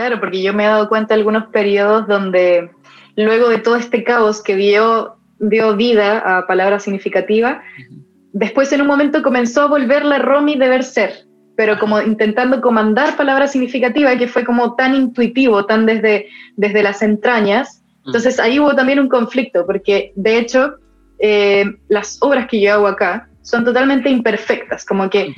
Claro, porque yo me he dado cuenta de algunos periodos donde luego de todo este caos que dio, dio vida a palabras significativas, después en un momento comenzó a volver la Romy deber ser, pero como intentando comandar palabras significativas, que fue como tan intuitivo, tan desde, desde las entrañas. Entonces ahí hubo también un conflicto, porque de hecho eh, las obras que yo hago acá son totalmente imperfectas, como que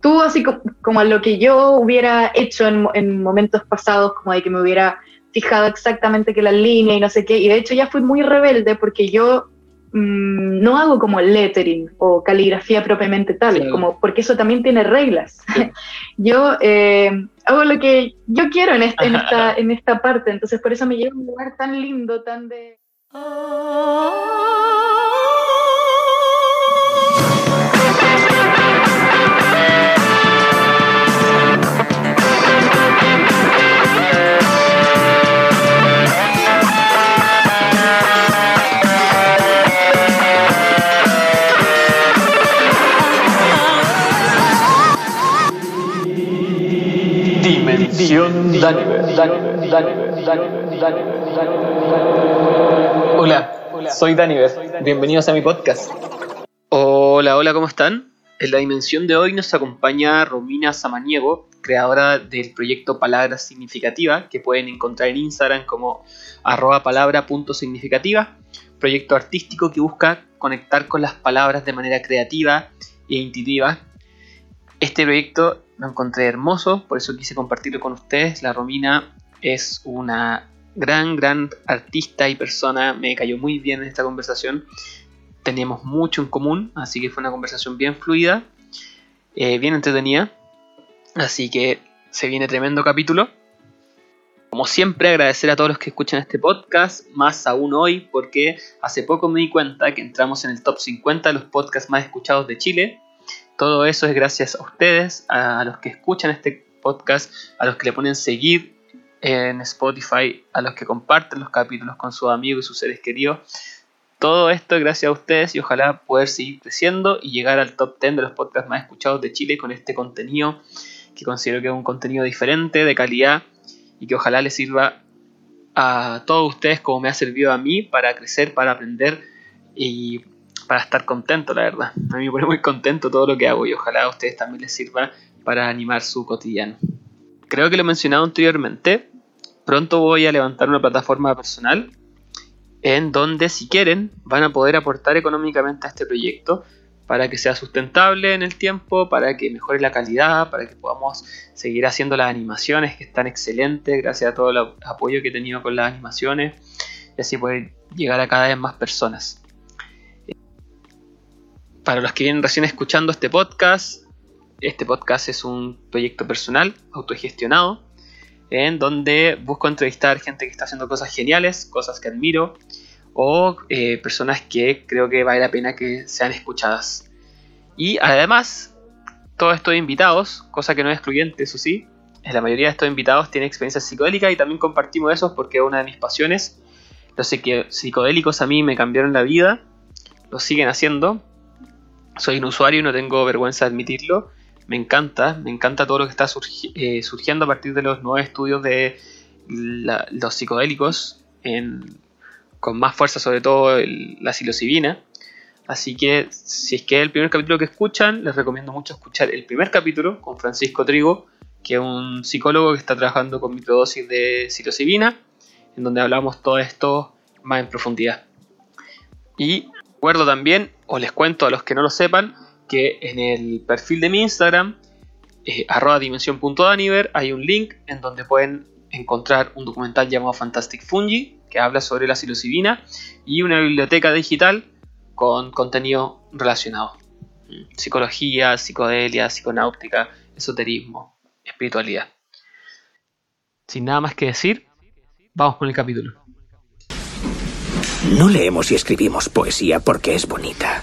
tú así como, a lo que yo hubiera hecho en, momentos pasados, como de que me hubiera fijado exactamente que la línea y no sé qué, y de hecho ya fui muy rebelde porque yo mm, no hago como lettering o caligrafía propiamente tal, como porque eso también tiene reglas. yo eh, hago lo que yo quiero en, este, en, esta, en esta parte, entonces por eso me lleva a un lugar tan lindo, tan de... Hola, soy Daniver. Bienvenidos a mi podcast. Hola, hola, ¿cómo están? En la dimensión de hoy nos acompaña Romina Samaniego, creadora del proyecto Palabra Significativa, que pueden encontrar en Instagram como arroba palabra.significativa, proyecto artístico que busca conectar con las palabras de manera creativa e intuitiva. Este proyecto lo encontré hermoso, por eso quise compartirlo con ustedes. La Romina es una gran, gran artista y persona, me cayó muy bien en esta conversación. Teníamos mucho en común, así que fue una conversación bien fluida, eh, bien entretenida. Así que se viene tremendo capítulo. Como siempre, agradecer a todos los que escuchan este podcast, más aún hoy, porque hace poco me di cuenta que entramos en el top 50 de los podcasts más escuchados de Chile. Todo eso es gracias a ustedes, a los que escuchan este podcast, a los que le ponen seguir en Spotify, a los que comparten los capítulos con sus amigos y sus seres queridos. Todo esto es gracias a ustedes y ojalá poder seguir creciendo y llegar al top 10 de los podcasts más escuchados de Chile con este contenido que considero que es un contenido diferente, de calidad y que ojalá les sirva a todos ustedes como me ha servido a mí para crecer, para aprender y para estar contento, la verdad. A mí me pone muy contento todo lo que hago y ojalá a ustedes también les sirva para animar su cotidiano. Creo que lo he mencionado anteriormente. Pronto voy a levantar una plataforma personal en donde si quieren van a poder aportar económicamente a este proyecto para que sea sustentable en el tiempo, para que mejore la calidad, para que podamos seguir haciendo las animaciones que están excelentes gracias a todo el apoyo que he tenido con las animaciones y así poder llegar a cada vez más personas para los que vienen recién escuchando este podcast, este podcast es un proyecto personal, autogestionado, en donde busco entrevistar gente que está haciendo cosas geniales, cosas que admiro, o eh, personas que creo que vale la pena que sean escuchadas. Y además, todos estos invitados, cosa que no es excluyente, eso sí, la mayoría de estos invitados tienen experiencia psicodélica y también compartimos eso porque es una de mis pasiones. Los psicodélicos a mí me cambiaron la vida, lo siguen haciendo, soy un usuario y no tengo vergüenza de admitirlo. Me encanta, me encanta todo lo que está eh, surgiendo a partir de los nuevos estudios de los psicodélicos, con más fuerza sobre todo la psilocibina. Así que si es que es el primer capítulo que escuchan, les recomiendo mucho escuchar el primer capítulo con Francisco Trigo, que es un psicólogo que está trabajando con microdosis de psilocibina, en donde hablamos todo esto más en profundidad. Y recuerdo también os les cuento a los que no lo sepan que en el perfil de mi Instagram, eh, arroba dimensión.daniver, hay un link en donde pueden encontrar un documental llamado Fantastic Fungi, que habla sobre la psilocibina, y una biblioteca digital con contenido relacionado. Mm, psicología, psicodelia, psiconáutica, esoterismo, espiritualidad. Sin nada más que decir, vamos con el capítulo. No leemos y escribimos poesía porque es bonita.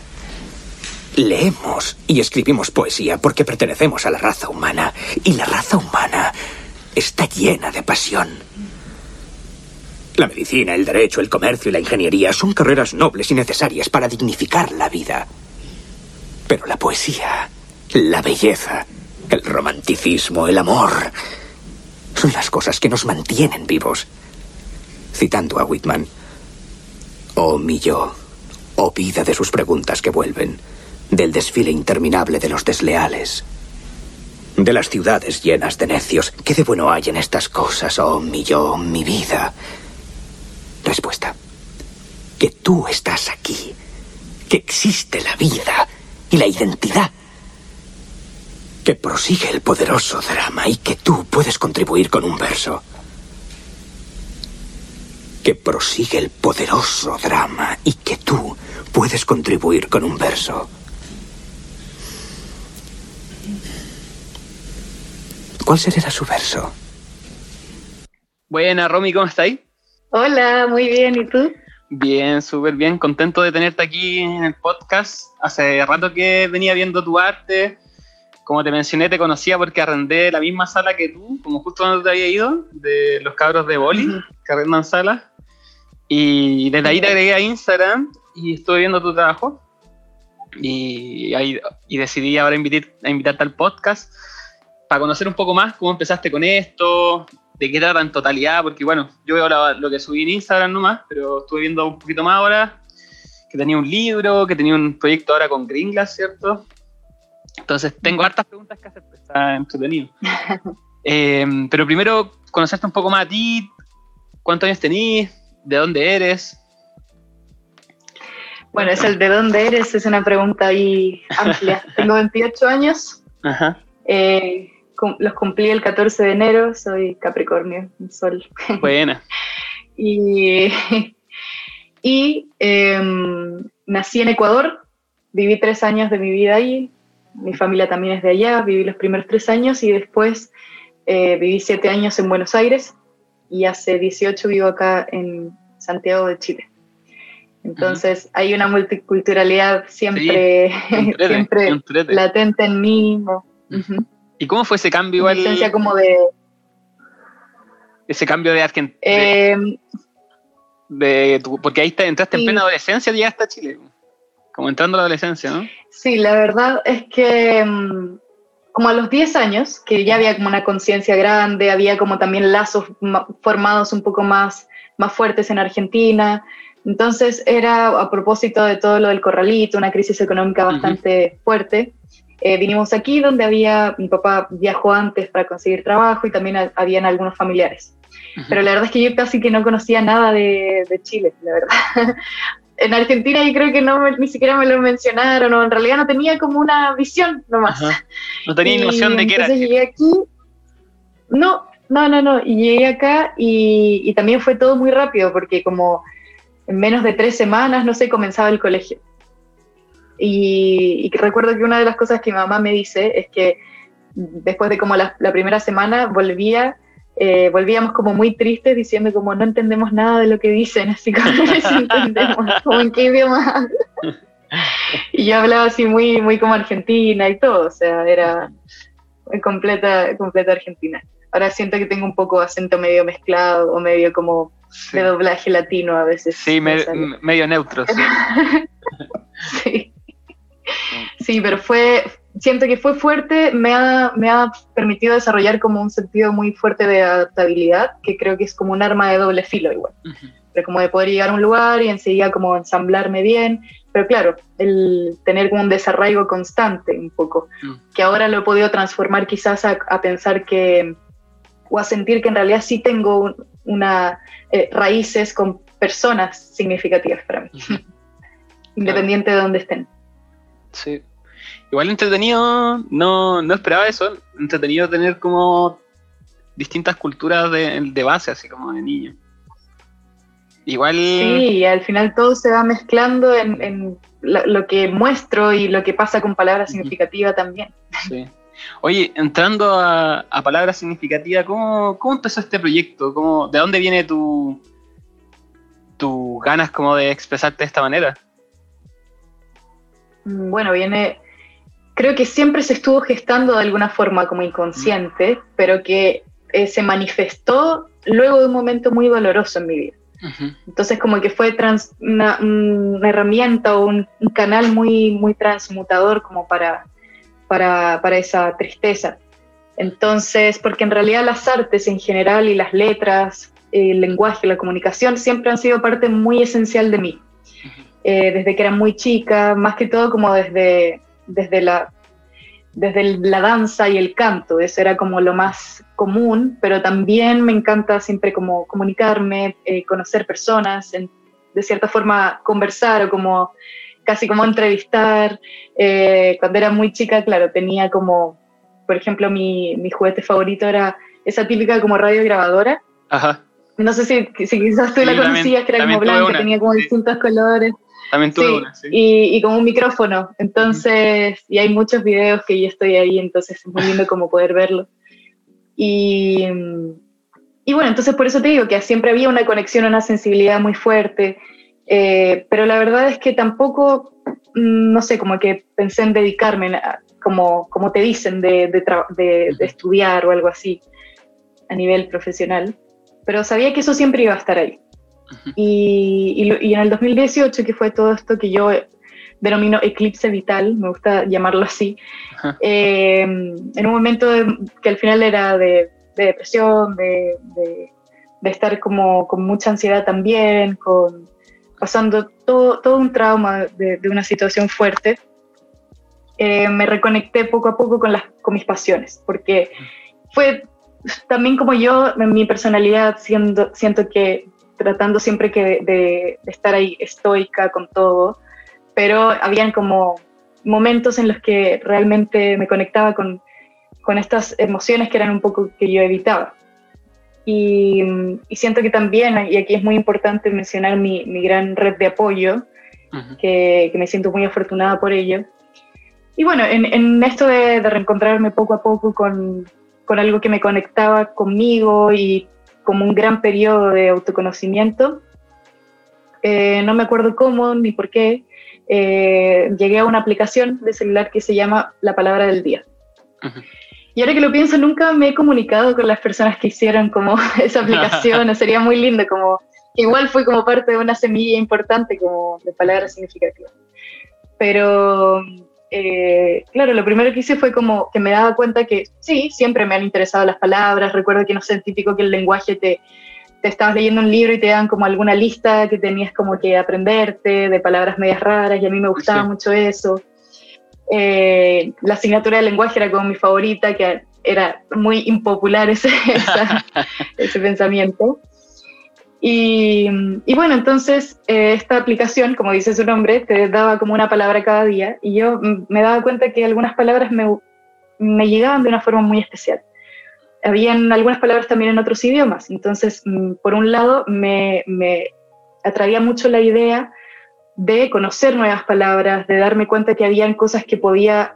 Leemos y escribimos poesía porque pertenecemos a la raza humana. Y la raza humana está llena de pasión. La medicina, el derecho, el comercio y la ingeniería son carreras nobles y necesarias para dignificar la vida. Pero la poesía, la belleza, el romanticismo, el amor, son las cosas que nos mantienen vivos. Citando a Whitman, oh mi yo, oh vida de sus preguntas que vuelven, del desfile interminable de los desleales, de las ciudades llenas de necios. ¿Qué de bueno hay en estas cosas, oh mi yo, mi vida? Respuesta. Que tú estás aquí, que existe la vida y la identidad, que prosigue el poderoso drama y que tú puedes contribuir con un verso. Que prosigue el poderoso drama y que tú puedes contribuir con un verso. ¿Cuál será su verso? Buena, Romy, ¿cómo estáis? Hola, muy bien, ¿y tú? Bien, súper bien, contento de tenerte aquí en el podcast. Hace rato que venía viendo tu arte. Como te mencioné, te conocía porque arrendé la misma sala que tú, como justo cuando te había ido, de los cabros de Boli, que arrendan salas. Y desde ahí te agregué a Instagram y estuve viendo tu trabajo. Y, ahí, y decidí ahora invitar, a invitarte al podcast para conocer un poco más cómo empezaste con esto, de qué trata en totalidad, porque bueno, yo veo lo que subí en Instagram nomás, pero estuve viendo un poquito más ahora, que tenía un libro, que tenía un proyecto ahora con Gringlas, ¿cierto? Entonces tengo hartas preguntas que hacer, está entretenido. Eh, pero primero, conocerte un poco más a ti, cuántos años tenís, de dónde eres. Bueno, es el de dónde eres, es una pregunta ahí amplia. Tengo 28 años. Ajá. Eh, los cumplí el 14 de enero, soy Capricornio, un sol. Buena. y y em, nací en Ecuador, viví tres años de mi vida ahí, mi familia también es de allá, viví los primeros tres años y después eh, viví siete años en Buenos Aires y hace 18 vivo acá en Santiago de Chile. Entonces hay una multiculturalidad siempre, siempre latente en mí. ¿Y cómo fue ese cambio igual? como de... Ese cambio de Argentina. Em, de, porque ahí entraste en plena adolescencia y llegaste a Chile. Como entrando a la adolescencia, ¿no? Sí, la verdad es que em, como a los 10 años, que ya había como una conciencia grande, había como también lazos formados un poco más, más fuertes en Argentina. Entonces era a propósito de todo lo del corralito, una crisis económica bastante fuerte. Eh, vinimos aquí donde había, mi papá viajó antes para conseguir trabajo y también habían algunos familiares. Pero la verdad es que yo casi que no conocía nada de, Chile, la verdad. en Argentina yo creo que no ni siquiera me lo mencionaron, o en realidad no tenía como una visión nomás. No tenía noción de qué era. Entonces llegué aquí, no, no, no, no, y llegué acá y, y también fue todo muy rápido porque como en menos de tres semanas, no sé, comenzaba el colegio. Y, recuerdo que una de las cosas que mi mamá me dice es que después de como la, primera semana volvía, eh, volvíamos como muy tristes diciendo como no entendemos nada de lo que dicen, así como no entendemos, como en qué idioma. y yo hablaba así muy, muy como argentina y todo, o sea, era completa, completa argentina. Ahora siento que tengo un poco acento medio mezclado o medio como de doblaje latino a veces. Sí, medio neutro. sí. Sí, pero fue, siento que fue fuerte, me ha, me ha permitido desarrollar como un sentido muy fuerte de adaptabilidad, que creo que es como un arma de doble filo igual. Pero como de poder llegar a un lugar y enseguida como ensamblarme bien, pero claro, el tener como un desarraigo constante un poco, mm. que ahora lo he podido transformar quizás a, pensar que, o a sentir que en realidad sí tengo una, eh, raíces con personas significativas para mí, independiente de dónde estén. Sí. Igual entretenido, no, no esperaba eso. Entretenido tener como distintas culturas de, base, así como de niño. Igual. Sí, y al final todo se va mezclando en, lo, que muestro y lo que pasa con palabras significativas también. Sí. Oye, entrando a, a palabras significativas, ¿cómo, ¿cómo, empezó este proyecto? ¿Cómo, ¿De dónde viene tu, tu ganas como de expresarte de esta manera? Mm, bueno, viene, creo que siempre se estuvo gestando de alguna forma como inconsciente, pero que eh, se manifestó luego de un momento muy doloroso en mi vida. Entonces como que fue una, herramienta o un, canal muy, muy transmutador como para, para, esa tristeza. Entonces, porque en realidad las artes en general y las letras, el lenguaje, la comunicación siempre han sido parte muy esencial de mí. Eh, desde que era muy chica, más que todo como desde, desde, la, desde la danza y el canto, eso era como lo más común, pero también me encanta siempre como comunicarme, eh, conocer personas, de cierta forma conversar o como casi como entrevistar. Eh, cuando era muy chica, claro, tenía como, por ejemplo, mi, mi juguete favorito era esa típica como radio grabadora. Ajá. No sé si, si quizás tú la conocías, que era como blanca, tenía como distintos colores. También tuve una, sí. Y, y, como un micrófono. Entonces, y hay muchos videos que yo estoy ahí, entonces es muy lindo como poder verlo. Y, y bueno, entonces por eso te digo que siempre había una conexión, una sensibilidad muy fuerte. Eh, pero la verdad es que tampoco, mm, no sé, como que pensé en dedicarme, como, como te dicen, de, de, de, estudiar o algo así a nivel profesional, pero sabía que eso siempre iba a estar ahí. Y, y, en el 2018, que fue todo esto que yo denomino eclipse vital, me gusta llamarlo así, eh, en un momento que al final era de, depresión, de, de, estar como con mucha ansiedad también, con, pasando todo, todo un trauma de, una situación fuerte, eh, me reconecté poco a poco con, las, con mis pasiones, porque fue también como yo, en mi personalidad, siendo, siento que tratando siempre que de, estar ahí estoica con todo, pero habían como momentos en los que realmente me conectaba con, con estas emociones que eran un poco que yo evitaba. Y, siento que también, y aquí es muy importante mencionar mi, mi gran red de apoyo, que, que, me siento muy afortunada por ello. Y bueno, en, en esto de, de, reencontrarme poco a poco con, con, algo que me conectaba conmigo y como un gran periodo de autoconocimiento, eh, no me acuerdo cómo ni por qué, eh, llegué a una aplicación de celular que se llama La Palabra del Día. Y ahora que lo pienso, nunca me he comunicado con las personas que hicieron como esa aplicación, sería muy lindo, como igual fue como parte de una semilla importante como de palabras significativas. Pero eh, claro, lo primero que hice fue como que me daba cuenta que sí, siempre me han interesado las palabras, recuerdo que no sé, típico que el lenguaje te, te estabas leyendo un libro y te dan como alguna lista que tenías como que aprenderte de palabras medias raras y a mí me gustaba mucho eso. Eh, la asignatura de lenguaje era como mi favorita, que era muy impopular ese, ese pensamiento. Y, bueno, entonces eh, esta aplicación, como dice su nombre, te daba como una palabra cada día y yo me daba cuenta que algunas palabras me, me llegaban de una forma muy especial. Habían algunas palabras también en otros idiomas, entonces mm, por un lado me, me atraía mucho la idea de conocer nuevas palabras, de darme cuenta que habían cosas que podía,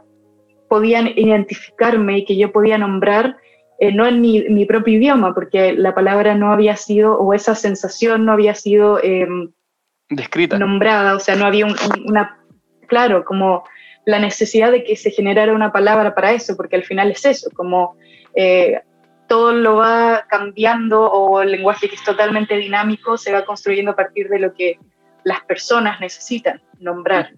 podían identificarme y que yo podía nombrar, eh, no en mi, mi, propio idioma, porque la palabra no había sido, o esa sensación no había sido em, descrita. Nombrada, o sea, no había una, claro, como la necesidad de que se generara una palabra para eso, porque al final es eso, como eh, todo lo va cambiando o el lenguaje que es totalmente dinámico se va construyendo a partir de lo que las personas necesitan nombrar.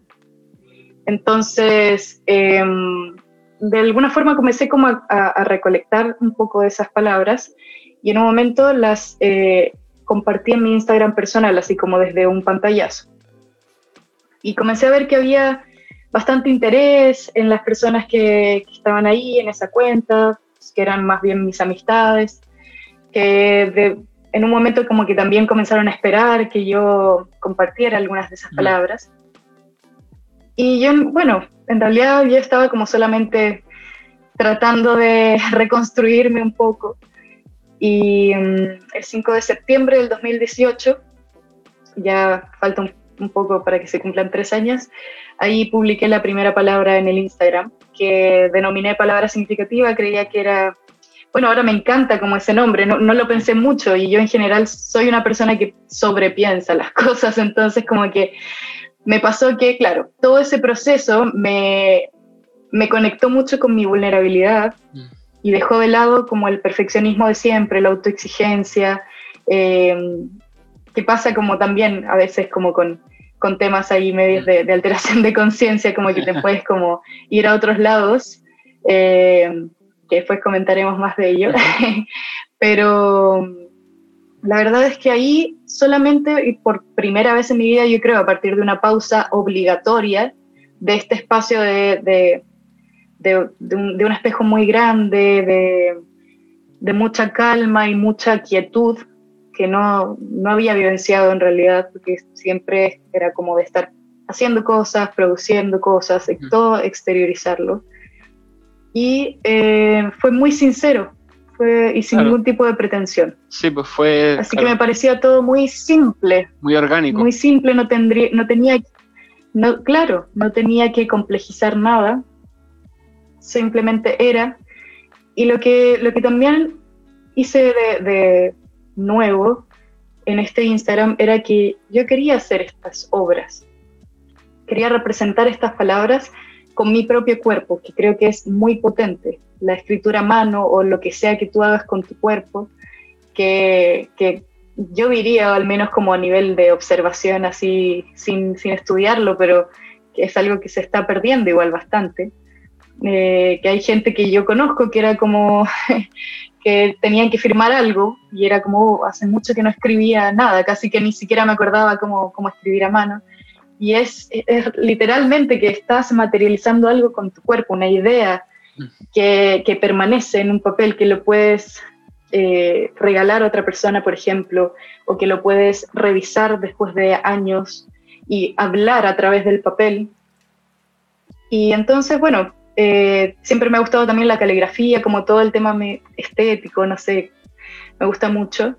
Entonces, em, de alguna forma comencé como a, recolectar un poco de esas palabras y en un momento las eh, compartí en mi Instagram personal, así como desde un pantallazo. Y comencé a ver que había bastante interés en las personas que, que estaban ahí en esa cuenta, que eran más bien mis amistades, que de, en un momento como que también comenzaron a esperar que yo compartiera algunas de esas palabras. Y yo, bueno, en realidad yo estaba como solamente tratando de reconstruirme un poco. Y um, el 5 de septiembre del 2018, ya falta un, un, poco para que se cumplan tres años, ahí publiqué la primera palabra en el Instagram, que denominé palabra significativa, creía que era bueno, ahora me encanta como ese nombre, no, no, lo pensé mucho y yo en general soy una persona que sobrepiensa las cosas, entonces como que me pasó que, claro, todo ese proceso me, me conectó mucho con mi vulnerabilidad mm. y dejó de lado como el perfeccionismo de siempre, la autoexigencia, eh, que pasa como también a veces como con, con temas ahí medios de, de alteración de conciencia, como que te puedes como ir a otros lados. Eh, que después comentaremos más de ello. Pero la verdad es que ahí solamente y por primera vez en mi vida, yo creo, a partir de una pausa obligatoria de este espacio de, de, un, espejo muy grande, de, mucha calma y mucha quietud que no, no había vivenciado en realidad, porque siempre era como de estar haciendo cosas, produciendo cosas, todo exteriorizarlo. Y eh, fue muy sincero, y sin ningún tipo de pretensión. Sí, pues fue... Así que me parecía todo muy simple. Muy orgánico. Muy simple, no, tendría, no tenía, no, claro, no tenía que complejizar nada, simplemente era. Y lo que, lo que también hice de, de nuevo en este Instagram era que yo quería hacer estas obras, quería representar estas palabras con mi propio cuerpo, que creo que es muy potente la escritura a mano o lo que sea que tú hagas con tu cuerpo, que, yo diría, al menos como a nivel de observación, así sin, estudiarlo, pero que es algo que se está perdiendo igual bastante. Eh, que hay gente que yo conozco que era como que tenían que firmar algo y era como oh, hace mucho que no escribía nada, casi que ni siquiera me acordaba cómo, cómo escribir a mano. Y es, es, literalmente que estás materializando algo con tu cuerpo, una idea, que, permanece en un papel que lo puedes eh, regalar a otra persona, por ejemplo, o que lo puedes revisar después de años y hablar a través del papel. Y entonces, bueno, eh, siempre me ha gustado también la caligrafía, como todo el tema estético, no sé, me gusta mucho.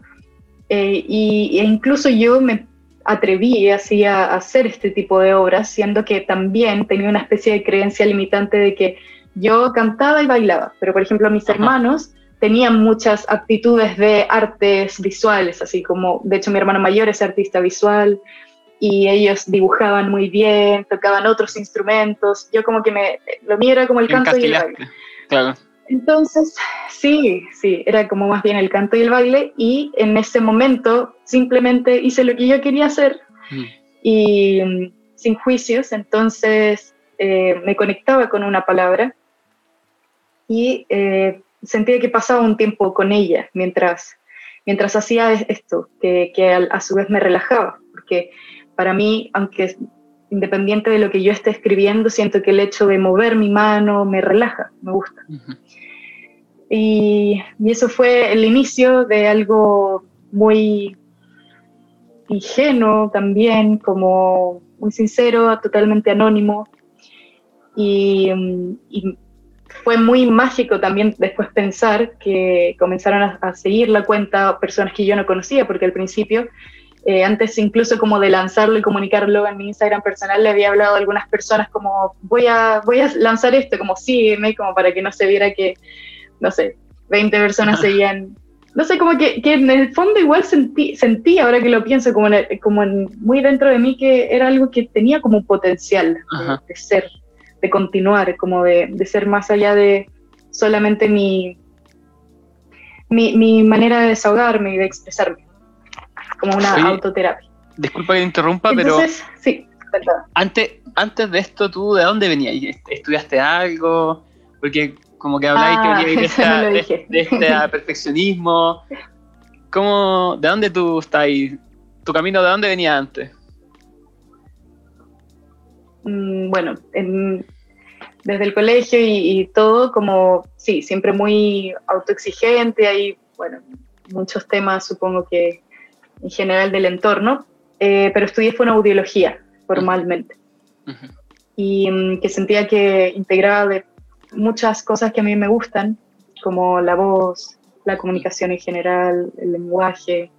Eh, y, e incluso yo me atreví así a hacer este tipo de obras, siendo que también tenía una especie de creencia limitante de que yo cantaba y bailaba, pero por ejemplo mis hermanos tenían muchas aptitudes de artes visuales, así como, de hecho mi hermano mayor es artista visual y ellos dibujaban muy bien, tocaban otros instrumentos, yo como que me, lo mío era como el canto y el baile. Claro. Entonces, sí, sí, era como más bien el canto y el baile y en ese momento simplemente hice lo que yo quería hacer mm. y mm, sin juicios, entonces eh, me conectaba con una palabra y eh, sentía que pasaba un tiempo con ella mientras, mientras hacía esto, que, que a, su vez me relajaba, porque para mí, aunque independiente de lo que yo esté escribiendo, siento que el hecho de mover mi mano me relaja, me gusta. Y, eso fue el inicio de algo muy ingenuo también, como muy sincero, totalmente anónimo. Y, y fue muy mágico también después pensar que comenzaron a, seguir la cuenta personas que yo no conocía, porque al principio, eh, antes incluso como de lanzarlo y comunicarlo en mi Instagram personal, le había hablado a algunas personas como, voy a, voy a lanzar esto, como sígueme, como para que no se viera que, no sé, 20 personas seguían. No sé, como que, que en el fondo igual sentí, sentí, ahora que lo pienso, como, como muy dentro de mí, que era algo que tenía como potencial de ser de continuar, como de, de ser más allá de solamente mi, mi, mi, manera de desahogarme y de expresarme, como una autoterapia. Disculpa que te interrumpa, pero sí, antes, antes de esto, ¿tú de dónde venías? ¿Estudiaste algo? Porque como que habláis ah, que de, de, este perfeccionismo. ¿Cómo, ¿De dónde tú estás ¿Tu camino de dónde venía antes? Mm, bueno, desde el colegio y, todo, como, sí, siempre muy autoexigente, hay, bueno, muchos temas, supongo que en general del entorno, eh, pero estudié fonoaudiología formalmente. Y mm, que sentía que integraba de muchas cosas que a mí me gustan, como la voz, la comunicación en general, el lenguaje,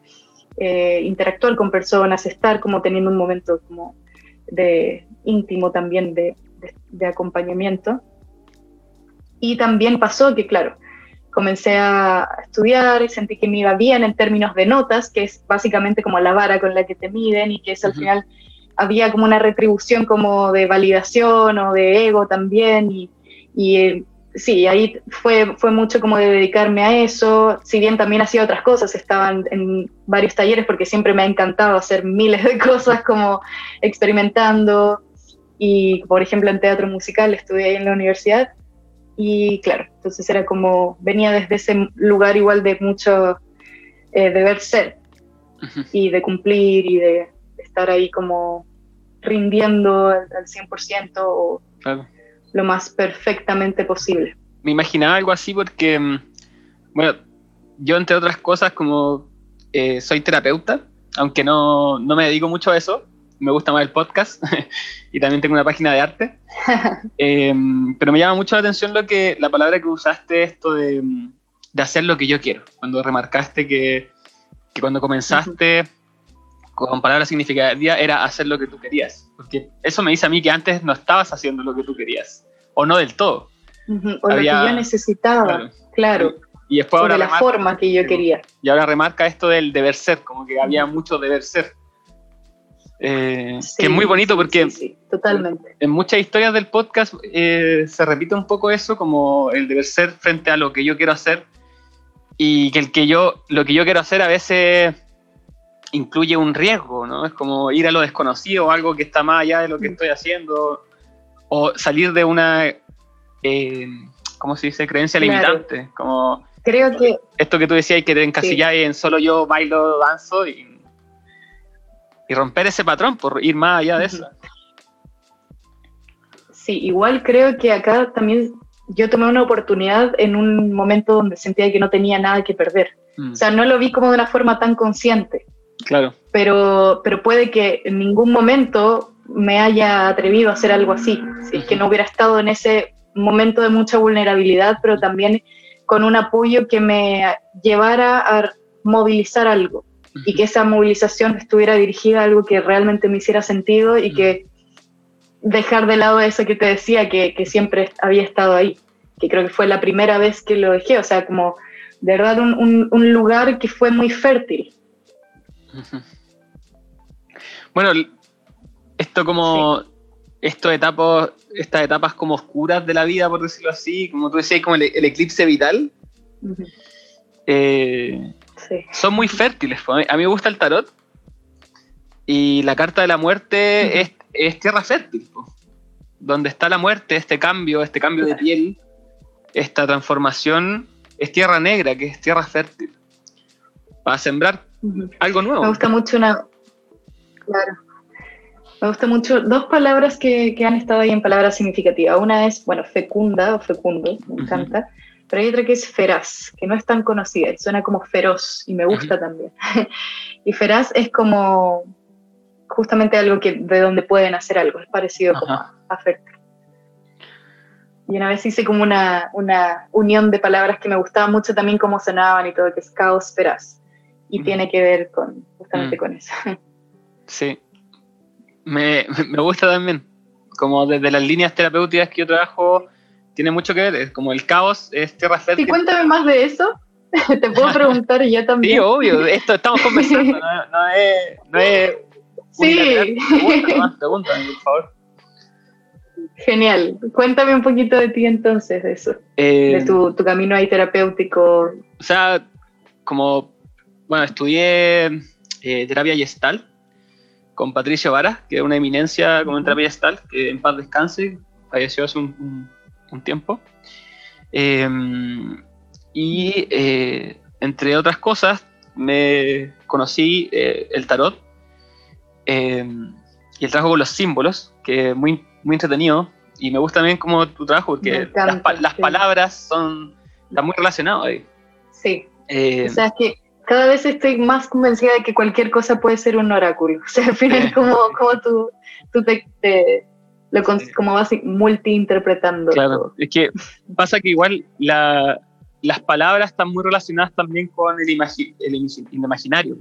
eh, interactuar con personas, estar como teniendo un momento como de íntimo también de, de, acompañamiento. Y también pasó que, claro, comencé a estudiar y sentí que me iba bien en términos de notas, que es básicamente como la vara con la que te miden y que es al final había como una retribución como de validación o de ego también y, y eh, sí, ahí fue, fue mucho como de dedicarme a eso, si bien también hacía otras cosas, estaban en varios talleres porque siempre me ha encantado hacer miles de cosas como experimentando. Y por ejemplo en teatro musical estudié ahí en la universidad Y claro, entonces era como, venía desde ese lugar igual de mucho eh, deber ser y de cumplir y de estar ahí como rindiendo al, 100% o lo más perfectamente posible. Me imaginaba algo así porque, mm, bueno, yo entre otras cosas como eh, soy terapeuta, aunque no, no, me dedico mucho a eso, me gusta más el podcast y también tengo una página de arte, em, pero me llama mucho la atención lo que, la palabra que usaste, esto de, de hacer lo que yo quiero, cuando remarcaste que, que cuando comenzaste con palabras significativas era hacer lo que tú querías. Porque eso me dice a mí que antes no estabas haciendo lo que tú querías. O no del todo. O lo que yo necesitaba, claro. Y después ahora la forma que yo quería. Y ahora remarca esto del deber ser, como que había mucho deber ser. Eh, que es muy bonito porque sí, totalmente. en muchas historias del podcast eh, se repite un poco eso, como el deber ser frente a lo que yo quiero hacer y que el que yo, lo que yo quiero hacer a veces incluye un riesgo, ¿no? Es como ir a lo desconocido, algo que está más allá de lo que estoy haciendo, o salir de una, eh, ¿cómo se dice?, creencia limitante. Como Creo que... Esto que tú decías, que te encasillas en solo yo bailo, danzo y, y romper ese patrón por ir más allá de eso. Sí, igual creo que acá también yo tomé una oportunidad en un momento donde sentía que no tenía nada que perder. Mm. O sea, no lo vi como de una forma tan consciente. Claro. Pero, pero puede que en ningún momento me haya atrevido a hacer algo así. Si es que no hubiera estado en ese momento de mucha vulnerabilidad, pero también con un apoyo que me llevara a movilizar algo y que esa movilización estuviera dirigida a algo que realmente me hiciera sentido y que dejar de lado eso que te decía, que, que, siempre había estado ahí, que creo que fue la primera vez que lo dejé, o sea, como de verdad un, un, lugar que fue muy fértil. Bueno, esto como, estas etapas, estas etapas como oscuras de la vida, por decirlo así, como tú decías, como el, eclipse vital, eh, son muy fértiles. A mí me gusta el tarot y la carta de la muerte es es tierra fértil, donde está la muerte, este cambio, este cambio de piel, esta transformación, es tierra negra, que es tierra fértil, para sembrar algo nuevo. Me gusta mucho una... Claro. Me gusta mucho dos palabras que, han estado ahí en palabras significativas. Una es, bueno, fecunda o fecundo, me encanta. Pero hay otra que es feraz, que no es tan conocida y suena como feroz y me gusta también. y feraz es como justamente algo que de donde pueden hacer algo, es parecido como a fértil. Y una vez hice como una, una, unión de palabras que me gustaba mucho también cómo sonaban y todo, que es caos feraz. Y tiene que ver con justamente mm. con eso. Sí, me, me, gusta también. Como desde las líneas terapéuticas que yo trabajo, tiene mucho que ver. Como el caos es tierra fértil. Sí, cuéntame más de eso. Te puedo preguntar yo también. Sí, obvio. Esto estamos conversando. no, es, no es Sí. Pregúntame, por favor. Genial. Cuéntame un poquito de ti entonces, de eso. de eh, tu, camino ahí terapéutico. O sea, como, bueno, estudié eh, terapia gestal con Patricio Vara, que es una eminencia como en terapia gestal, que en paz descanse, falleció hace un, tiempo. Em, y eh, entre otras cosas, me conocí el tarot Em, y el trabajo con los símbolos, que es muy, muy entretenido. Y me gusta también como tu trabajo, porque las, palabras son, están muy relacionadas ahí. Sí. Eh, o sea, es que cada vez estoy más convencida de que cualquier cosa puede ser un oráculo. O sea, al final, como, como tú, tú te, lo como vas multiinterpretando. Claro, es que pasa que igual la, las palabras están muy relacionadas también con el, el imaginario.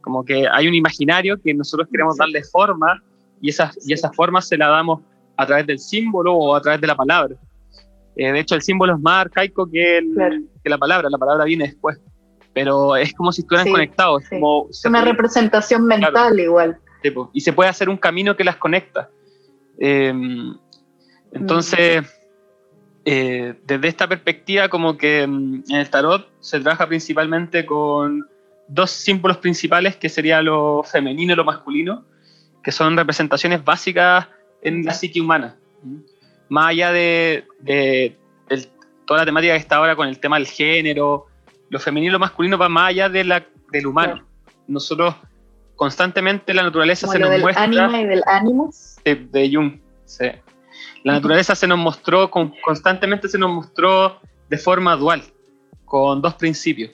Como que hay un imaginario que nosotros queremos darle forma y esas, y esas formas se la damos a través del símbolo o a través de la palabra. Eh, de hecho, el símbolo es más arcaico que, que, la palabra, la palabra viene después. Pero es como si estuvieran conectados. Es como una representación mental igual. y se puede hacer un camino que las conecta. Em, entonces, eh, desde esta perspectiva, como que mm, en el tarot se trabaja principalmente con dos símbolos principales que sería lo femenino y lo masculino, que son representaciones básicas en la psique humana. Más allá de, toda la temática que está ahora con el tema del género, lo femenino y lo masculino va más allá de la, del humano. Nosotros constantemente la naturaleza se nos del muestra. Anima y del ánimos. De, de Jung, sí. La naturaleza se nos mostró, con, constantemente se nos mostró de forma dual, con dos principios.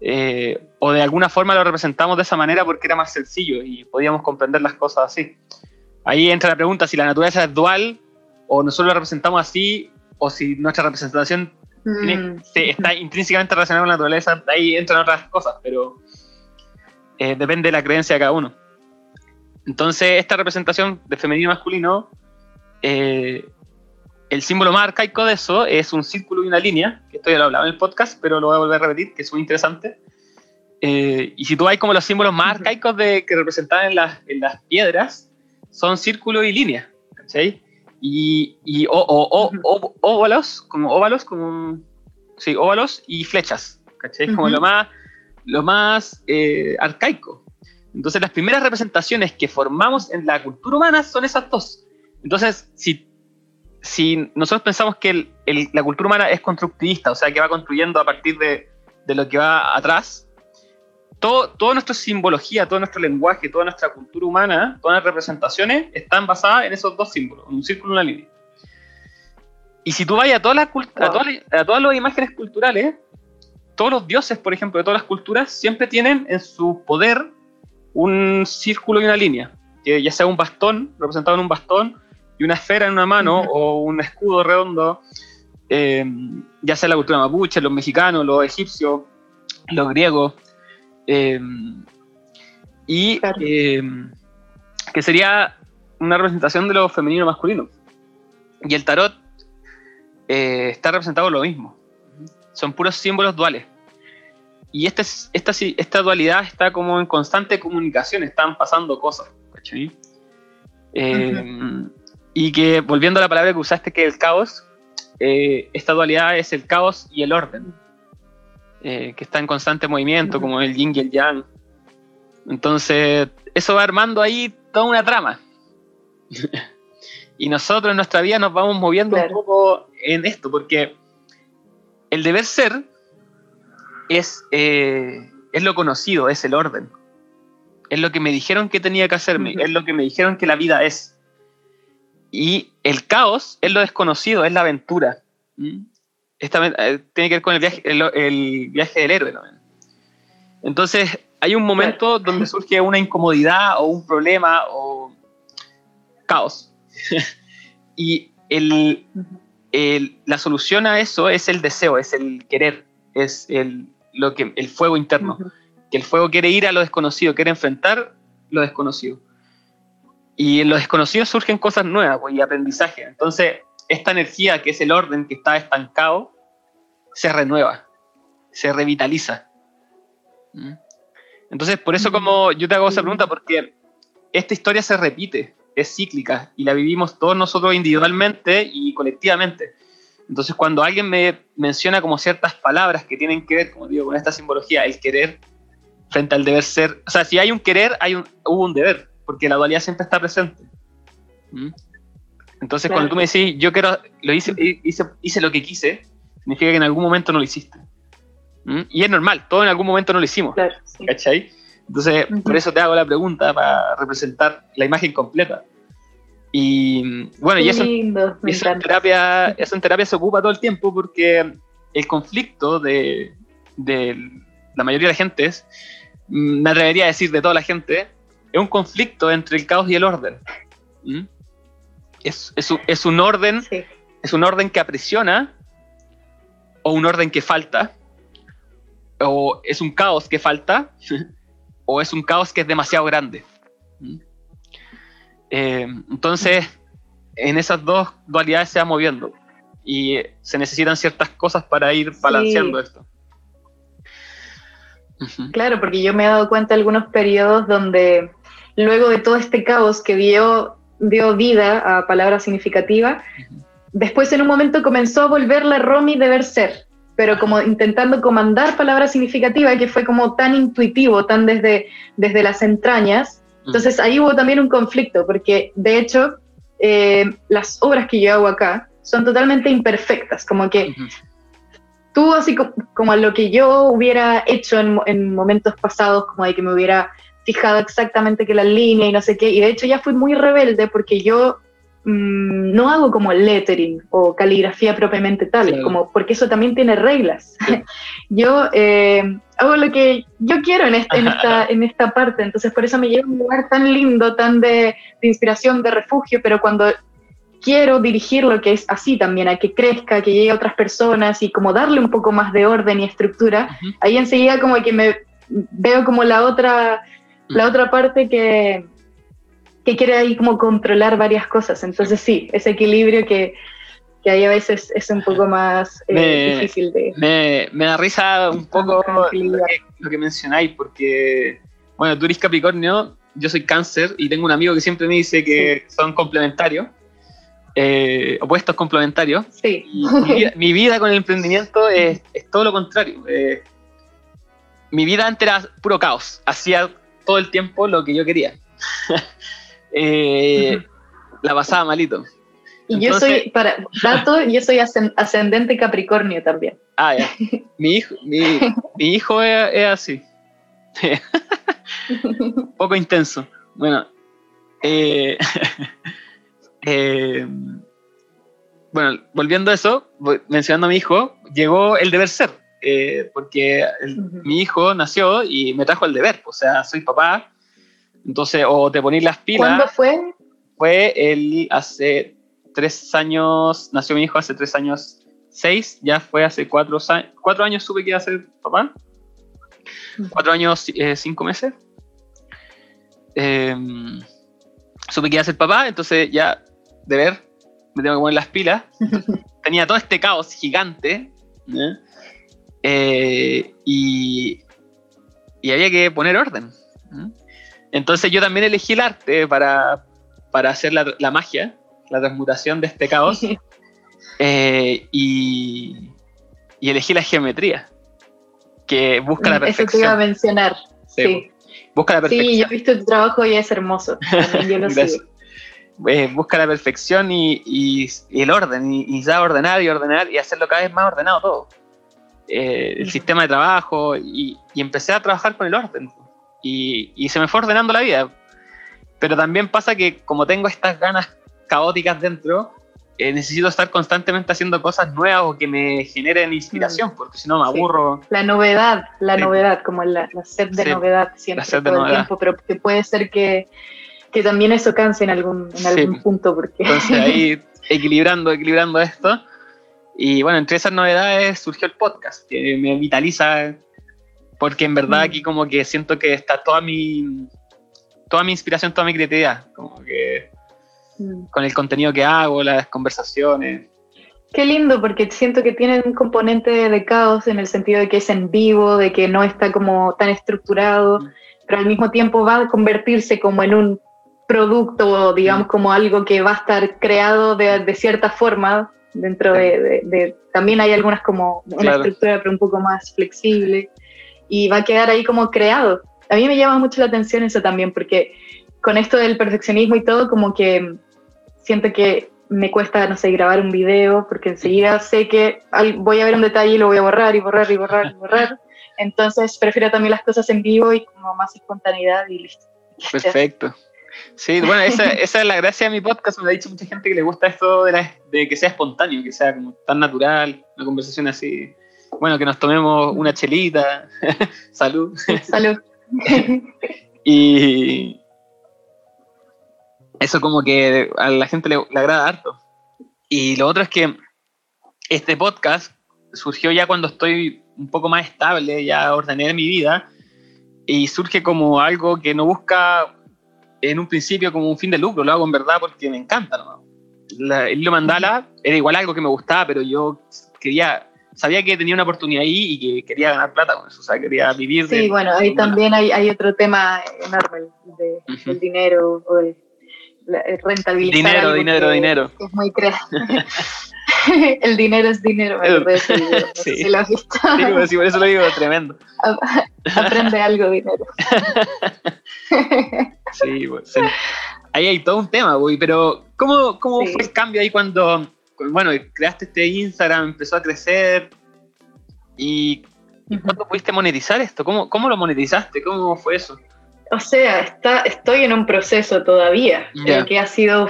Eh, o de alguna forma lo representamos de esa manera porque era más sencillo y podíamos comprender las cosas así. Ahí entra la pregunta si la naturaleza es dual o nosotros la representamos así o si nuestra representación mm. está intrínsecamente relacionada con la naturaleza, ahí entran otras cosas, pero eh, depende de la creencia de cada uno. Entonces, esta representación de femenino y masculino, eh, el símbolo más arcaico de eso es un círculo y una línea, que esto ya lo hablaba en el podcast, pero lo voy a volver a repetir, que es muy interesante. Eh, y si tú hay como los símbolos más arcaicos de, que representaban en las, en las piedras, son círculo y línea, ¿cachai? Y, y o, o, óvalos, como óvalos, como, sí, óvalos y flechas, ¿cachai? Como lo más lo más eh, arcaico. Entonces las primeras representaciones que formamos en la cultura humana son esas dos. Entonces, si, si nosotros pensamos que la cultura humana es constructivista, o sea, que va construyendo a partir de, de lo que va atrás, todo, toda nuestra simbología, todo nuestro lenguaje, toda nuestra cultura humana, todas las representaciones están basadas en esos dos símbolos, un círculo y una línea. Y si tú vas a todas las, a todas, a todas las imágenes culturales, todos los dioses, por ejemplo, de todas las culturas, siempre tienen en su poder un círculo y una línea, que ya sea un bastón, representado en un bastón, y una esfera en una mano, o un escudo redondo, eh, ya sea la cultura mapuche, los mexicanos, los egipcios, los griegos, eh, y eh, que sería una representación de lo femenino y masculino. Y el tarot está representado lo mismo son puros símbolos duales. Y este, esta, esta dualidad está como en constante comunicación, están pasando cosas. Eh, y que, volviendo a la palabra que usaste, que es el caos, eh, esta dualidad es el caos y el orden, eh, que está en constante movimiento, como el yin y el yang. Entonces, eso va armando ahí toda una trama. y nosotros en nuestra vida nos vamos moviendo un poco en esto, porque el deber ser es, eh, es lo conocido, es el orden. Es lo que me dijeron que tenía que hacerme, es lo que me dijeron que la vida es. Y el caos es lo desconocido, es la aventura. ¿Mm? Esta, eh, tiene que ver con el viaje, el, viaje del héroe. Entonces, hay un momento donde surge una incomodidad o un problema o caos. y el, la solución a eso es el deseo, es el querer, es el, lo que, el fuego interno. Que el fuego quiere ir a lo desconocido, quiere enfrentar lo desconocido. Y en lo desconocido surgen cosas nuevas pues, y aprendizaje. Entonces, esta energía que es el orden que está estancado, se renueva, se revitaliza. ¿Mm? Entonces, por eso como yo te hago esa pregunta, porque esta historia se repite es cíclica y la vivimos todos nosotros individualmente y colectivamente. Entonces, cuando alguien me menciona como ciertas palabras que tienen que ver, como digo, con esta simbología, el querer frente al deber ser, o sea, si hay un querer, hay un, hubo un deber, porque la dualidad siempre está presente. ¿Mm? Entonces, cuando tú me decís, yo quiero, lo hice, hice, hice, lo que quise, significa que en algún momento no lo hiciste. ¿Mm? Y es normal, todo en algún momento no lo hicimos. ¿Cachai? Entonces, por eso te hago la pregunta para representar la imagen completa. Y bueno, y eso, en terapia, eso en terapia se ocupa todo el tiempo porque el conflicto de, la mayoría de la gente, mm, me atrevería a decir de toda la gente, es un conflicto entre el caos y el orden. ¿Mm? Es, es, un orden, es un orden que aprisiona o un orden que falta, o es un caos que falta, o es un caos que es demasiado grande. ¿Mm? Eh, entonces, en esas dos dualidades se va moviendo y se necesitan ciertas cosas para ir balanceando esto. Claro, porque yo me he dado cuenta de algunos periodos donde luego de todo este caos que dio, dio vida a palabras significativas, después en un momento comenzó a volver la Romy deber ser pero como intentando comandar palabras significativas que fue como tan intuitivo, tan desde, desde las entrañas. Entonces ahí hubo también un conflicto, porque de hecho eh, las obras que yo hago acá son totalmente imperfectas, como que tú así como, como, lo que yo hubiera hecho en, en, momentos pasados, como de que me hubiera fijado exactamente que la línea y no sé qué, y de hecho ya fui muy rebelde porque yo mmm, no hago como lettering o caligrafía propiamente tal, sí. como, porque eso también tiene reglas. Sí. yo eh, hago lo que yo quiero en, este, en, esta, en esta parte, entonces por eso me lleva a un lugar tan lindo, tan de, de inspiración, de refugio, pero cuando quiero dirigir lo que es así también, a que crezca, que llegue a otras personas y como darle un poco más de orden y estructura, uh -huh. ahí enseguida como que me veo como la otra. La otra parte que, que quiere ahí como controlar varias cosas. Entonces sí, ese equilibrio que, que ahí a veces es un poco más eh, me, difícil de... Me, me, da risa un poco lo que, lo que mencionáis, porque, bueno, tú eres Capricornio, yo soy cáncer y tengo un amigo que siempre me dice que sí. son complementarios eh, opuestos complementarios. Sí. Y mi, vida, mi, vida, con el emprendimiento es, es todo lo contrario. Eh, mi vida antes era puro caos. Hacía todo el tiempo lo que yo quería. eh, la pasaba malito. Y Entonces, yo soy, para dato, yo soy ascendente Capricornio también. Ah, ya. Mi hijo, mi, mi hijo es, es así. poco intenso. Bueno, eh, eh, bueno, volviendo a eso, mencionando a mi hijo, llegó el deber ser, eh, porque el, uh -huh. mi hijo nació y me trajo el deber, o sea, soy papá, entonces, o te ponís las pilas. ¿Cuándo fue? Fue el, hace tres años, nació mi hijo hace tres años, seis, ya fue hace cuatro, cuatro años supe que iba a ser papá, uh -huh. cuatro años, eh, cinco meses. Eh, supe que iba a ser papá, entonces ya de ver, me tengo que poner las pilas. Tenía todo este caos gigante. ¿eh? Eh, y, y, había que poner orden. Entonces yo también elegí el arte para, para hacer la, la magia, la transmutación de este caos. Eh, y, y, elegí la geometría, que busca la perfección. Eso te iba a mencionar. Sí. sí. Busca la perfección. Sí, yo he visto tu trabajo y es hermoso. Yo lo sigo eh, busca la perfección y, y, y el orden, y, y, ya ordenar y ordenar y hacerlo cada vez más ordenado todo. Eh, el sistema de trabajo, y, y, empecé a trabajar con el orden. Y, se me fue ordenando la vida. Pero también pasa que como tengo estas ganas caóticas dentro, eh, necesito estar constantemente haciendo cosas nuevas o que me generen inspiración, porque si no me aburro. Sí. La novedad, la sí. novedad, como la, la sed de sí. novedad siempre la todo novedad. el tiempo, pero que puede ser que que también eso canse en algún, en algún punto. Porque... Entonces ahí equilibrando, equilibrando esto. Y bueno, entre esas novedades surgió el podcast, que me vitaliza, porque en verdad mm. aquí como que siento que está toda mi, toda mi inspiración, toda mi creatividad, como que mm. con el contenido que hago, las conversaciones. Qué lindo, porque siento que tiene un componente de caos en el sentido de que es en vivo, de que no está como tan estructurado, mm. pero al mismo tiempo va a convertirse como en un producto, digamos, como algo que va a estar creado de, de cierta forma dentro de, de, de, También hay algunas como una claro. estructura, pero un poco más flexible, y va a quedar ahí como creado. A mí me llama mucho la atención eso también, porque con esto del perfeccionismo y todo, como que siento que me cuesta, no sé, grabar un video, porque enseguida sé que voy a ver un detalle y lo voy a borrar y borrar y borrar y borrar. Entonces prefiero también las cosas en vivo y como más espontaneidad y listo. Perfecto. Sí, bueno, esa, esa, es la gracia de mi podcast. Me ha dicho mucha gente que le gusta esto de, la, de, que sea espontáneo, que sea como tan natural, una conversación así. Bueno, que nos tomemos una chelita. Salud. Salud. y eso como que a la gente le, le agrada harto. Y lo otro es que este podcast surgió ya cuando estoy un poco más estable, ya ordené mi vida, y surge como algo que no busca en un principio como un fin de lucro, lo hago en verdad porque me encanta. ¿no? La, el hilo mandala era igual algo que me gustaba, pero yo quería, sabía que tenía una oportunidad ahí y que quería ganar plata con eso, o sea, quería vivir. Sí, de, bueno, ahí también hay, hay, otro tema enorme de, uh -huh. del dinero o de rentabilizar. Dinero, dinero, que, dinero. Que es muy creativo. el dinero es dinero, me video, no sí. sé si lo has visto. Sí, sí, por eso lo digo, tremendo. Aprende algo, dinero. Sí, pues, ahí hay todo un tema, güey, pero ¿cómo, cómo sí. fue el cambio ahí cuando bueno, creaste este Instagram, empezó a crecer y ¿cuándo pudiste monetizar esto? ¿Cómo, ¿Cómo lo monetizaste? ¿Cómo fue eso? O sea, está, estoy en un proceso todavía, que ha sido,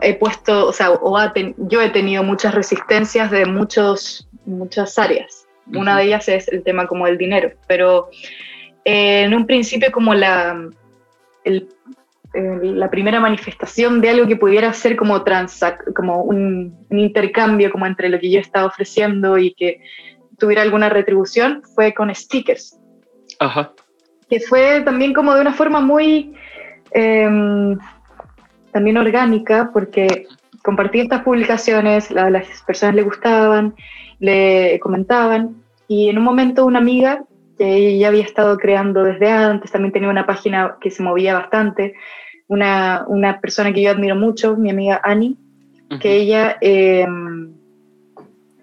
he puesto, o sea, o yo he tenido muchas resistencias de muchos, muchas áreas. Una de ellas es el tema como el dinero, pero eh, en un principio como la, la primera manifestación de algo que pudiera ser como, como un, intercambio como entre lo que yo estaba ofreciendo y que tuviera alguna retribución fue con stickers. Ajá que fue también como de una forma muy em, también orgánica, porque compartí estas publicaciones, a las personas le gustaban, le comentaban, y en un momento una amiga que ya había estado creando desde antes, también tenía una página que se movía bastante, una, una persona que yo admiro mucho, mi amiga Annie, que ella em,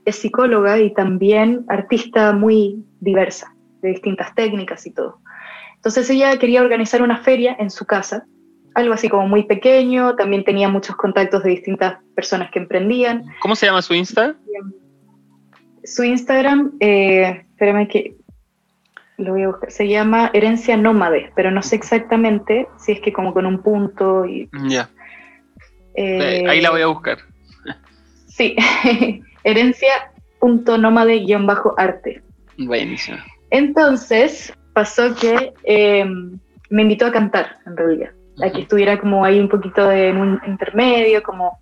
es psicóloga y también artista muy diversa, de distintas técnicas y todo. Entonces ella quería organizar una feria en su casa, algo así como muy pequeño, también tenía muchos contactos de distintas personas que emprendían. ¿Cómo se llama su Insta? Su Instagram, eh, espérame que lo voy a buscar, se llama Herencia Nómade, pero no sé exactamente si es que como con un punto y... Ya. Eh, Ahí la voy a buscar. Sí, herencia.nómade-arte. Buenísimo. Entonces, pasó que em, me invitó a cantar, en realidad. A que estuviera como ahí un poquito de, en un intermedio, como...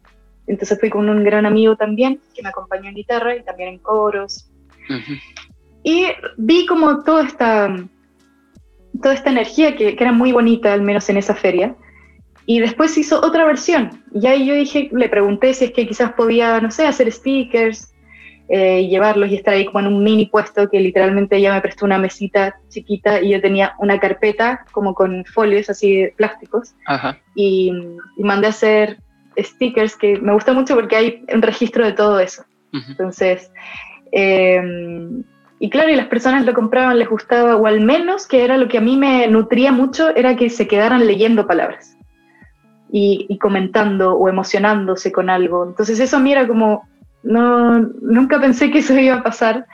Entonces fui con un gran amigo también, que me acompañó en guitarra y también en coros. Y vi como toda esta, toda esta energía que, que, era muy bonita, al menos en esa feria. Y después hizo otra versión. Y ahí yo dije, le pregunté si es que quizás podía, no sé, hacer stickers, eh, llevarlos y estar ahí como en un mini puesto que literalmente ella me prestó una mesita chiquita y yo tenía una carpeta como con folios así de plásticos Y, mandé a hacer stickers que me gusta mucho porque hay un registro de todo eso. Entonces, em, y claro, y las personas lo compraban, les gustaba, o al menos que era lo que a mí me nutría mucho, era que se quedaran leyendo palabras y, comentando o emocionándose con algo. Entonces eso a mí era como no, nunca pensé que eso iba a pasar,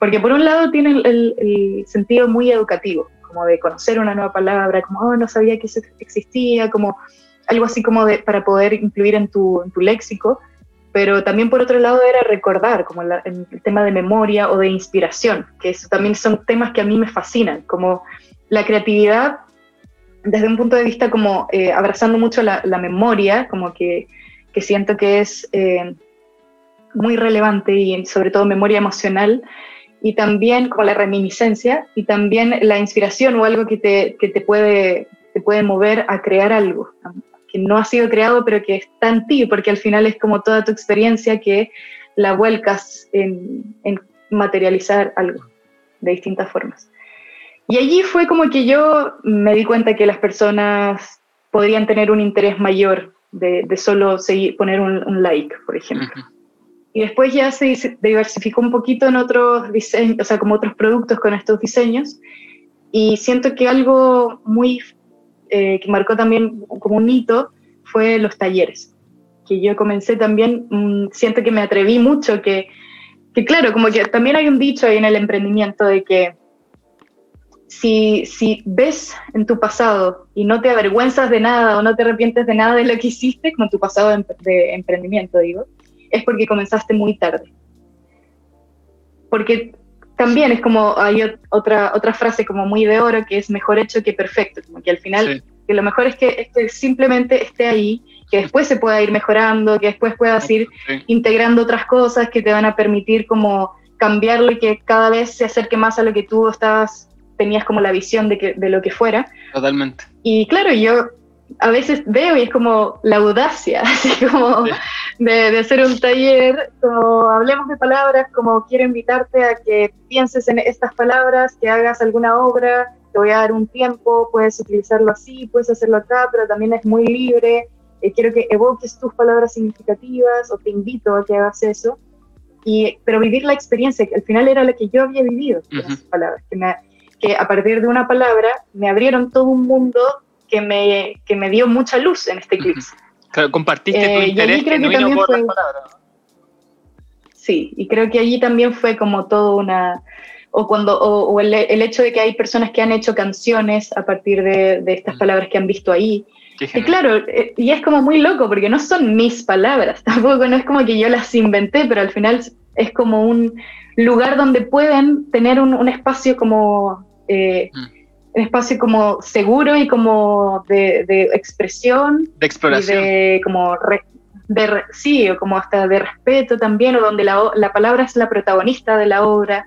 porque por un lado tiene el, sentido muy educativo, como de conocer una nueva palabra, como, oh, no sabía que eso existía, como algo así como de, para poder incluir en tu, en tu léxico, pero también por otro lado era recordar, como el tema de memoria o de inspiración, que eso también son temas que a mí me fascinan, como la creatividad desde un punto de vista como eh, abrazando mucho la, memoria, como que, que, siento que es... Eh, muy relevante y sobre todo memoria emocional y también como la reminiscencia y también la inspiración o algo que te, que te, puede, te puede mover a crear algo que no ha sido creado pero que está en ti porque al final es como toda tu experiencia que la vuelcas en, en materializar algo de distintas formas. Y allí fue como que yo me di cuenta que las personas podrían tener un interés mayor de, de solo seguir, poner un, like, por ejemplo. Y después ya se diversificó un poquito en otros diseños, o sea, como otros productos con estos diseños. Y siento que algo muy eh, que marcó también como un hito fue los talleres. Que yo comencé también, mm, siento que me atreví mucho, que, que claro, como que también hay un dicho ahí en el emprendimiento de que si, si, ves en tu pasado y no te avergüenzas de nada o no te arrepientes de nada de lo que hiciste, como tu pasado de emprendimiento, digo, es porque comenzaste muy tarde. Porque también es como, hay otra, otra frase como muy de oro que es mejor hecho que perfecto, como que al final, que lo mejor es que este simplemente esté ahí, que después se pueda ir mejorando, que después puedas ir integrando otras cosas que te van a permitir como cambiarlo y que cada vez se acerque más a lo que tú estabas, tenías como la visión de, que, de lo que fuera. Totalmente. Y claro, yo a veces veo y es como la audacia, así como de, hacer un taller, como hablemos de palabras, como quiero invitarte a que pienses en estas palabras, que hagas alguna obra, te voy a dar un tiempo, puedes utilizarlo así, puedes hacerlo acá, pero también es muy libre, eh, quiero que evoques tus palabras significativas o te invito a que hagas eso, y, pero vivir la experiencia, que al final era la que yo había vivido, esas palabras, que, me, que a partir de una palabra me abrieron todo un mundo que me, que me dio mucha luz en este eclipse. Claro, compartiste tu eh, interés genuino por las palabras. sí, y creo que allí también fue como todo una, o cuando, o, el, hecho de que hay personas que han hecho canciones a partir de, estas palabras que han visto ahí. Y claro, eh, y es como muy loco porque no son mis palabras, tampoco no es como que yo las inventé, pero al final es como un lugar donde pueden tener un, espacio como eh, mm. Un espacio como seguro y como de, expresión de exploración. y de como de, sí o como hasta de respeto también o donde la, la palabra es la protagonista de la obra.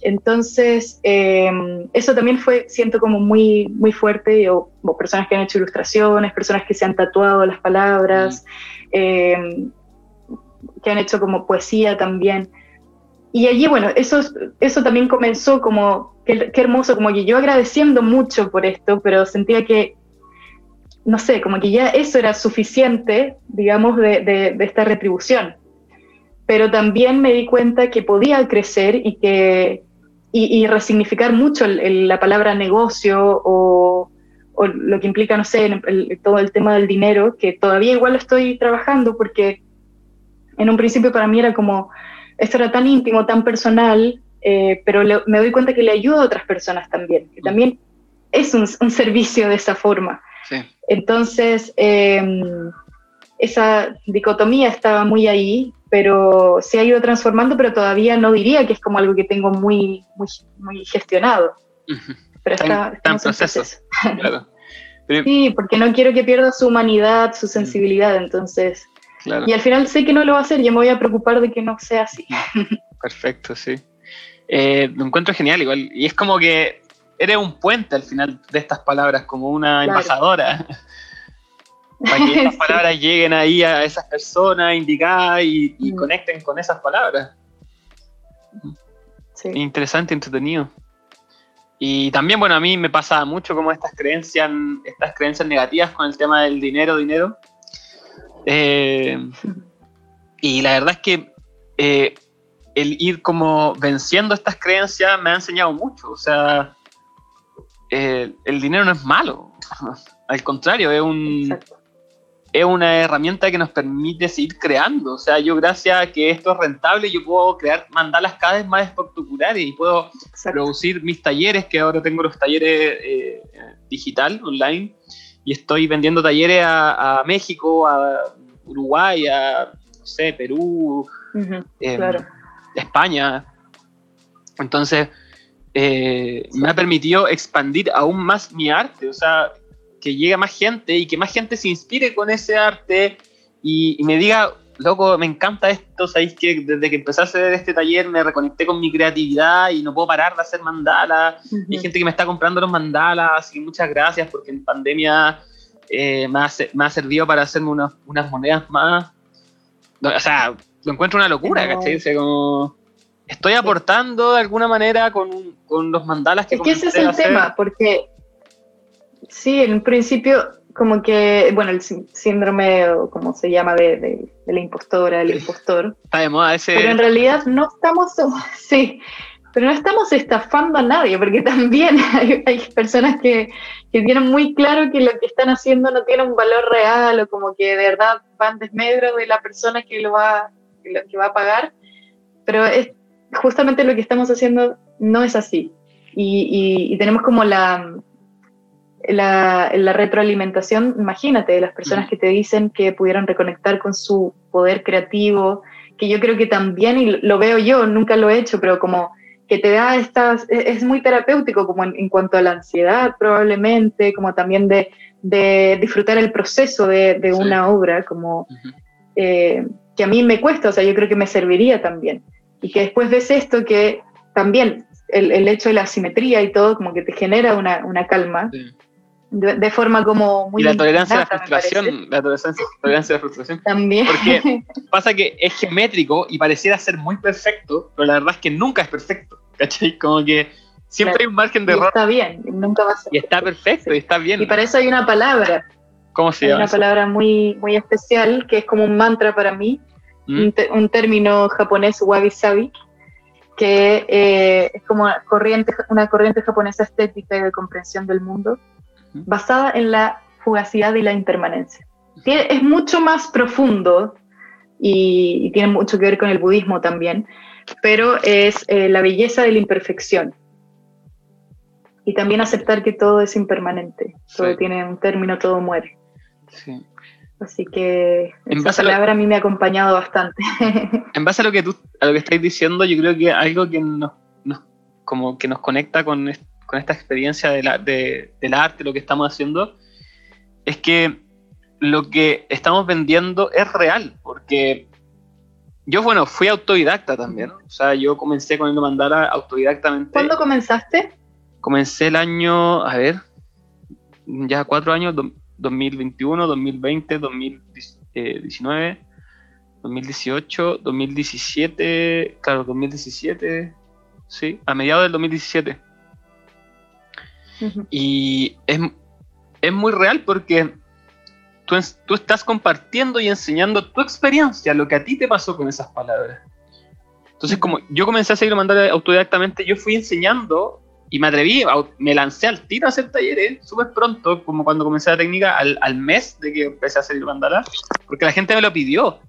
Entonces, eh, eso también fue, siento como muy, muy fuerte, o, personas que han hecho ilustraciones, personas que se han tatuado las palabras, eh, que han hecho como poesía también. Y allí, bueno, eso, eso también comenzó como, qué, hermoso, como que yo agradeciendo mucho por esto, pero sentía que, no sé, como que ya eso era suficiente, digamos, de, de esta retribución. Pero también me di cuenta que podía crecer y que, y, resignificar mucho la palabra negocio o, lo que implica, no sé, todo el tema del dinero, que todavía igual lo estoy trabajando porque en un principio para mí era como, esto era tan íntimo, tan personal, eh, pero me doy cuenta que le ayuda a otras personas también, que también es un, servicio de esa forma. Entonces, em, esa dicotomía estaba muy ahí pero se ha ido transformando, pero todavía no diría que es como algo que tengo muy, muy, muy gestionado. Pero está, en proceso. sí, porque no quiero que pierda su humanidad, su sensibilidad, entonces... Y al final sé que no lo va a hacer, y me voy a preocupar de que no sea así. Perfecto, sí. Eh, lo encuentro genial igual. Y es como que eres un puente al final de estas palabras, como una embajadora para que esas palabras lleguen ahí a esas personas indicadas y, mm. conecten con esas palabras. Sí. Interesante, entretenido. Y también, bueno, a mí me pasa mucho como estas creencias, estas creencias negativas con el tema del dinero, dinero. Eh, y la verdad es que eh, el ir como venciendo estas creencias me ha enseñado mucho. O sea, eh, el dinero no es malo. Al contrario, es un, es una herramienta que nos permite seguir creando. O sea, yo gracias a que esto es rentable, yo puedo crear mandalas cada vez más espectaculares y puedo producir mis talleres, que ahora tengo los talleres digital, online, y estoy vendiendo talleres a, México, a Uruguay, a, no sé, Perú, em, España. Entonces, eh, me ha permitido expandir aún más mi arte. O sea, que llegue más gente y que más gente se inspire con ese arte y, me diga, loco, me encanta esto, sabéis que desde que empecé a hacer este taller me reconecté con mi creatividad y no puedo parar de hacer mandalas. Hay gente que me está comprando los mandalas, así que muchas gracias porque en pandemia eh, me, ha, me, ha, servido para hacerme unas, unas monedas más. O sea, lo encuentro una locura, ¿cachai? como estoy aportando de alguna manera con, con los mandalas que... Es que ese es el tema, porque Sí, en un principio como que, bueno, el síndrome, o como se llama, de, la impostora, del impostor. Está de moda ese... Pero en realidad no estamos, sí, pero no estamos estafando a nadie, porque también hay, personas que, tienen muy claro que lo que están haciendo no tiene un valor real, o como que de verdad van desmedro de la persona que lo va, que va a pagar, pero es justamente lo que estamos haciendo no es así. y tenemos como la, la, retroalimentación, imagínate, de las personas que te dicen que pudieron reconectar con su poder creativo, que yo creo que también, y lo veo yo, nunca lo he hecho, pero como que te da estas, e, es muy terapéutico como en, cuanto a la ansiedad probablemente, como también de, disfrutar el proceso de, una obra, como eh, que a mí me cuesta, o sea, yo creo que me serviría también. Y que después ves esto que también el, hecho de la simetría y todo como que te genera una, una calma de, forma como muy... Y la tolerancia a la frustración, la tolerancia, a la frustración. También. Porque pasa que es geométrico y pareciera ser muy perfecto, pero la verdad es que nunca es perfecto, ¿cachai? Como que siempre hay un margen de error. Está bien, nunca va a ser. Y está perfecto, y está bien. Y para eso hay una palabra. ¿Cómo se llama? Hay una palabra muy, muy especial que es como un mantra para mí, ¿Mm? un, término japonés wabi-sabi, que eh, es como corriente, una corriente japonesa estética y de comprensión del mundo basada en la fugacidad y la impermanencia. es mucho más profundo y, y tiene mucho que ver con el budismo también, pero es eh, la belleza de la imperfección. Y también aceptar que todo es impermanente, todo Sí. tiene un término, todo muere. Sí. Así que En esa base a lo- palabra a mí me ha acompañado bastante. En base a lo que tú, a lo que estáis diciendo, yo creo que algo que nos, nos- como que nos conecta con, con esta experiencia de la- de- del arte, lo que estamos haciendo, es que lo que estamos vendiendo es real, porque yo, bueno, fui autodidacta también, o sea, yo comencé con el mandala autodidactamente. ¿Cuándo comenzaste? Comencé el año, a ver, ya cuatro años, do- 2021, 2020, 2019, 2018, 2017, claro, 2017, sí, a mediados del 2017. Ujú. Y es, es muy real porque tú, tú estás compartiendo y enseñando tu experiencia, lo que a ti te pasó con esas palabras. Entonces, como yo comencé a seguir mandar autodidactamente, yo fui enseñando y me atreví, me lancé al tiro a hacer talleres súper pronto, como cuando comencé la técnica, al, al mes de que empecé a hacer mandala, porque la gente me lo pidió.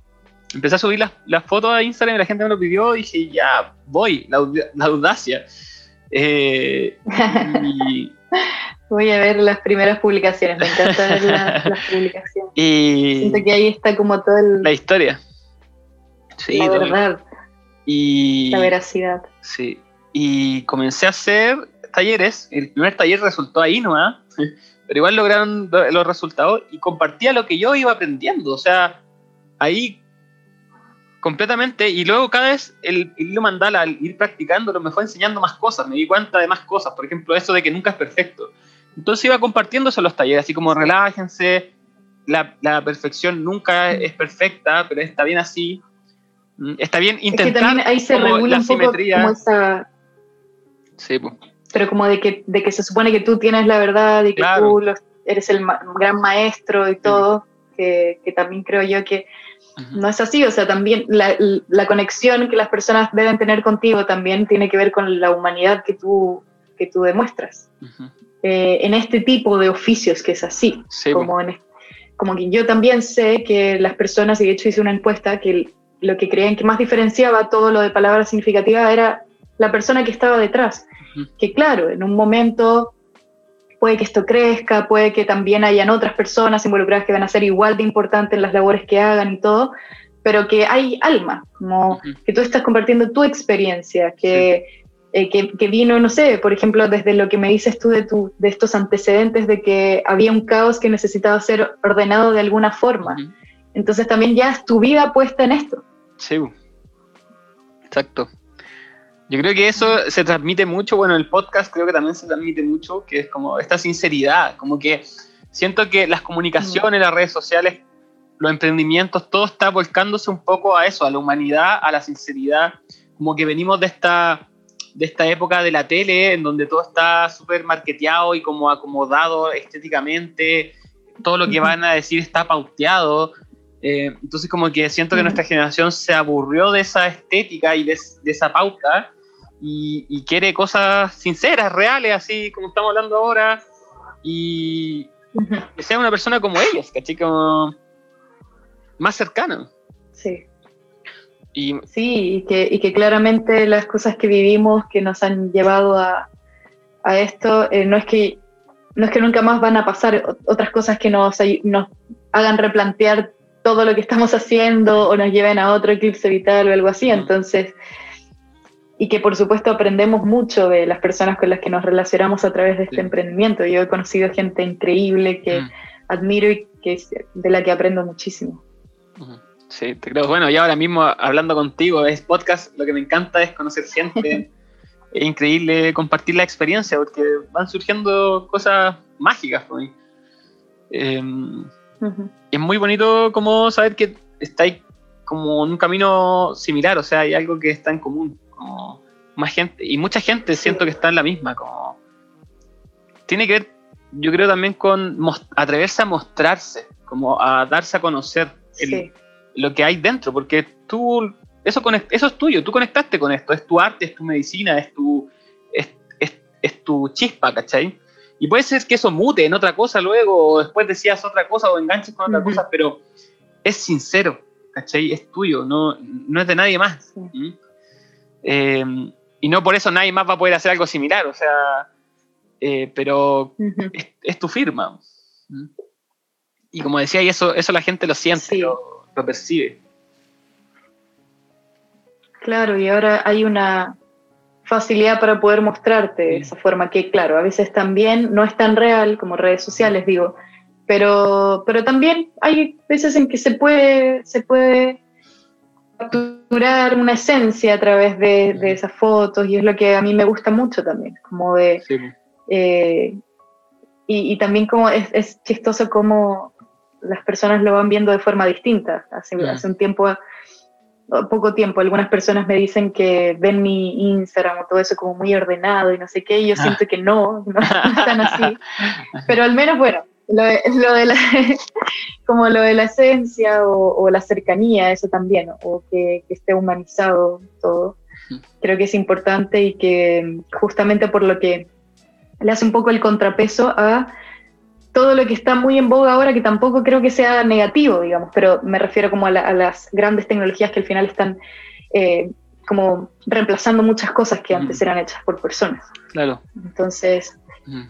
Empecé a subir las, las fotos a Instagram y la gente me lo pidió y dije, ya, voy, la, la audacia. Eh, y, Voy a ver las primeras publicaciones, me encanta ver la- las publicaciones. y Siento que ahí está como toda el- la historia. Sí, la todo. verdad, y, la veracidad. Sí. Y comencé a hacer talleres. El primer taller resultó ahí nomás. Pero igual lograron lo- los resultados y compartía lo que yo iba aprendiendo. O sea, ahí completamente. Y luego cada vez el, el hilo mandala, al ir practicándolo, me fue enseñando más cosas. Me di cuenta de más cosas. Por ejemplo, eso de que nunca es perfecto. Entonces iba en los talleres, así como relájense. La, la perfección nunca es perfecta, pero está bien así. Mm, Está bien Es que intentar ahí se como regula la un poco simetría. como esa, Sí, pues. pero como de que, de que se supone que tú tienes la verdad y que Claro. tú eres el ma- gran maestro y todo, que, que también creo yo que. No es así, o sea, también la, la conexión que las personas deben tener contigo también tiene que ver con la humanidad que tú, que tú demuestras. Eh, en este tipo de oficios que es así, Sí, pues. como, en, como que yo también sé que las personas, y de hecho hice una encuesta, que lo que creían que más diferenciaba todo lo de palabra significativa era la persona que estaba detrás. Que claro, en un momento puede que esto crezca, puede que también hayan otras personas involucradas que van a ser igual de importantes en las labores que hagan y todo, pero que hay alma, como que tú estás compartiendo tu experiencia, que, eh, que, que vino, no sé, por ejemplo, desde lo que me dices tú de, tu, de estos antecedentes de que había un caos que necesitaba ser ordenado de alguna forma. Entonces también ya es tu vida puesta en esto. Sí, exacto. Yo creo que eso se transmite mucho, bueno, el podcast creo que también se transmite mucho, que es como esta sinceridad, como que siento que las comunicaciones, las redes sociales, los emprendimientos, todo está volcándose un poco a eso, a la humanidad, a la sinceridad, como que venimos de esta, de esta época de la tele, en donde todo está súper marketeado y como acomodado estéticamente, todo lo que van a decir está pauteado, eh, entonces como que siento que Ujú. nuestra generación se aburrió de esa estética y de, de esa pauta y, y quiere cosas sinceras, reales, así como estamos hablando ahora, y que sea una persona como ellos, ¿cachai? Como más cercana. Sí. Y Sí, y que, y que claramente las cosas que vivimos que nos han llevado a, a esto, eh, no, es que, no es que nunca más van a pasar otras cosas que nos, nos hagan replantear todo lo que estamos haciendo o nos lleven a otro eclipse vital o algo así. Mm. Y que por supuesto aprendemos mucho de las personas con las que nos relacionamos a través de este Sí. emprendimiento. Yo he conocido gente increíble que Mm, admiro y que, de la que aprendo muchísimo. sí, te creo. Bueno, y ahora mismo hablando contigo, es podcast, lo que me encanta es conocer gente. es increíble compartir la experiencia porque van surgiendo cosas mágicas por mí. Em, es muy bonito como saber que estáis como en un camino similar, o sea, hay algo que está en común, como más gente, y mucha gente siento que está en la misma, como tiene que ver, yo creo también con atreverse a mostrarse, como a darse a conocer el- Sí. lo que hay dentro, porque tú, eso, eso es tuyo, tú conectaste con esto, es tu arte, es tu medicina, es tu, es, es- es tu chispa, ¿cachai? Y puede ser que eso mute en otra cosa luego, o después decías otra cosa o enganches con otra cosa, pero es sincero, ¿cachai? Es tuyo, no, no es de nadie más. ¿Mm? Eh, y no por eso nadie más va a poder hacer algo similar, o sea, eh, pero es, es tu firma. ¿Mm? Y como decía, y eso, eso la gente lo siente, Sí. lo, lo percibe. Claro, y ahora hay una facilidad para poder mostrarte de esa forma que, claro, a veces también no es tan real como redes sociales, digo, pero, pero también hay veces en que se puede, se puede capturar una esencia a través de, de esas fotos y es lo que a mí me gusta mucho también, como de... Sí. eh, y, y también como es, es chistoso cómo las personas lo van viendo de forma distinta. Hace, hace un tiempo, poco tiempo, algunas personas me dicen que ven mi Instagram o todo eso como muy ordenado y no sé qué, y yo Ah. siento que no, no, no están así. Pero al menos, bueno, lo de, lo de la, como lo de la esencia o, o la cercanía, eso también, o que, que esté humanizado todo, creo que es importante y que justamente por lo que le hace un poco el contrapeso a todo lo que está muy en boga ahora, que tampoco creo que sea negativo, digamos, pero me refiero como a, la- a las grandes tecnologías que al final están eh, como reemplazando muchas cosas que antes Mm. eran hechas por personas. Claro. Entonces, Mm.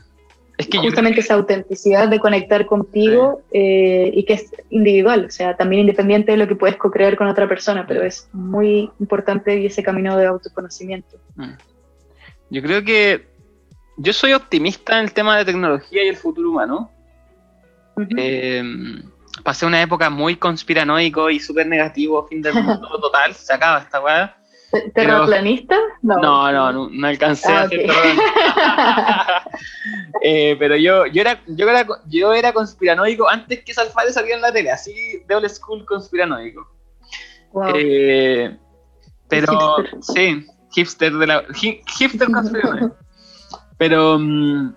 Es que justamente esa autenticidad de conectar contigo eh, y que es individual, o sea, también independiente de lo que puedes co-crear con otra persona, pero es muy importante y ese camino de autoconocimiento. Mm. Yo creo que yo soy optimista en el tema de tecnología y el futuro humano. Eh, pasé una época muy conspiranoico y súper negativo, fin del mundo total, se acaba esta weá. ¿Te- ¿Terraplanista? No, no, no, no alcancé Ah, a hacer ok. terror. Eh, pero yo, yo, era, yo, era, yo era conspiranoico antes que Salfate saliera en la tele, así de old school conspiranoico. Wow. Eh, pero Hipster. sí, hipster de la hi- hipster conspiranoico. Pero mm,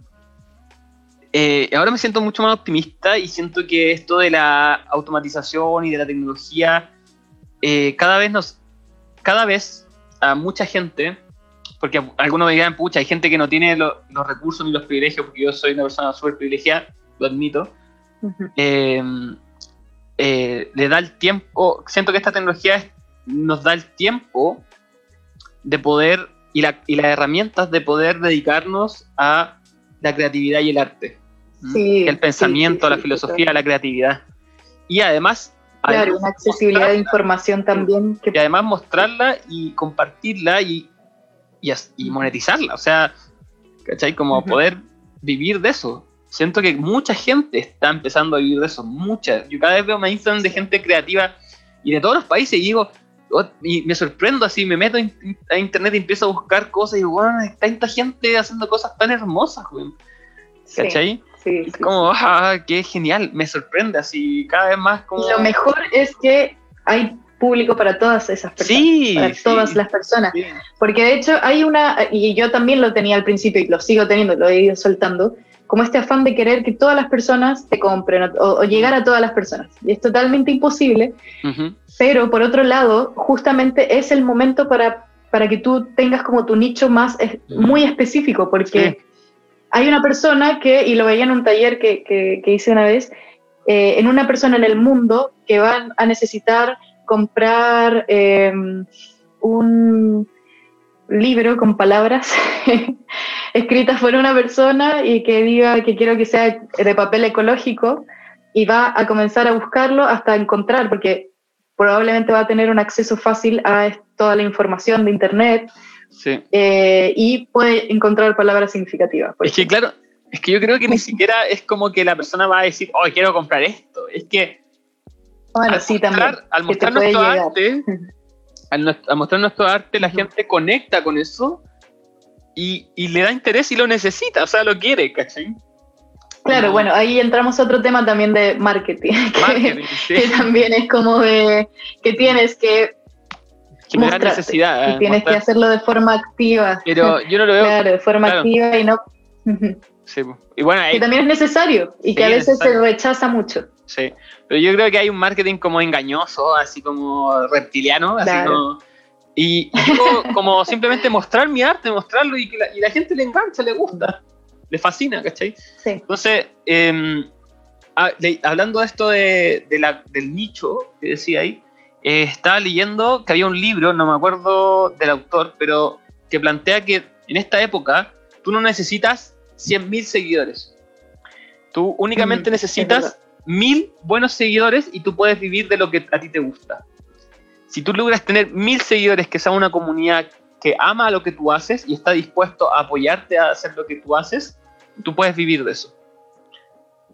eh, ahora me siento mucho más optimista y siento que esto de la automatización y de la tecnología cada vez nos cada vez a mucha gente porque algunos me dirán pucha hay gente que no tiene lo- los recursos ni los privilegios porque yo soy una persona súper privilegiada lo admito eh, eh, le da el tiempo, siento que esta tecnología es- nos da el tiempo de poder y, la- y las herramientas de poder dedicarnos a la creatividad y el arte. Sí, el pensamiento, sí, sí, la filosofía, la creatividad. Y además, Claro, una accesibilidad de información también que y además mostrarla y compartirla y, y, monetizarla. O sea, ¿cachai? Como poder vivir de eso. Siento que mucha gente está empezando a vivir de eso, mucha. Yo cada vez veo más Instagram de gente creativa y de todos los países y digo, oh, y me sorprendo así, me meto in- a internet y empiezo a buscar cosas y digo, bueno, tanta gente haciendo cosas tan hermosas, sí, ¿Cachai? sí, Es sí. como, ah, qué genial, me sorprende así, cada vez más como... Y lo mejor es que hay público para todas esas personas. Sí, para sí, todas las personas. sí. Porque de hecho hay una, y yo también lo tenía al principio y lo sigo teniendo, lo he ido soltando, como este afán de querer que todas las personas te compren o, o llegar a todas las personas. Y es totalmente imposible, Ujú. pero por otro lado, justamente es el momento para, para que tú tengas como tu nicho más es- muy específico, porque Sí. Hay una persona que, y lo veía en un taller que, que- hice una vez, eh, en una persona en el mundo que va a necesitar comprar eh, un libro con palabras escritas por una persona y que diga que quiero que sea de papel ecológico y va a comenzar a buscarlo hasta encontrar, porque probablemente va a tener un acceso fácil a toda la información de Internet Sí. eh, y puede encontrar palabras significativas. Es que claro, es que yo creo que ni siquiera es como que la persona va a decir, oh, quiero comprar esto. Es que Bueno, al sí, mostrar, también. al mostrar nuestro llegar. arte, al, mostrar nuestro arte, la gente conecta con eso y, y le da interés y lo necesita, o sea, lo quiere, ¿cachai? Claro, Como bueno, ahí entramos a otro tema también de marketing, que, Marketing, sí. que también es como de que tienes que, Generar mostrarte, necesidad. y eh, tienes que mostrar. hacerlo de forma activa. Pero yo no lo veo. claro, de forma claro. activa y no. Sí, y bueno, ahí, que también es necesario y que Sí, a veces se rechaza mucho. sí. Pero yo creo que hay un marketing como engañoso, así como reptiliano, así Claro. como. Y, y yo, como simplemente mostrar mi arte, mostrarlo y que la, y la gente le engancha, le gusta, le fascina, ¿cachai? Sí. Entonces, eh, hablando de esto de, de la- del nicho que decía ahí, eh, estaba leyendo que había un libro, no me acuerdo del autor, pero que plantea que en esta época tú no necesitas 100.000 seguidores. Tú únicamente Mm, es necesitas mil buenos seguidores y tú puedes vivir de lo que a ti te gusta. Si tú logras tener mil seguidores que sea una comunidad que ama lo que tú haces y está dispuesto a apoyarte a hacer lo que tú haces, tú puedes vivir de eso.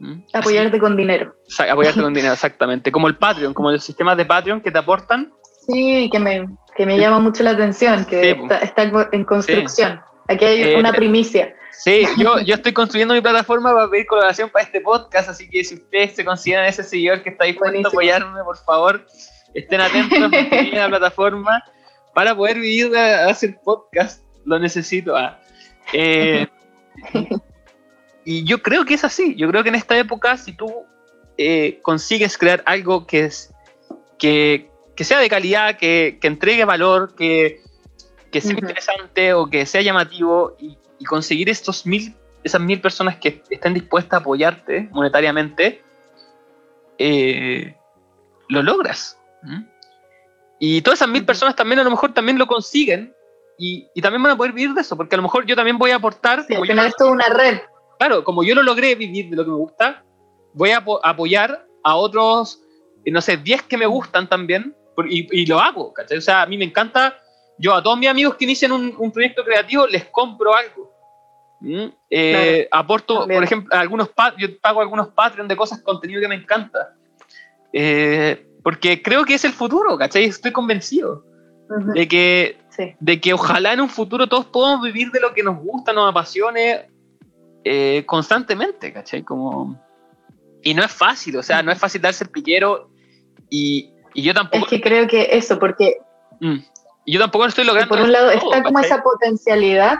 ¿Mm? Apoyarte con dinero. Apoyarte con dinero, exactamente. Como el Patreon, como los sistemas de Patreon que te aportan. Sí, que me, que me llama mucho la atención, que Sí, está, está en construcción. Aquí hay Eh, una primicia. Sí, yo, yo estoy construyendo mi plataforma para pedir colaboración para este podcast, así que si ustedes se consideran ese seguidor que está dispuesto a apoyarme, por favor, estén atentos porque la plataforma para poder vivir de hacer podcast. Lo necesito. ah. Eh, y yo creo que es así. Yo creo que en esta época, si tú eh, consigues crear algo que, es, que, que sea de calidad, que, que entregue valor, que, que sea Ujú. interesante o que sea llamativo y, y conseguir estos mil, esas mil personas que estén dispuestas a apoyarte monetariamente, eh, lo logras. ¿Mm? Y todas esas mil personas también a lo mejor también lo consiguen y, y también van a poder vivir de eso, porque a lo mejor yo también voy a aportar, Sí, como al final es toda una red. Claro, como yo lo logré vivir de lo que me gusta, voy a apo- apoyar a otros, eh, no sé, 10 que me gustan también, y, y lo hago, ¿cachai? O sea, a mí me encanta, yo a todos mis amigos que inician un, un proyecto creativo les compro algo. ¿Mm? Eh, aporto, también. por ejemplo, algunos yo pago algunos Patreon de cosas, contenido que me encanta. Eh, porque creo que es el futuro, ¿cachai? Estoy convencido Ujú, de que Sí. de que ojalá en un futuro todos podamos vivir de lo que nos gusta, nos apasione eh, constantemente, ¿cachai? Como... Y no es fácil, o sea, no es fácil darse el piquero y, y yo Es tampoco... que creo que eso, porque Mm. yo tampoco lo estoy logrando. por un lado todo, está como ¿cachai? esa potencialidad.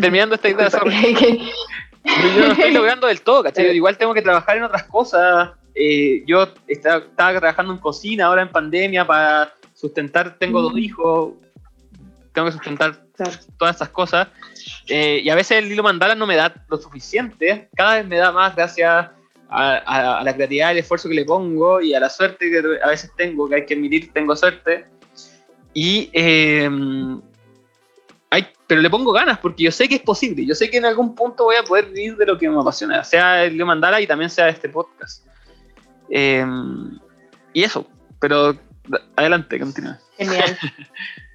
Terminando esta idea, yo no estoy logrando del todo, ¿cachai? Igual tengo que trabajar en otras cosas. Eh, yo estaba, estaba trabajando en cocina ahora en pandemia para sustentar, tengo dos Mm. hijos, tengo que sustentar Claro. todas esas cosas. Eh, y a veces el hilo mandala no me da lo suficiente, cada vez me da más gracias a, a- a la creatividad el esfuerzo que le pongo y a la suerte que a veces tengo, que hay que admitir, tengo suerte. Y, eh, hay, pero le pongo ganas porque yo sé que es posible, yo sé que en algún punto voy a poder vivir de lo que me apasiona, sea el hilo mandala y también sea este podcast. Eh, y eso, pero adelante, continúa. Genial.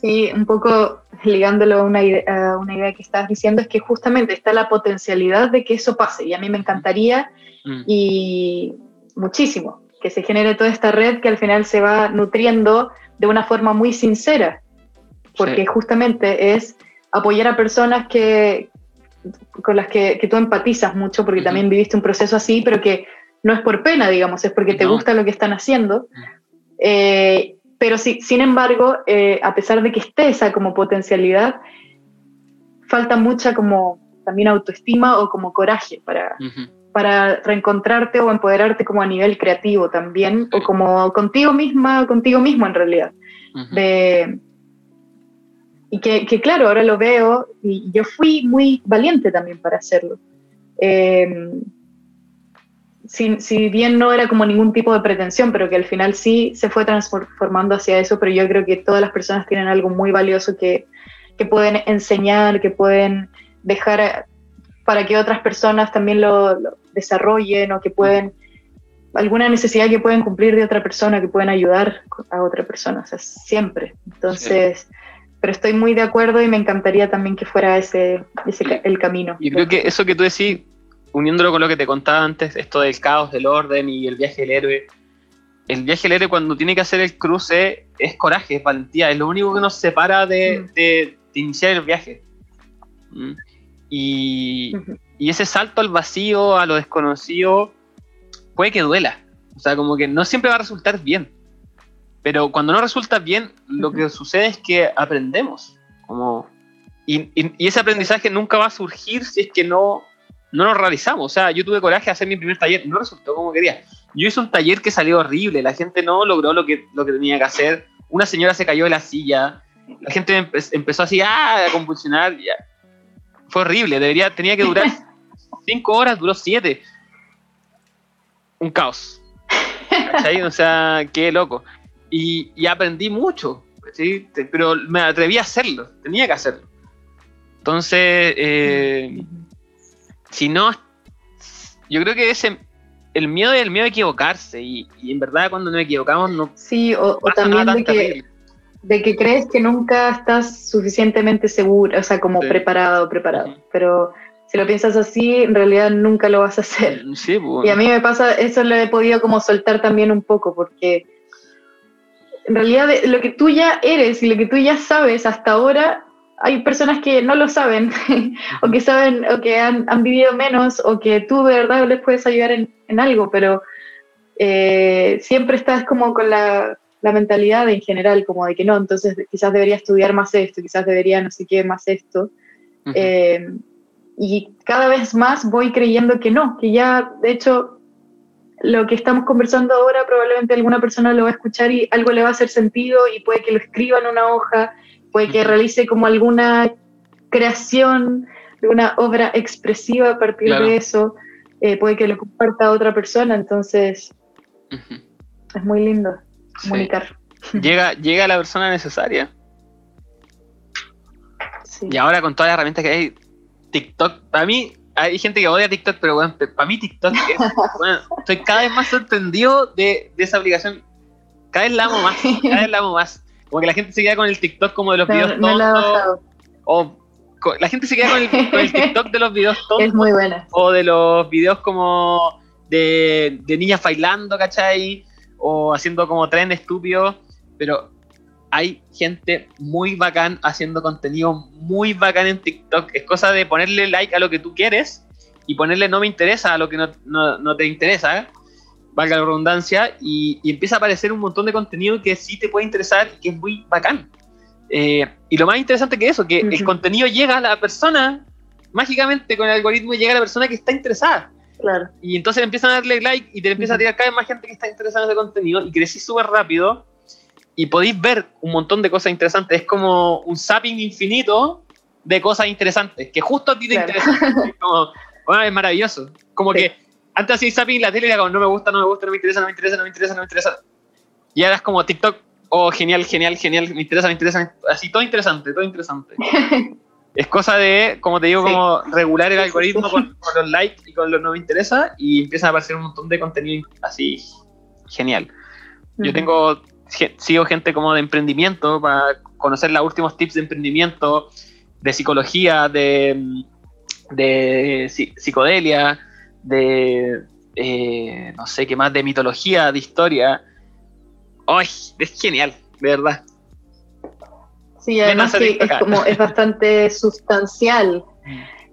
Sí, un poco ligándolo a una, idea, a una idea que estabas diciendo, es que justamente está la potencialidad de que eso pase y a mí me encantaría Mm. y muchísimo que se genere toda esta red que al final se va nutriendo de una forma muy sincera, porque Sí. justamente es apoyar a personas que con las que, que tú empatizas mucho, porque Ujú. también viviste un proceso así, pero que no es por pena, digamos, es porque te gusta lo que están haciendo. Eh, pero sí, sin embargo, eh, a pesar de que esté esa como potencialidad, falta mucha como también autoestima o como coraje para, Ujú. para reencontrarte o empoderarte como a nivel creativo también, o como contigo misma, contigo mismo en realidad. Ujú. De, y que, que claro, ahora lo veo y yo fui muy valiente también para hacerlo. Eh, si, bien no era como ningún tipo de pretensión, pero que al final sí se fue transformando hacia eso, pero yo creo que todas las personas tienen algo muy valioso que, que pueden enseñar, que pueden dejar a- para que otras personas también lo, desarrollen o que pueden, alguna necesidad que pueden cumplir de otra persona, que pueden ayudar a otra persona, o sea, siempre. Entonces, pero estoy muy de acuerdo y me encantaría también que fuera ese, ese el camino. Yo creo que eso que tú decís, uniéndolo con lo que te contaba antes, esto del caos, del orden y el viaje del héroe. El viaje del héroe cuando tiene que hacer el cruce es coraje, es valentía, es lo único que nos separa de, Mm. de- de iniciar el viaje. Mm. Y, y ese salto al vacío, a lo desconocido, puede que duela. O sea, como que no siempre va a resultar bien. Pero cuando no resulta bien, lo que sucede es que aprendemos. Como, y, y- y ese aprendizaje nunca va a surgir si es que no, no lo realizamos. O sea, yo tuve coraje de hacer mi primer taller, no resultó como quería. Yo hice un taller que salió horrible, la gente no logró lo que, lo que tenía que hacer. Una señora se cayó de la silla, la gente empe- empezó así ¡ah! a convulsionar. ya. Fue horrible, debería, tenía que durar cinco horas, duró siete. Un caos. ¿cachai? O sea, qué loco. Y, y aprendí mucho, ¿sí? Pero me atreví a hacerlo, tenía que hacerlo. Entonces, eh, si no, yo creo que ese, el miedo es el miedo a equivocarse. Y, y en verdad, cuando nos equivocamos, no Sí, o, también de que, terrible. de que crees que nunca estás suficientemente seguro, o sea, como Sí. preparado preparado. Pero si lo piensas así, en realidad nunca lo vas a hacer. Sí, pues, Y a mí me pasa, eso lo he podido como soltar también un poco, porque en realidad lo que tú ya eres y lo que tú ya sabes hasta ahora, hay personas que no lo saben, o que saben, o que han, han vivido menos, o que tú de verdad les puedes ayudar en, en algo, pero eh, siempre estás como con la, la mentalidad en general, como de que no, entonces quizás debería estudiar más esto, quizás debería no sé qué más esto. Eh, y cada vez más voy creyendo que no, que ya, de hecho, lo que estamos conversando ahora probablemente alguna persona lo va a escuchar y algo le va a hacer sentido y puede que lo escriba en una hoja, puede que realice como alguna creación, una obra expresiva a partir Claro. de eso, eh, puede que lo comparta a otra persona, entonces es muy lindo Sí. comunicar. Llega, llega la persona necesaria. Sí. Y ahora con todas las herramientas que hay, TikTok, para mí, hay gente que odia TikTok, pero bueno, para mí TikTok es, bueno, estoy cada vez más sorprendido de, de esa aplicación. Cada vez la amo más, cada vez la amo más. Como que la gente se queda con el TikTok como de los No, videos no la he tontos, bajado. o la gente se queda con el, con el TikTok de los videos tontos, Es muy buena. o de los videos como de, de niñas bailando, ¿cachai? O haciendo como tren estúpido, pero hay gente muy bacán haciendo contenido muy bacán en TikTok. Es cosa de ponerle like a lo que tú quieres y ponerle no me interesa a lo que no, no- no te interesa. Valga la redundancia, y, y empieza a aparecer un montón de contenido que sí te puede interesar y que es muy bacán. Eh, y lo más interesante que eso, que el Ujú. contenido llega a la persona, mágicamente con el algoritmo llega a la persona que está interesada. Claro. Y entonces empiezan a darle like y te empieza a tirar cada vez más gente que está interesada en ese contenido y crecí súper rápido y podéis ver un montón de cosas interesantes. Es como un zapping infinito de cosas interesantes que justo a ti te Claro. interesan. Es como, bueno, es maravilloso. Como Sí. que antes hacía zapping en la tele y era como, no me gusta, no me gusta, no me interesa, no me interesa, no me interesa, no me interesa. Y ahora es como TikTok, oh, genial, genial, genial, me interesa, me interesa, así, todo interesante, todo interesante. Es cosa de, como te digo, Sí. como regular el algoritmo. Con, con los likes y con los no me interesa y empieza a aparecer un montón de contenido así genial. Yo Ujú. tengo, ge- sigo gente como de emprendimiento para conocer los últimos tips de emprendimiento, de psicología, de, de psi- psicodelia, de, eh, no sé qué más, de mitología, de historia. ¡Ay! Es genial, de verdad. Sí, además que es como es bastante sustancial,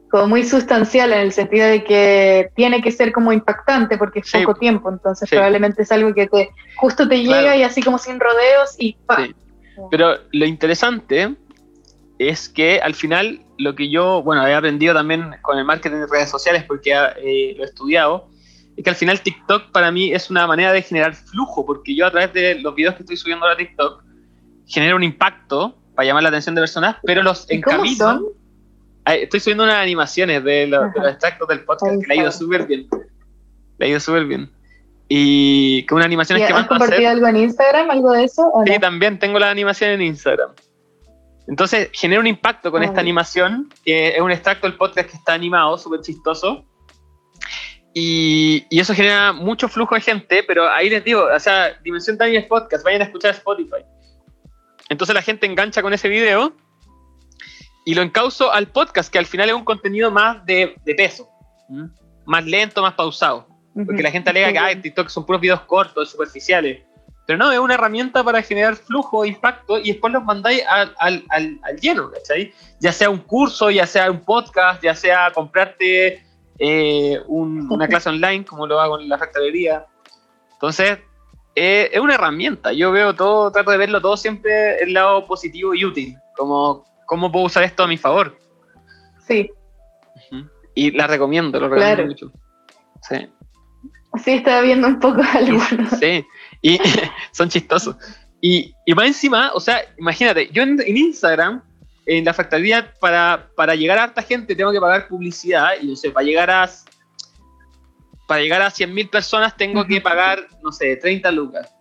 como muy sustancial en el sentido de que tiene que ser como impactante porque es Sí. poco tiempo, entonces Sí. probablemente es algo que te justo te llega y así como sin rodeos y pa. Sí. Pero lo interesante es que al final lo que yo, bueno, he aprendido también con el marketing de redes sociales porque eh, lo he estudiado, es que al final TikTok para mí es una manera de generar flujo, porque yo a través de los videos que estoy subiendo a TikTok genero un impacto para llamar la atención de personas, pero los ¿Y cómo encamino. Estoy subiendo unas animaciones de, los- de Ajá. los extractos del podcast Ahí que le ha ido súper bien. Le ha ido súper bien. Y que unas ¿Y animaciones que ¿Has mando a hacer. compartido algo en Instagram, algo de eso? o Sí, también tengo la animación en Instagram. Entonces, genera un impacto con esta animación, que es un extracto del podcast que está animado, súper chistoso. Y, y eso genera mucho flujo de gente, pero ahí les digo, o sea, Dimensión Tiny es podcast, vayan a escuchar Spotify. Entonces la gente engancha con ese video y lo encauzo al podcast, que al final es un contenido más de, de peso, más lento, más pausado. Porque la gente alega que TikTok son puros videos cortos, superficiales. Pero no, es una herramienta para generar flujo, impacto y después los mandáis al, al, al, al lleno, ¿cachai? Ya sea un curso, ya sea un podcast, ya sea comprarte eh, un- una clase online, como lo hago en la factorería. Entonces, eh, es una herramienta. Yo veo todo, trato de verlo todo siempre el lado positivo y útil. Como, ¿cómo puedo usar esto a mi favor? Sí. Y la recomiendo, lo recomiendo Claro. mucho. Sí. sí, estaba viendo un poco algunos. Sí, y son chistosos. Y, y más encima, o sea, imagínate, yo en, en Instagram, en la factoría, para, para llegar a harta gente tengo que pagar publicidad, y no sé, para llegar a para llegar a 100.000 personas tengo que pagar, no sé, 30 lucas.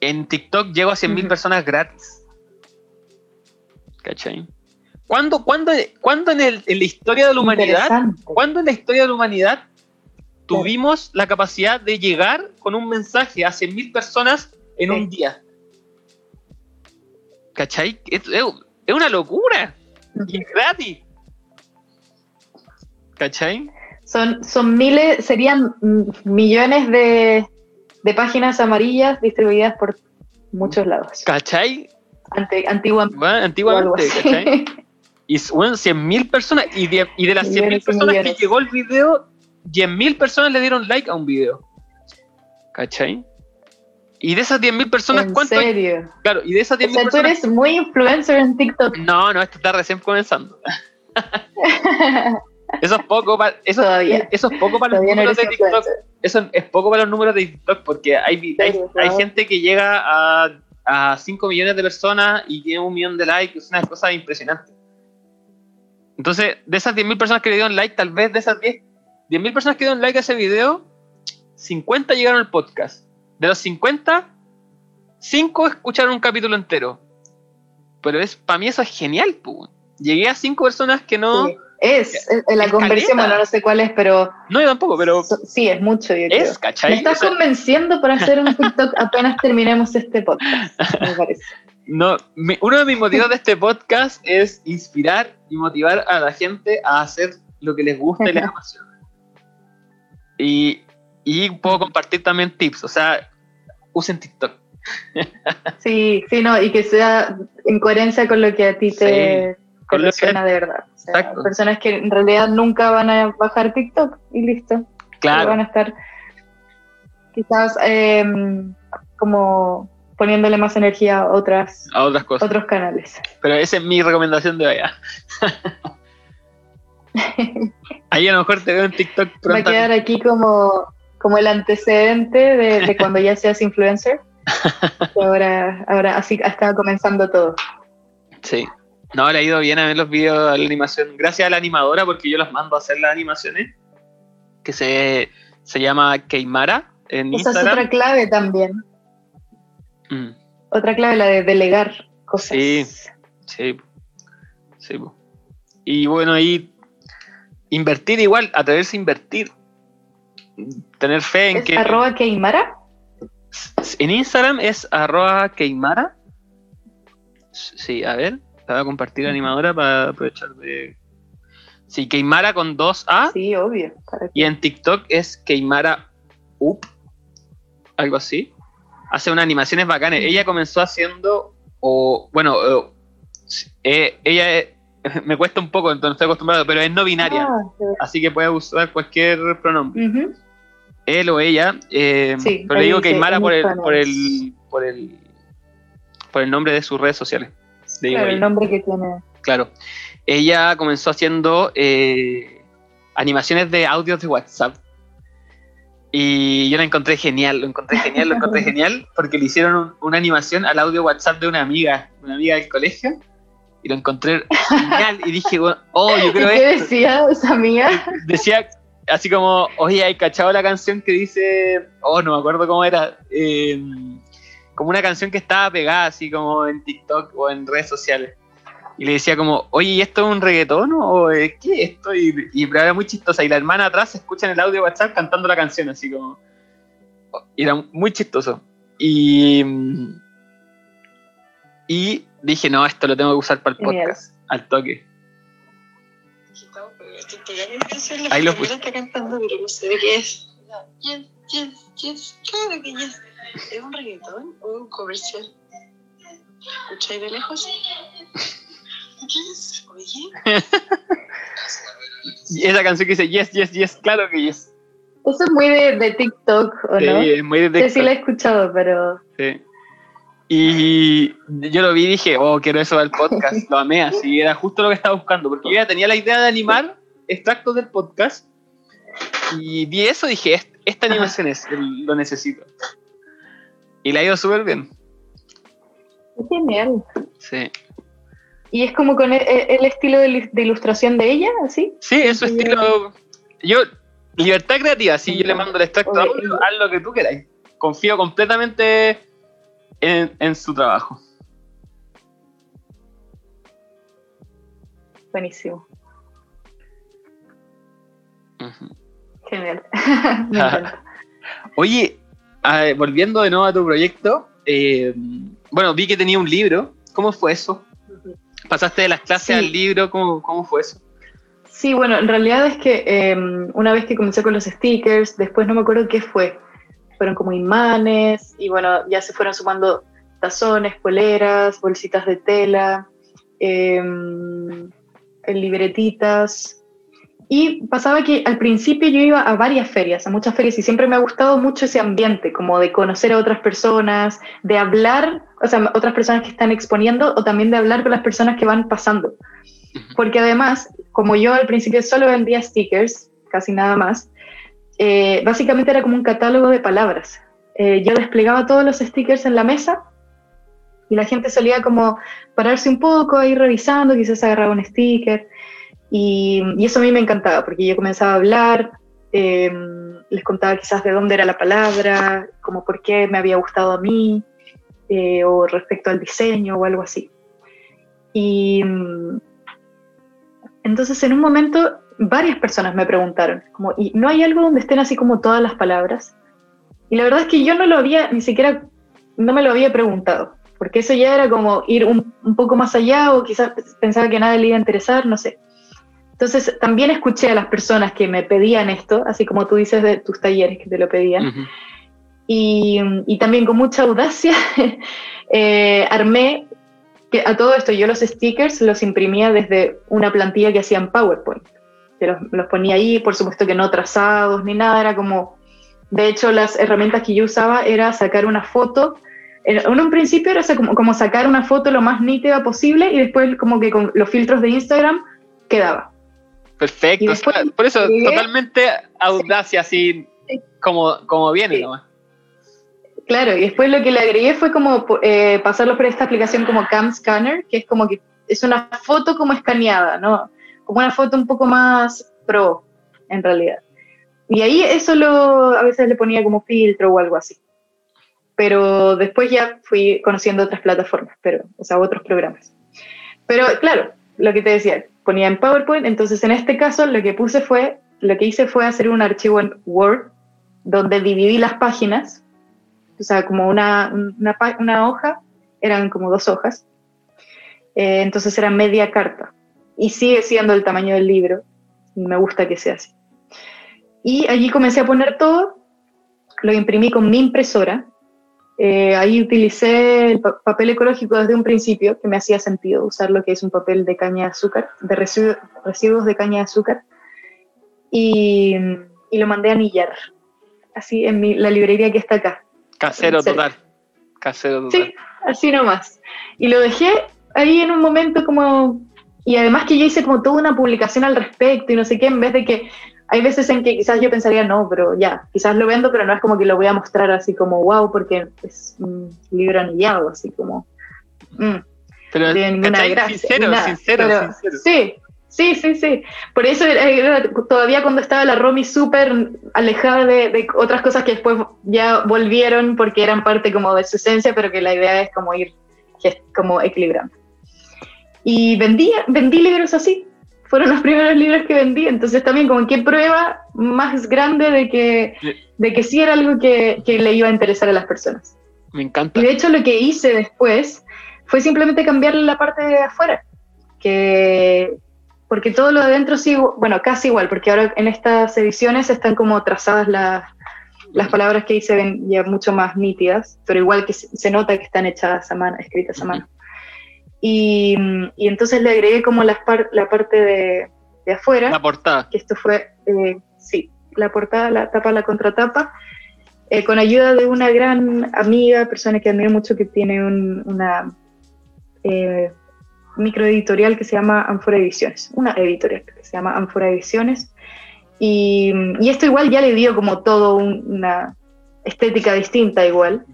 En TikTok llego a 100.000 Ujú. personas gratis. ¿Cachai? ¿Cuándo, cuándo, cuándo en, el- en la historia de la humanidad, cuándo en la historia de la humanidad tuvimos la capacidad de llegar con un mensaje a 100.000 personas en Sí. un día? ¿Cachai? Es, una locura. Y es gratis. ¿Cachai? Son, son miles, serían millones de, de páginas amarillas distribuidas por muchos lados. ¿Cachai? Ante, antiguamente. Bueno, antiguamente. ¿cachai? Y bueno, 100.000 personas, y de, y de las 100.000 Millones y personas que llegó el video, 10.000 personas le dieron like a un video. ¿Cachai? Y de esas 10.000 personas, ¿En ¿cuánto? serio? Claro, y de esas O 10.000 sea, tú personas. eres muy influencer en TikTok. No, no, esto está recién comenzando. Eso es poco para eso, Todavía. eso es poco para los Todavía números de TikTok. influencer. Eso es poco para los números de TikTok porque hay, gente que llega a, a 5 millones de personas y tiene un millón de likes, es una cosa impresionante. Entonces, de esas 10.000 personas que le dieron like, tal vez de esas 10, 10.000 personas que dieron like a ese video, 50 llegaron al podcast. De los 50, 5 escucharon un capítulo entero. Pero es para mí eso es genial. Llegué a 5 personas que no... Sí. Es, es- la Es conversión, bueno, no sé cuál es, pero No, yo tampoco, pero so- sí, es mucho, yo creo. es, ¿cachai? Me estás O sea, convenciendo para hacer un TikTok apenas terminemos este podcast, me parece. No, mi- uno de mis motivos de este podcast es inspirar y motivar a la gente a hacer lo que les gusta y les apasiona. Y, y puedo compartir también tips, o sea, usen TikTok. Sí, sí, no, y que sea en coherencia con lo que a ti te, te con lo que- resuena de verdad. O sea, Exacto. personas que en realidad nunca van a bajar TikTok y listo. Van Claro, a estar quizás eh, como poniéndole más energía a otras, a otras cosas. otros canales. Pero esa es mi recomendación de hoy. ah. Ahí a lo mejor te veo en TikTok Va a pronto. quedar aquí como, como el antecedente de, de cuando ya seas influencer. Ahora, ahora así estaba comenzando todo. Sí. No, le ha ido bien a ver los videos de la animación. Gracias a la animadora, porque yo los mando a hacer las animaciones. Que se, se llama Keimara en Esa es otra clave también. Mm, Otra clave, la de delegar cosas. Sí. sí. Sí. Y bueno, ahí invertir igual, atreverse a invertir. Tener fe en ¿Es que. arroba Keimara? En Instagram es arroba Keimara. Sí, a ver. La voy a compartir animadora para aprovechar de. Sí, Keimara con dos A. Sí, obvio. Y en TikTok es Keimara Up, algo así. Hace unas animaciones bacanas. Ella comenzó haciendo, o bueno, eh, eh, ella eh, me cuesta un poco, entonces no estoy acostumbrado, pero es no binaria. Ah, Así que puede usar cualquier pronombre. Él o ella. eh, Sí, pero le digo Keimara por el, por el, por el, por el nombre de sus redes sociales. Le digo Claro, ella. el nombre que tiene. Claro. Ella comenzó haciendo eh, animaciones de audios de WhatsApp. Y yo la encontré genial, lo encontré genial, lo encontré genial, porque le hicieron un- una animación al audio WhatsApp de una amiga, una amiga del colegio, y lo encontré genial. Y dije, bueno, oh, yo ¿Y creo qué esto. decía esa amiga? Decía así como, oye, ¿hay cachado la canción que dice, oh, no me acuerdo cómo era, eh, como una canción que estaba pegada así como en TikTok o en redes sociales? Y le decía como, oye, ¿y esto es un reggaetón o qué es esto? Y, y pero era muy chistosa. Y la hermana atrás escucha en el audio WhatsApp cantando la canción, así como... Y era muy chistoso. Y, y dije, no, esto lo tengo que usar para el Genial. podcast, al toque. Ahí lo puse. está cantando, pero no sé de qué es. Yes, yes, yes, claro que yes. ¿Es un reggaetón o un comercial? ¿Escucháis de lejos? Yes, oye. Y esa canción que dice, yes, yes, yes, claro que yes. Eso es muy de, de TikTok, ¿o Sí, no? es muy de Sí, sí TikTok. la he escuchado, pero Sí. Y yo lo vi y dije, oh, quiero eso del podcast. Lo amé, así era justo lo que estaba buscando. Porque yo ya tenía la idea de animar extractos del podcast. Y vi eso y dije, "Est- esta animación es, lo necesito. Y le ha ido súper bien. es genial. Sí. ¿Y es como con el, el estilo de, il- de ilustración de ella, así? Sí, es su Sí. estilo. Yo Libertad creativa, si yo le mando el extracto haz lo que tú queráis. Confío completamente en, en su trabajo. Buenísimo. Genial. Me. Oye, volviendo de nuevo a tu proyecto, eh, bueno, vi que tenía un libro. ¿Cómo fue eso? ¿Pasaste de las clases Sí. al libro? ¿Cómo, cómo fue eso? Sí, bueno, en realidad es que eh, una vez que comencé con los stickers, después no me acuerdo qué fue. Fueron como imanes y bueno, ya se fueron sumando tazones, poleras, bolsitas de tela, eh, libretitas. Y pasaba que al principio yo iba a varias ferias, a muchas ferias, y siempre me ha gustado mucho ese ambiente, como de conocer a otras personas, de hablar, o sea, otras personas que están exponiendo, o también de hablar con las personas que van pasando. Porque además, como yo al principio solo vendía stickers, casi nada más, eh, básicamente era como un catálogo de palabras. Eh, yo desplegaba todos los stickers en la mesa y la gente solía como pararse un poco, ir revisando, quizás agarraba un sticker. Y, y eso a mí me encantaba, porque yo comenzaba a hablar, eh, les contaba quizás de dónde era la palabra, como por qué me había gustado a mí, eh, o respecto al diseño o algo así. Y mm, entonces en un momento varias personas me preguntaron, como, ¿y no hay algo donde estén así como todas las palabras? Y la verdad es que yo no lo había, ni siquiera, no me lo había preguntado, porque eso ya era como ir un, un poco más allá o quizás pensaba que a nadie le iba a interesar, no sé. Entonces también escuché a las personas que me pedían esto, así como tú dices de tus talleres que te lo pedían, y también con mucha audacia eh, armé que a todo esto yo los stickers los imprimía desde una plantilla que hacía en PowerPoint. Que los, los ponía ahí, por supuesto que no trazados ni nada, era como, de hecho las herramientas que yo usaba era sacar una foto, en un principio era como, como sacar una foto lo más nítida posible y después como que con los filtros de Instagram quedaba. Perfecto. O sea, por eso, llegué- totalmente audacia, así Sí. como, como viene Sí. nomás. Claro, y después lo que le agregué fue como eh, pasarlo por esta aplicación como Cam Scanner, que es como que es una foto como escaneada, ¿no? Como una foto un poco más pro, en realidad. Y ahí eso lo, a veces le ponía como filtro o algo así. Pero después ya fui conociendo otras plataformas, pero, o sea, otros programas. Pero claro, lo que te decía, ponía en PowerPoint, entonces en este caso lo que puse fue, lo que hice fue hacer un archivo en Word donde dividí las páginas o sea, como una, una, hoja, eran como dos hojas, Eh, entonces era media carta, y sigue siendo el tamaño del libro, me gusta que sea así. Y allí comencé a poner todo, lo imprimí con mi impresora, Eh, ahí utilicé el pa- papel ecológico desde un principio, que me hacía sentido usar lo que es un papel de caña de azúcar, de residu- residuos de caña de azúcar, y, y lo mandé a anillar, así en mi- la librería que está acá. Casero total. Casero total. Sí, así nomás. Y lo dejé ahí en un momento como... Y además que yo hice como toda una publicación al respecto y no sé qué, en vez de que hay veces en que quizás yo pensaría, no, pero ya, quizás lo vendo, pero no es como que lo voy a mostrar así como, wow, porque es un libro anillado, así como... mm, Pero tiene ninguna gracia. sincero, nada. sincero, Pero sincero. Sí, sí, sí, sí. Por eso todavía cuando estaba la Romy súper alejada de, de otras cosas que después ya volvieron porque eran parte como de su esencia, pero que la idea es como ir como equilibrando. Y vendí, vendí libros así. Fueron los primeros libros que vendí. Entonces también como qué prueba más grande de que, de que sí era algo que, que le iba a interesar a las personas. Me encanta. Y de hecho lo que hice después fue simplemente cambiarle la parte de afuera, que porque todo lo de adentro sí, bueno, casi igual, porque ahora en estas ediciones están como trazadas las, las palabras que ahí se ven ya mucho más nítidas, pero igual que se, se nota que están hechas a mano, escritas a mano. Y, y entonces le agregué como la, par- la parte de, de afuera. La portada. que esto fue, eh, sí, la portada, la tapa, la contratapa, eh, con ayuda de una gran amiga, persona que admiro mucho, que tiene un- una eh, microeditorial que se llama Anfora Ediciones, una editorial que se llama Anfora Ediciones, y, y esto igual ya le dio como todo un- una estética distinta igual,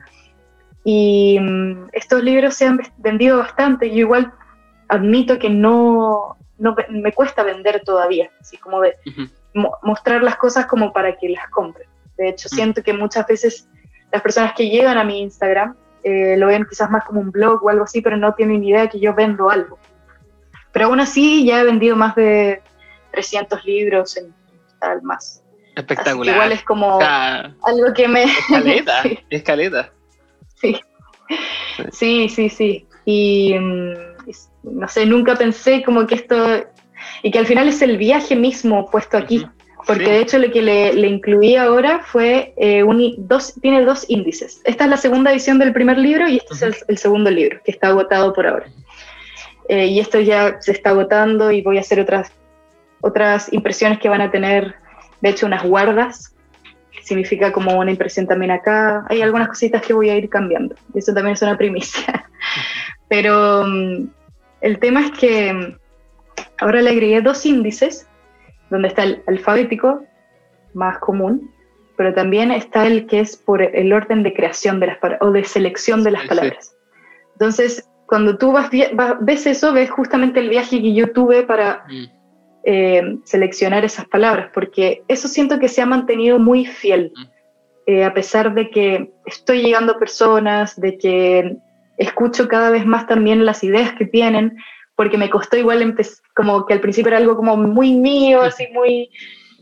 y mm, estos libros se han vendido bastante, yo igual admito que no, no me cuesta vender todavía, así como de, Ujú. mo- mostrar las cosas como para que las compren. De hecho, Mm. siento que muchas veces las personas que llegan a mi Instagram eh, lo ven quizás más como un blog o algo así, pero no tienen idea que yo vendo algo. Pero aún así ya he vendido más de 300 libros en tal más. Espectacular. igual es como sea, algo que me... escaleta, escaleta. Sí. sí, sí, sí. Y mm, no sé, nunca pensé como que esto... Y que al final es el viaje mismo puesto aquí. Porque Sí. de hecho lo que le, le incluí ahora fue eh, un, dos, tiene dos índices. Esta es la segunda edición del primer libro y este es el, el segundo libro, que está agotado por ahora. Eh, y esto ya se está agotando y voy a hacer otras, otras impresiones que van a tener, de hecho, unas guardas, significa como una impresión también acá. Hay algunas cositas que voy a ir cambiando. y Eso también es una primicia. Pero mm, el tema es que mm, ahora le agregué dos índices donde está el alfabético más común, pero también está el que es por el orden de creación de las palabras o de selección de las Sí, sí. palabras. Entonces, cuando tú vas- ves eso, ves justamente el viaje que yo tuve para Mm. Eh, seleccionar esas palabras, porque eso siento que se ha mantenido muy fiel, Mm. eh, a pesar de que estoy llegando a personas, de que escucho cada vez más también las ideas que tienen, porque me costó igual como que al principio era algo como muy mío, así muy,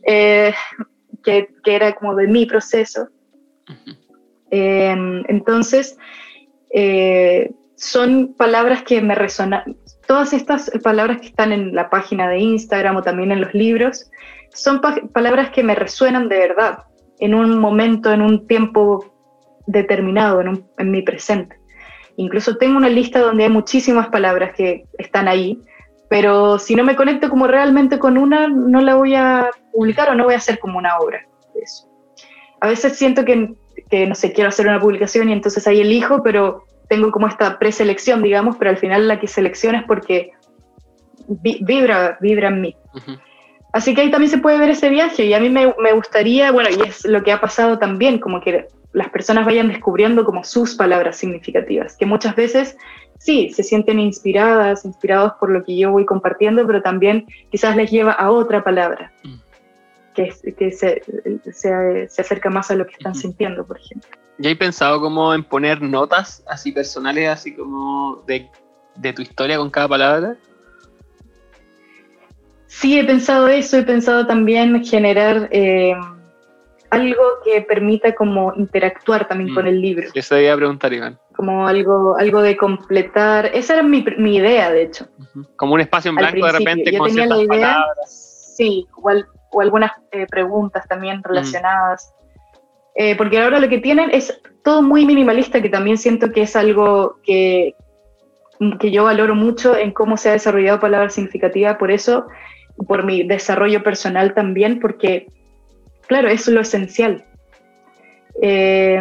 eh, que, que era como de mi proceso. Eh, entonces, son palabras que me resonan. Todas estas palabras que están en la página de Instagram o también en los libros, son pa- palabras que me resuenan de verdad, en un momento, en un tiempo determinado, en, un- en mi presente. Incluso tengo una lista donde hay muchísimas palabras que están ahí, pero si no me conecto como realmente con una, no la voy a publicar o no voy a hacer como una obra eso. A veces siento que, que, no sé, quiero hacer una publicación y entonces ahí elijo, pero tengo como esta preselección, digamos, pero al final la que selecciona es porque vi- vibra, vibra en mí. Así que ahí también se puede ver ese viaje y a mí me, me gustaría, bueno, y es lo que ha pasado también, como que las personas vayan descubriendo como sus palabras significativas, que muchas veces sí, se sienten inspiradas, inspirados por lo que yo voy compartiendo, pero también quizás les lleva a otra palabra, Mm. Que, que se, se, se acerca más a lo que están sintiendo, por ejemplo. ¿Ya hay pensado como en poner notas así personales, así como de, de tu historia con cada palabra? Sí, he pensado eso, he pensado también generar eh, algo que permita como interactuar también Mm. con el libro. Eso iba a preguntar, Iván. como algo, algo de completar. Esa era mi, mi idea, de hecho. Como un espacio en blanco de repente Yo con tenía la ciertas idea, palabras. sí, o, al- o algunas eh, preguntas también relacionadas. Eh, porque ahora lo que tienen es todo muy minimalista, que también siento que es algo que, que yo valoro mucho en cómo se ha desarrollado palabra significativa, por eso, por mi desarrollo personal también, porque, claro, eso es lo esencial. Eh,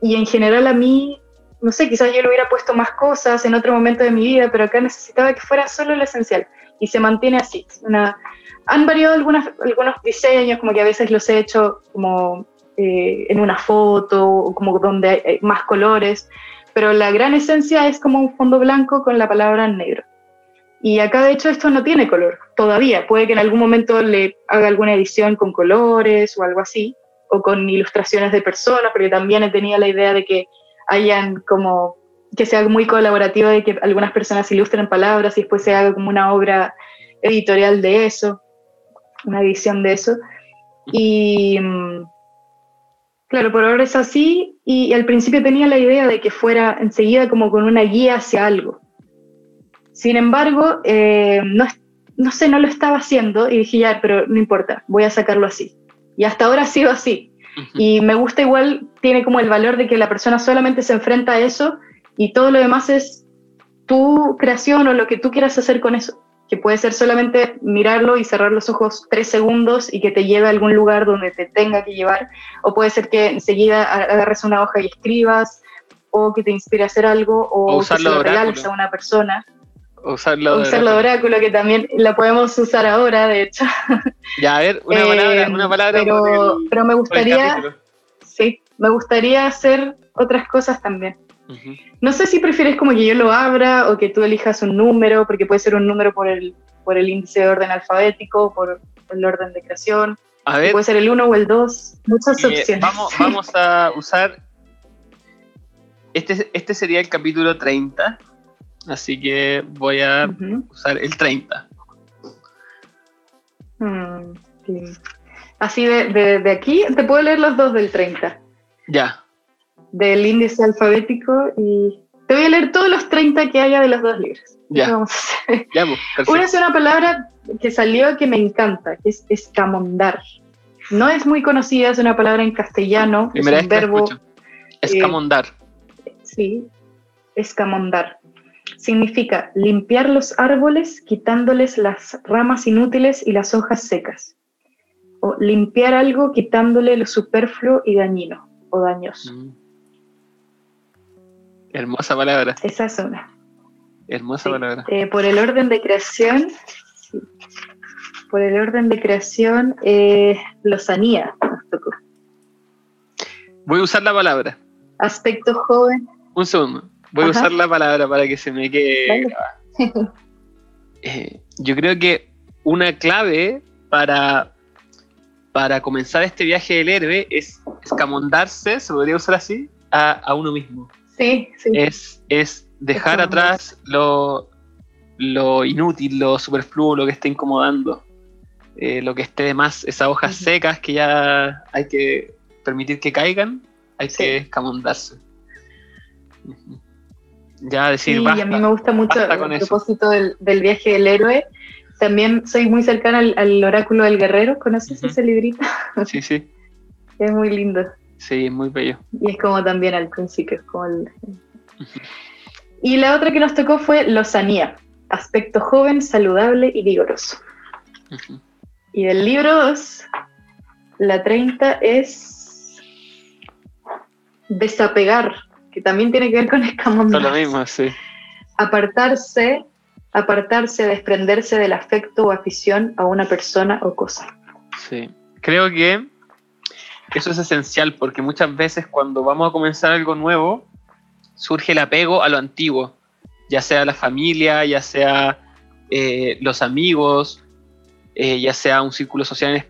y en general a mí, no sé, quizás yo le hubiera puesto más cosas en otro momento de mi vida, pero acá necesitaba que fuera solo lo esencial. Y se mantiene así. Una, han variado algunas, algunos diseños, como que a veces los he hecho como eh, en una foto, o como donde hay, más colores, pero la gran esencia es como un fondo blanco con la palabra en negro. Y acá de hecho esto no tiene color todavía. Puede que en algún momento le haga alguna edición con colores o algo así, o con ilustraciones de personas, porque también tenido la idea de que hayan como que sea muy colaborativo, de que algunas personas ilustren palabras y después se haga como una obra editorial de eso, una edición de eso. Y mm, claro, por ahora es así y al principio tenía la idea de que fuera enseguida como con una guía hacia algo. Sin embargo, eh, no, no sé, no lo estaba haciendo y dije ya, pero no importa, voy a sacarlo así. Y hasta ahora ha sido así. Y me gusta igual, tiene como el valor de que la persona solamente se enfrenta a eso y todo lo demás es tu creación o lo que tú quieras hacer con eso. Que puede ser solamente mirarlo y cerrar los ojos tres segundos y que te lleve a algún lugar donde te tenga que llevar. O puede ser que enseguida agarres una hoja y escribas, o que te inspire a hacer algo, o, O que se lo regales a una persona. Usarlo O de- usarlo de oráculo, que también la podemos usar ahora, de hecho. Ya, a ver, una Eh, palabra, una palabra pero, el- pero me gustaría, sí, me gustaría hacer otras cosas también. No sé si prefieres como que yo lo abra o que tú elijas un número, porque puede ser un número por el por el índice de orden alfabético, por el orden de creación. A ver, Puede ser el 1 o el 2, muchas eh, opciones. vamos, vamos a usar. Este, este sería el capítulo 30. Así que voy a usar el 30. Mm, sí. Así de, de- de aquí, te puedo leer los dos del 30, Ya. Del índice alfabético y te voy a leer todos los 30 que haya de los dos libros. Ya. Eso vamos a hacer. Ya, pues. Una es una palabra que salió que me encanta, que es escamondar. No es muy conocida, es una palabra en castellano, Primera es un verbo, escucho. Escamondar. sí, escamondar. Significa limpiar los árboles quitándoles las ramas inútiles y las hojas secas. O limpiar algo quitándole lo superfluo y dañino o dañoso. Mm. Hermosa palabra. Esa es una. Hermosa Sí. palabra. Eh, por el orden de creación, sí. por el orden de creación, eh, nos tocó. Voy a usar la palabra. Aspecto joven. Un segundo. Voy a usar la palabra para que se me quede. Eh, yo creo que una clave para, para comenzar este viaje del héroe es escamondarse, se podría usar así, a, a uno mismo. Sí, sí. Es, es dejar atrás lo, lo inútil, lo superfluo, lo que esté incomodando, eh, lo que esté de más, esas hojas secas que ya hay que permitir que caigan, hay Sí. que escamondarse. Ujú. Ya decir, Sí, y basta. a mí me gusta mucho eso. propósito del, del viaje del héroe. También soy muy cercana al, al oráculo del guerrero. ¿Conoces ese librito? Sí, sí, Es muy lindo. Sí, muy bello. Y es como también al principio. es como el- Y la otra que nos tocó fue lozanía. Aspecto joven, saludable y vigoroso. Y del libro 2, la 30 es desapegar, que también tiene que ver con Son escamondar. lo mismo, sí. Apartarse, apartarse, desprenderse del afecto o afición a una persona o cosa. Sí. Creo que eso es esencial porque muchas veces cuando vamos a comenzar algo nuevo, surge el apego a lo antiguo, ya sea la familia, ya sea eh, los amigos, eh, ya sea un círculo social,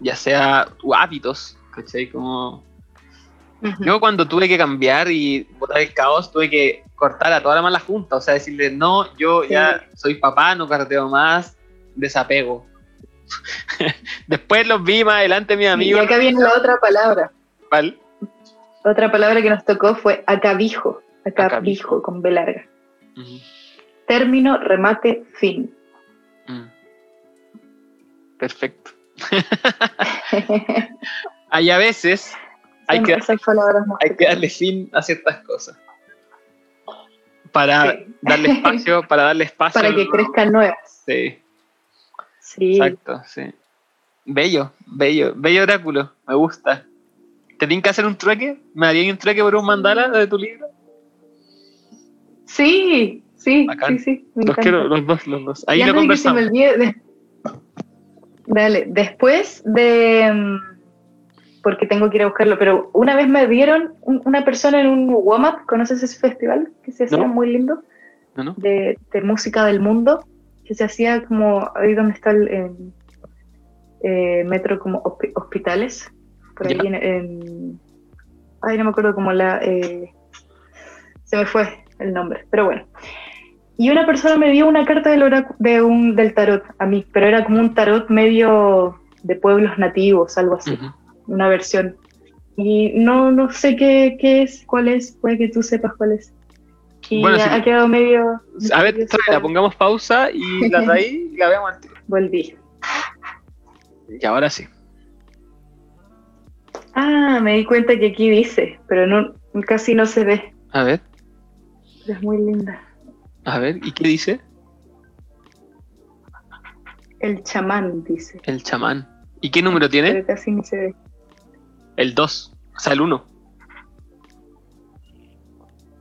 ya sea hábitos, ¿cachai? Como yo cuando tuve que cambiar y botar el caos, tuve que cortar a toda la mala junta, o sea, decirle, no, yo ya soy papá, no carteo más, desapego. Después los vi más adelante mis y amigos. acá viene la otra palabra. ¿cuál? Otra palabra que nos tocó fue acabijo. Acabijo, Acabijo. con B larga. Término, remate, fin. mm. Perfecto. Hay a veces hay que, hay darle fin a ciertas cosas. Para Sí. darle espacio, para darle espacio. para que crezcan nuevas. Sí. Sí, Exacto, sí. Bello, bello, bello oráculo, me gusta. ¿Te tienen que hacer un trueque? ¿Me harían un trueque por un mandala de tu libro? sí, sí, Bacán. sí, sí. me Los encanta. quiero, los dos, los dos. Ahí Y lo antes de que se me conversamos. olvide, de- Dale, después de... mm, Porque tengo que ir a buscarlo, pero una vez me vieron un- una persona en un WOMAP, ¿conoces ese festival? Que se hacía No. muy lindo, ¿No, no? de, de música del mundo, que se hacía como ahí donde está el eh, metro como hospi- hospitales, por ahí en, en- Ay, no me acuerdo cómo la... eh, se me fue el nombre, pero bueno. Y una persona me dio una carta del, de un, del tarot a mí, pero era como un tarot medio de pueblos nativos, algo así, una versión. Y no, no sé qué, qué es, cuál es, puede que tú sepas cuál es. Y Bueno, ha, si- quedado medio... A ver, separado. pongamos pausa y la traí y la vemos tiro. Volví. Y ahora sí. Ah, me di cuenta que aquí dice, pero no, casi no se ve. A ver, Pero es muy linda. a ver, ¿y qué dice? El chamán dice, El chamán. ¿Y qué número tiene? pero casi ni se ve. El 2, o sea, el 1.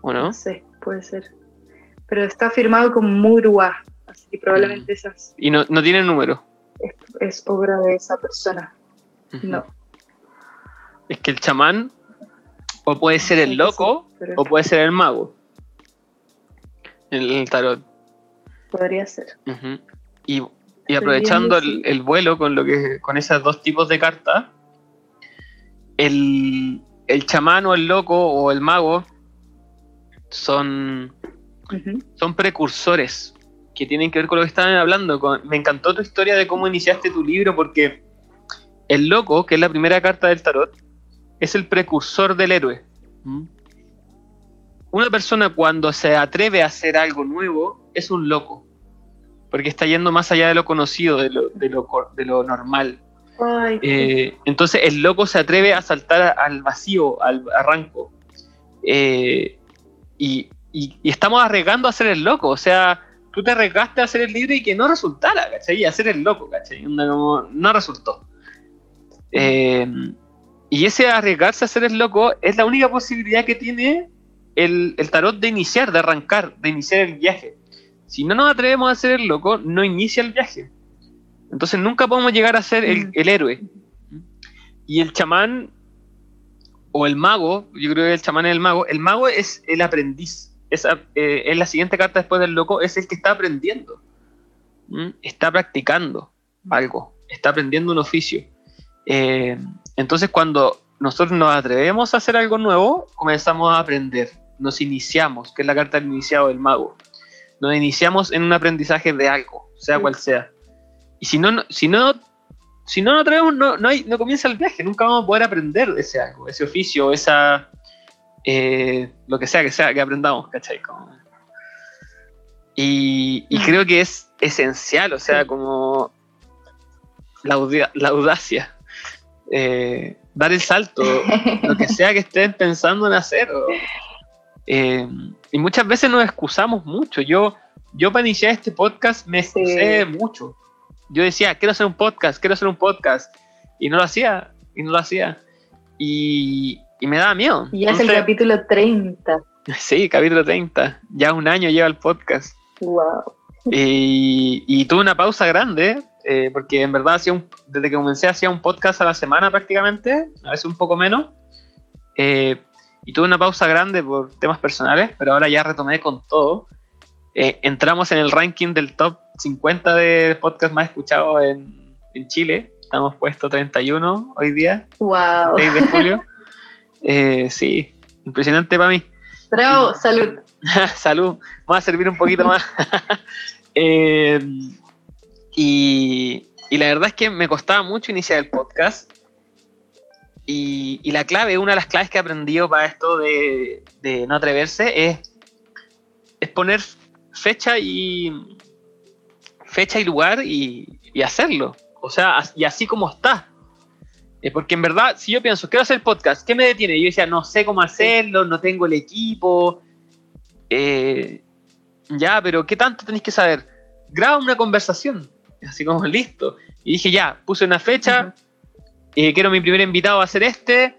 ¿O no? No sé, puede ser. Pero está firmado como Murua, así que Mm. probablemente esas Y no, no tiene número. es, es obra de esa persona. No. Es que el chamán o puede ser el loco sí, pero o puede ser el mago. El, el tarot. podría ser. Y, y aprovechando el vuelo con, lo que, con esos dos tipos de cartas, el, el chamán o el loco o el mago son, son precursores que tienen que ver con lo que estaban hablando. Con- me encantó tu historia de cómo iniciaste tu libro porque el loco, que es la primera carta del tarot, es el precursor del héroe. ¿Mm? Una persona cuando se atreve a hacer algo nuevo es un loco, porque está yendo más allá de lo conocido, de lo, de lo, cor- de lo normal. Ay. Eh, entonces el loco se atreve a saltar al vacío, al arranco. Eh, y, y- y estamos arriesgando a ser el loco. O sea, tú te arriesgaste a hacer el libro y que no resultara, ¿cachai? Y a ser el loco, ¿cachai? No resultó. Eh, y ese arriesgarse a ser el loco es la única posibilidad que tiene el, el tarot de iniciar, de arrancar, de iniciar el viaje. Si no nos atrevemos a ser el loco, no inicia el viaje. Entonces nunca podemos llegar a ser el, Mm. el héroe. Y el chamán o el mago, yo creo que el chamán es el mago, el mago es el aprendiz. Es, eh, es la siguiente carta después del loco, es el que está aprendiendo. ¿Mm? Está practicando algo, está aprendiendo un oficio. Eh, entonces cuando nosotros nos atrevemos a hacer algo nuevo, comenzamos a aprender, nos iniciamos, que es la carta del iniciado del mago. Nos iniciamos en un aprendizaje de algo, sea Sí. cual sea. Y si no- si no, si no nos atrevemos, no, no, hay- no comienza el viaje, nunca vamos a poder aprender ese algo, ese oficio, esa eh, lo que sea que sea que aprendamos, ¿cachai? Como- Y, y Mm. creo que es esencial, o sea, como la, audia- la audacia, eh, dar el salto, lo que sea que estén pensando en hacer. o- eh, y muchas veces nos excusamos mucho. Yo, yo para iniciar este podcast me Sí. excusé mucho. Yo decía, quiero hacer un podcast, quiero hacer un podcast. Y no lo hacía, y no lo hacía. Y, y me daba miedo. Y ya es el capítulo 30. Sí, capítulo 30. Ya un año lleva el podcast. Wow. Y, y tuve una pausa grande, eh, porque en verdad hacía un, desde que comencé hacía un podcast a la semana prácticamente, a veces un poco menos. Eh, y tuve una pausa grande por temas personales, pero ahora ya retomé con todo. Eh, entramos en el ranking del top 50 de podcasts más escuchados en, en Chile. Estamos puesto 31 hoy día, Wow. 6 de julio. Eh, sí, impresionante para mí. Bravo, salud. Salud, me va a servir un poquito más. Eh, y, y la verdad es que me costaba mucho iniciar el podcast. Y, y la clave, una de las claves que he aprendido para esto de, de no atreverse es, es poner fecha y fecha y lugar y, y hacerlo. O sea, y así como está. Eh, porque en verdad, si yo pienso, quiero hacer podcast, ¿qué me detiene? Yo decía, no sé cómo hacerlo, no tengo el equipo. Eh, ya, pero ¿qué tanto tenéis que saber? Graba una conversación. Así como listo. Y dije, ya, puse una fecha. eh, quiero mi primer invitado a ser este.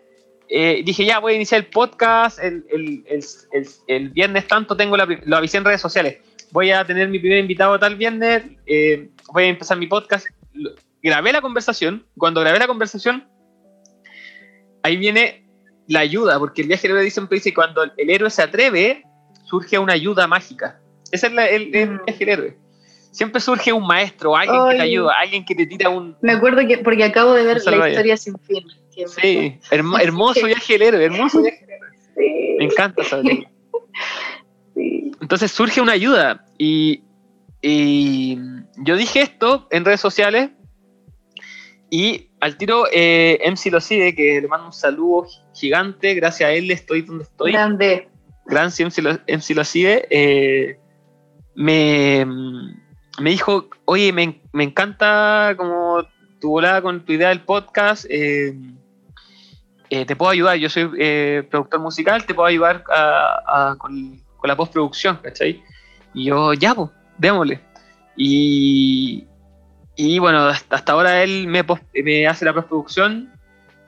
eh, dije, ya, voy a iniciar el podcast. El, el- el- el- viernes tanto tengo la, lo avisé en redes sociales. Voy a tener mi primer invitado tal viernes. eh, voy a empezar mi podcast. Grabé la conversación. Cuando grabé la conversación, ahí viene la ayuda, porque el viaje del héroe siempre dice cuando el, héroe se atreve, surge una ayuda mágica. Ese es la- el, el Mm. viaje del héroe. Siempre surge un maestro, alguien que te Ay. ayuda, alguien que te tira un... Me acuerdo que, porque acabo de ver la historia sin fin. Sí, hermo- hermoso viaje del héroe, hermoso viaje del héroe. Sí, Me encanta esa película. sí. Entonces surge una ayuda y, y yo dije esto en redes sociales y al tiro eh, MC Locide, que le mando un saludo gigante, gracias a él estoy donde estoy. Grande. gran MC, Lo- MC Locide, eh, me, me dijo, oye, me, me encanta como tu volada con tu idea del podcast, eh, eh, te puedo ayudar, yo soy eh, productor musical, te puedo ayudar a- a- con, con la postproducción, ¿cachai? Y yo, ya, pues, démosle. Y, y bueno, hasta, hasta ahora él me, me hace la postproducción,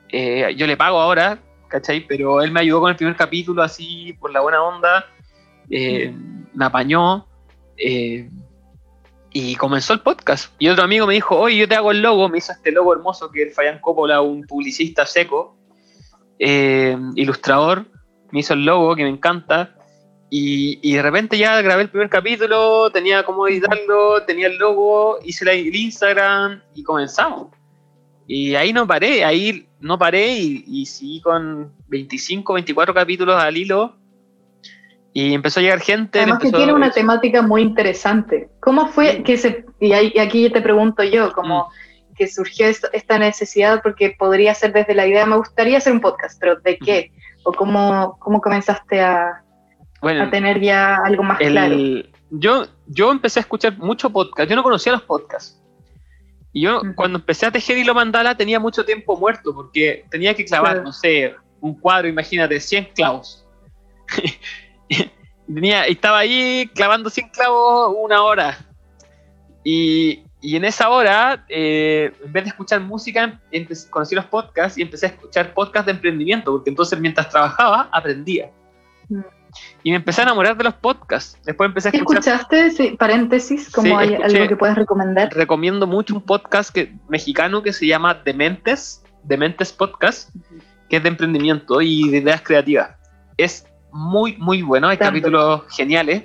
eh, yo le pago ahora, ¿cachai? Pero él me ayudó con el primer capítulo así, por la buena onda, eh, me apañó, eh, y comenzó el podcast. Y otro amigo me dijo, oye, yo te hago el logo, me hizo este logo hermoso que es Fabián Coppola, un publicista seco, eh, ilustrador, me hizo el logo que me encanta, Y, y de repente ya grabé el primer capítulo, tenía cómo editarlo, tenía el logo, hice el Instagram y comenzamos. Y ahí no paré, ahí no paré y, y seguí con 25, 24 capítulos al hilo. Y empezó a llegar gente. Además que tiene una temática muy interesante. ¿Cómo fue Sí. que se, y aquí te pregunto yo, como que surgió esta necesidad, porque podría ser desde la idea, me gustaría hacer un podcast, pero ¿de qué? ¿O cómo, cómo comenzaste a, Bueno, a tener ya algo más el- claro? yo, yo empecé a escuchar mucho podcast. Yo no conocía los podcasts. Y yo, Ujú. cuando empecé a tejer hilo mandala, tenía mucho tiempo muerto porque tenía que clavar, Claro. no sé, un cuadro, imagínate, 100 clavos. tenía, estaba ahí clavando 100 clavos una hora. Y, y en esa hora, eh, en vez de escuchar música, empe- conocí los podcasts y empecé a escuchar podcasts de emprendimiento, porque entonces mientras trabajaba, aprendía. Mm. Y me empecé a enamorar de los podcasts. Después empecé a ¿Qué escuchar. escuchaste? Sí, paréntesis, como Sí, hay escuché- algo que puedes recomendar. Recomiendo mucho un podcast que, mexicano que se llama Dementes, Dementes Podcast, que es de emprendimiento y de ideas creativas. Es muy, muy bueno, hay Tanto. capítulos geniales.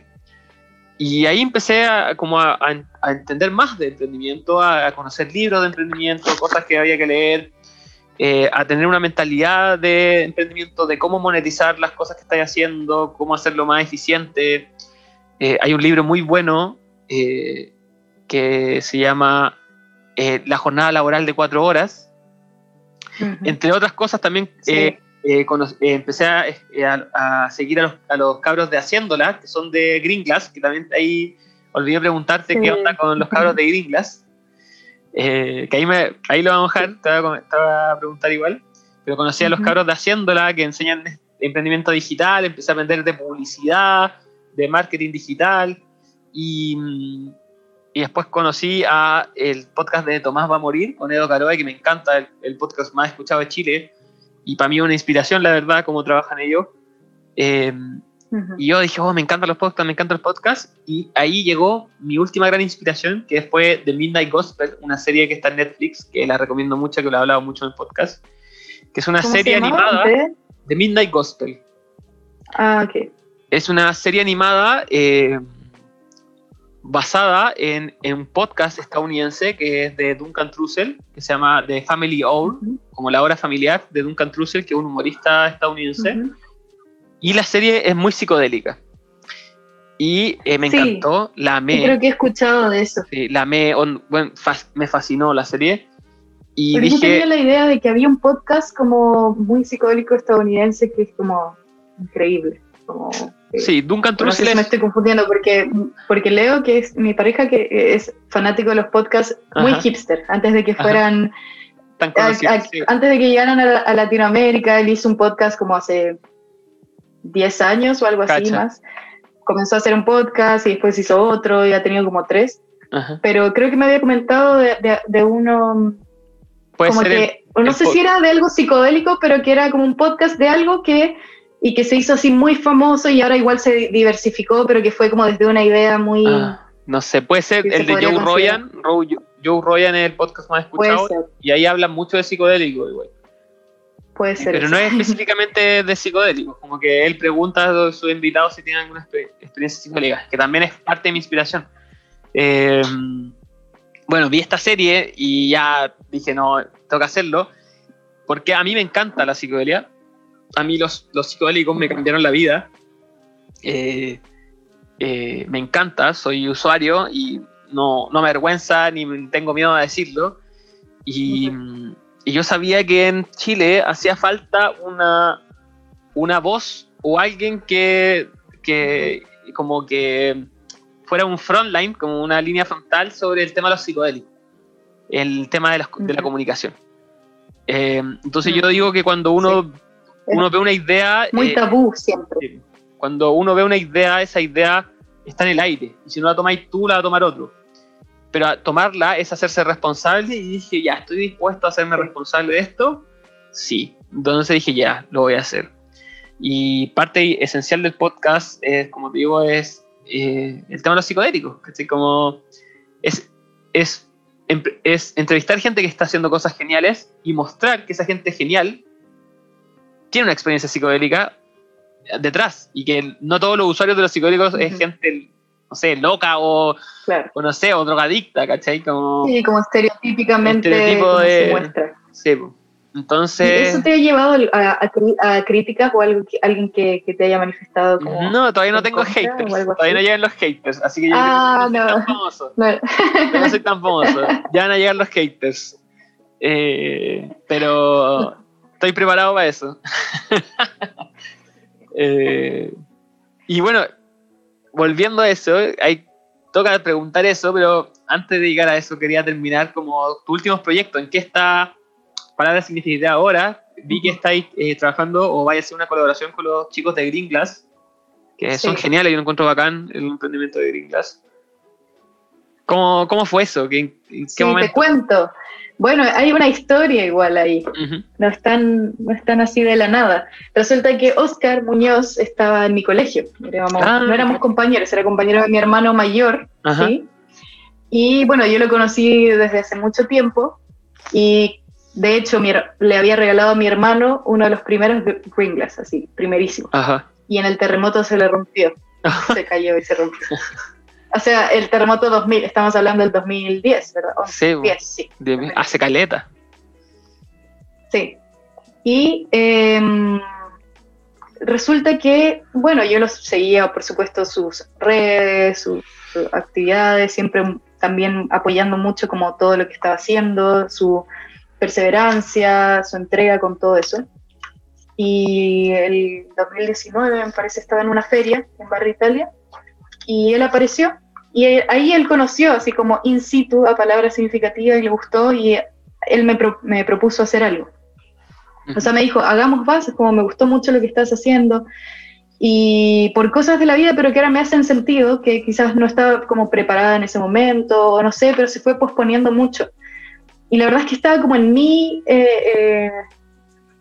Y ahí empecé a, como a, a- a entender más de emprendimiento, a, a conocer libros de emprendimiento, cosas que había que leer, eh, a tener una mentalidad de emprendimiento, de cómo monetizar las cosas que estáis haciendo, cómo hacerlo más eficiente. Eh, hay un libro muy bueno eh, que se llama La jornada laboral de cuatro horas. Entre otras cosas, también Sí. empecé a, a- a seguir a los, a los cabros de Haciéndola, que son de Green Glass, que también ahí olvidé preguntarte Sí. qué onda con los cabros de Green Glass. Eh, que ahí, me, ahí lo vamos a dejar, te voy a, te voy a preguntar igual. Pero conocí a los Ujú. cabros de Haciéndola que enseñan emprendimiento digital, empecé a aprender de publicidad, de marketing digital y, mm, y después conocí a el podcast de Tomás va a morir con Edo Caroe, que me encanta, el, el podcast más escuchado de Chile y para mí una inspiración, la verdad, cómo trabajan ellos. Eh, Y yo dije, oh, me encantan los podcasts, me encantan los podcasts. Y ahí llegó mi última gran inspiración, que fue The Midnight Gospel, una serie que está en Netflix, que la recomiendo mucho, que lo he hablado mucho en el podcast. Que es una ¿Cómo se serie animada, ¿De? The Midnight Gospel. Ah, ok. Es una serie animada eh, basada en, en un podcast estadounidense que es de Duncan Trussell, que se llama The Family Hour, como la hora familiar de Duncan Trussell, que es un humorista estadounidense. Y la serie es muy psicodélica. Y eh, me Sí. encantó, la Yo amé. creo que he escuchado de eso. Sí, la amé, on- bueno, fas- me fascinó la serie. Y Porque yo dije, tenía la idea de que había un podcast como muy psicodélico estadounidense que es como increíble. Como, sí, Duncan no sé Trussell si me es, estoy confundiendo porque, porque Leo, que es mi pareja, que es fanático de los podcasts muy Ajá. hipster, antes de que Ajá. fueran, a- a- sí. antes de que llegaran a, a Latinoamérica, él hizo un podcast como hace 10 años o algo así más. Comenzó a hacer un podcast y después hizo otro y ha tenido como tres, Ajá. pero creo que me había comentado de, de- de uno Puede como ser que, o no el sé si era de algo psicodélico, pero que era como un podcast de algo que, y que se hizo así muy famoso y ahora igual se di- diversificó, pero que fue como desde una idea muy... Ah, no sé, puede ser se el de Joe. Rogan. Ro- Joe Rogan es el podcast más escuchado. Y ahí hablan mucho de psicodélico, igual. Puede ser. Pero eso. no es específicamente de psicodélicos, como que él pregunta a sus invitados si tienen alguna exper- experiencia psicodélica, que también es parte de mi inspiración. Eh, bueno, vi esta serie y ya dije, no, tengo que hacerlo, porque a mí me encanta la psicodelia. A mí los, los psicodélicos me cambiaron la vida. Eh, eh, me encanta, soy usuario y no, no me avergüenza ni tengo miedo a decirlo. Y, y yo sabía que en Chile hacía falta una, una voz o alguien que, que como que fuera un frontline, como una línea frontal sobre el tema de los psicodélicos, el tema de, las- de la comunicación. Eh, entonces yo digo que cuando uno, uno ve una idea, Muy eh, tabú siempre. Sí. Cuando uno ve una idea, esa idea está en el aire. Y si no la tomáis tú, la va a tomar otro. Pero tomarla es hacerse responsable y dije, ya, estoy dispuesto a hacerme responsable de esto. Sí. Entonces dije, ya, lo voy a hacer. Y parte esencial del podcast, es, como te digo, es eh, el tema de los psicodélicos. ¿cachai? Como es, es, em- es entrevistar gente que está haciendo cosas geniales y mostrar que esa gente genial tiene una experiencia psicodélica detrás y que no todos los usuarios de los psicodélicos es Ujú. gente, no sé, loca o, Claro. o no sé, o drogadicta, ¿cachai? Como, Sí, como estereotípicamente Estereotipo de- se muestra. sí, po. ¿Y Entonces, ¿Eso te ha llevado a, a críticas o algo que- alguien que, que te haya manifestado como... no, todavía no en tengo haters, todavía no llegan los haters, así que yo Ah, que no soy no. tan famoso. No, Yo no soy tan famoso. Ya van a llegar los haters. Eh, pero estoy preparado para eso. Eh, y bueno, volviendo a eso, hay, toca preguntar eso, pero antes de llegar a eso quería terminar como tus últimos proyectos. ¿En qué está Palabra Significativa ahora? Vi que estáis eh, trabajando o vais a hacer una colaboración con los chicos de Green Glass, que son geniales, yo lo encuentro bacán el emprendimiento de Green Glass. ¿Cómo, cómo fue eso? ¿Qué- ¿En qué sí, te momento? cuento. Bueno, hay una historia igual ahí. No están, no están así de la nada. Resulta que Oscar Muñoz estaba en mi colegio. Éramos- Ah, no éramos compañeros, era compañero de mi hermano mayor. Ajá. ¿sí? Y bueno, yo lo conocí desde hace mucho tiempo. Y de hecho, mi le había regalado a mi hermano uno de los primeros Glass, así, primerísimo. Ajá. Y en el terremoto se le rompió. se cayó y se rompió. O sea, el terremoto 2000, estamos hablando del 2010, ¿verdad? O Sí, bo. 10, sí. Hace caleta. Sí. Y em, resulta que, bueno, yo los seguía, por supuesto, sus redes, sus, sus actividades, siempre también apoyando mucho como todo lo que estaba haciendo, su perseverancia, su entrega con todo eso. Y el 2019, me parece, estaba en una feria en Barrio Italia y él apareció y ahí él conoció así como in situ a palabra significativa y le gustó y él me, pro- me propuso hacer algo. O sea, me dijo, hagamos bases, como me gustó mucho lo que estás haciendo. Y por cosas de la vida, pero que ahora me hacen sentido, que quizás no estaba como preparada en ese momento, o no sé, pero se fue posponiendo mucho. Y la verdad es que estaba como en mi, eh, eh,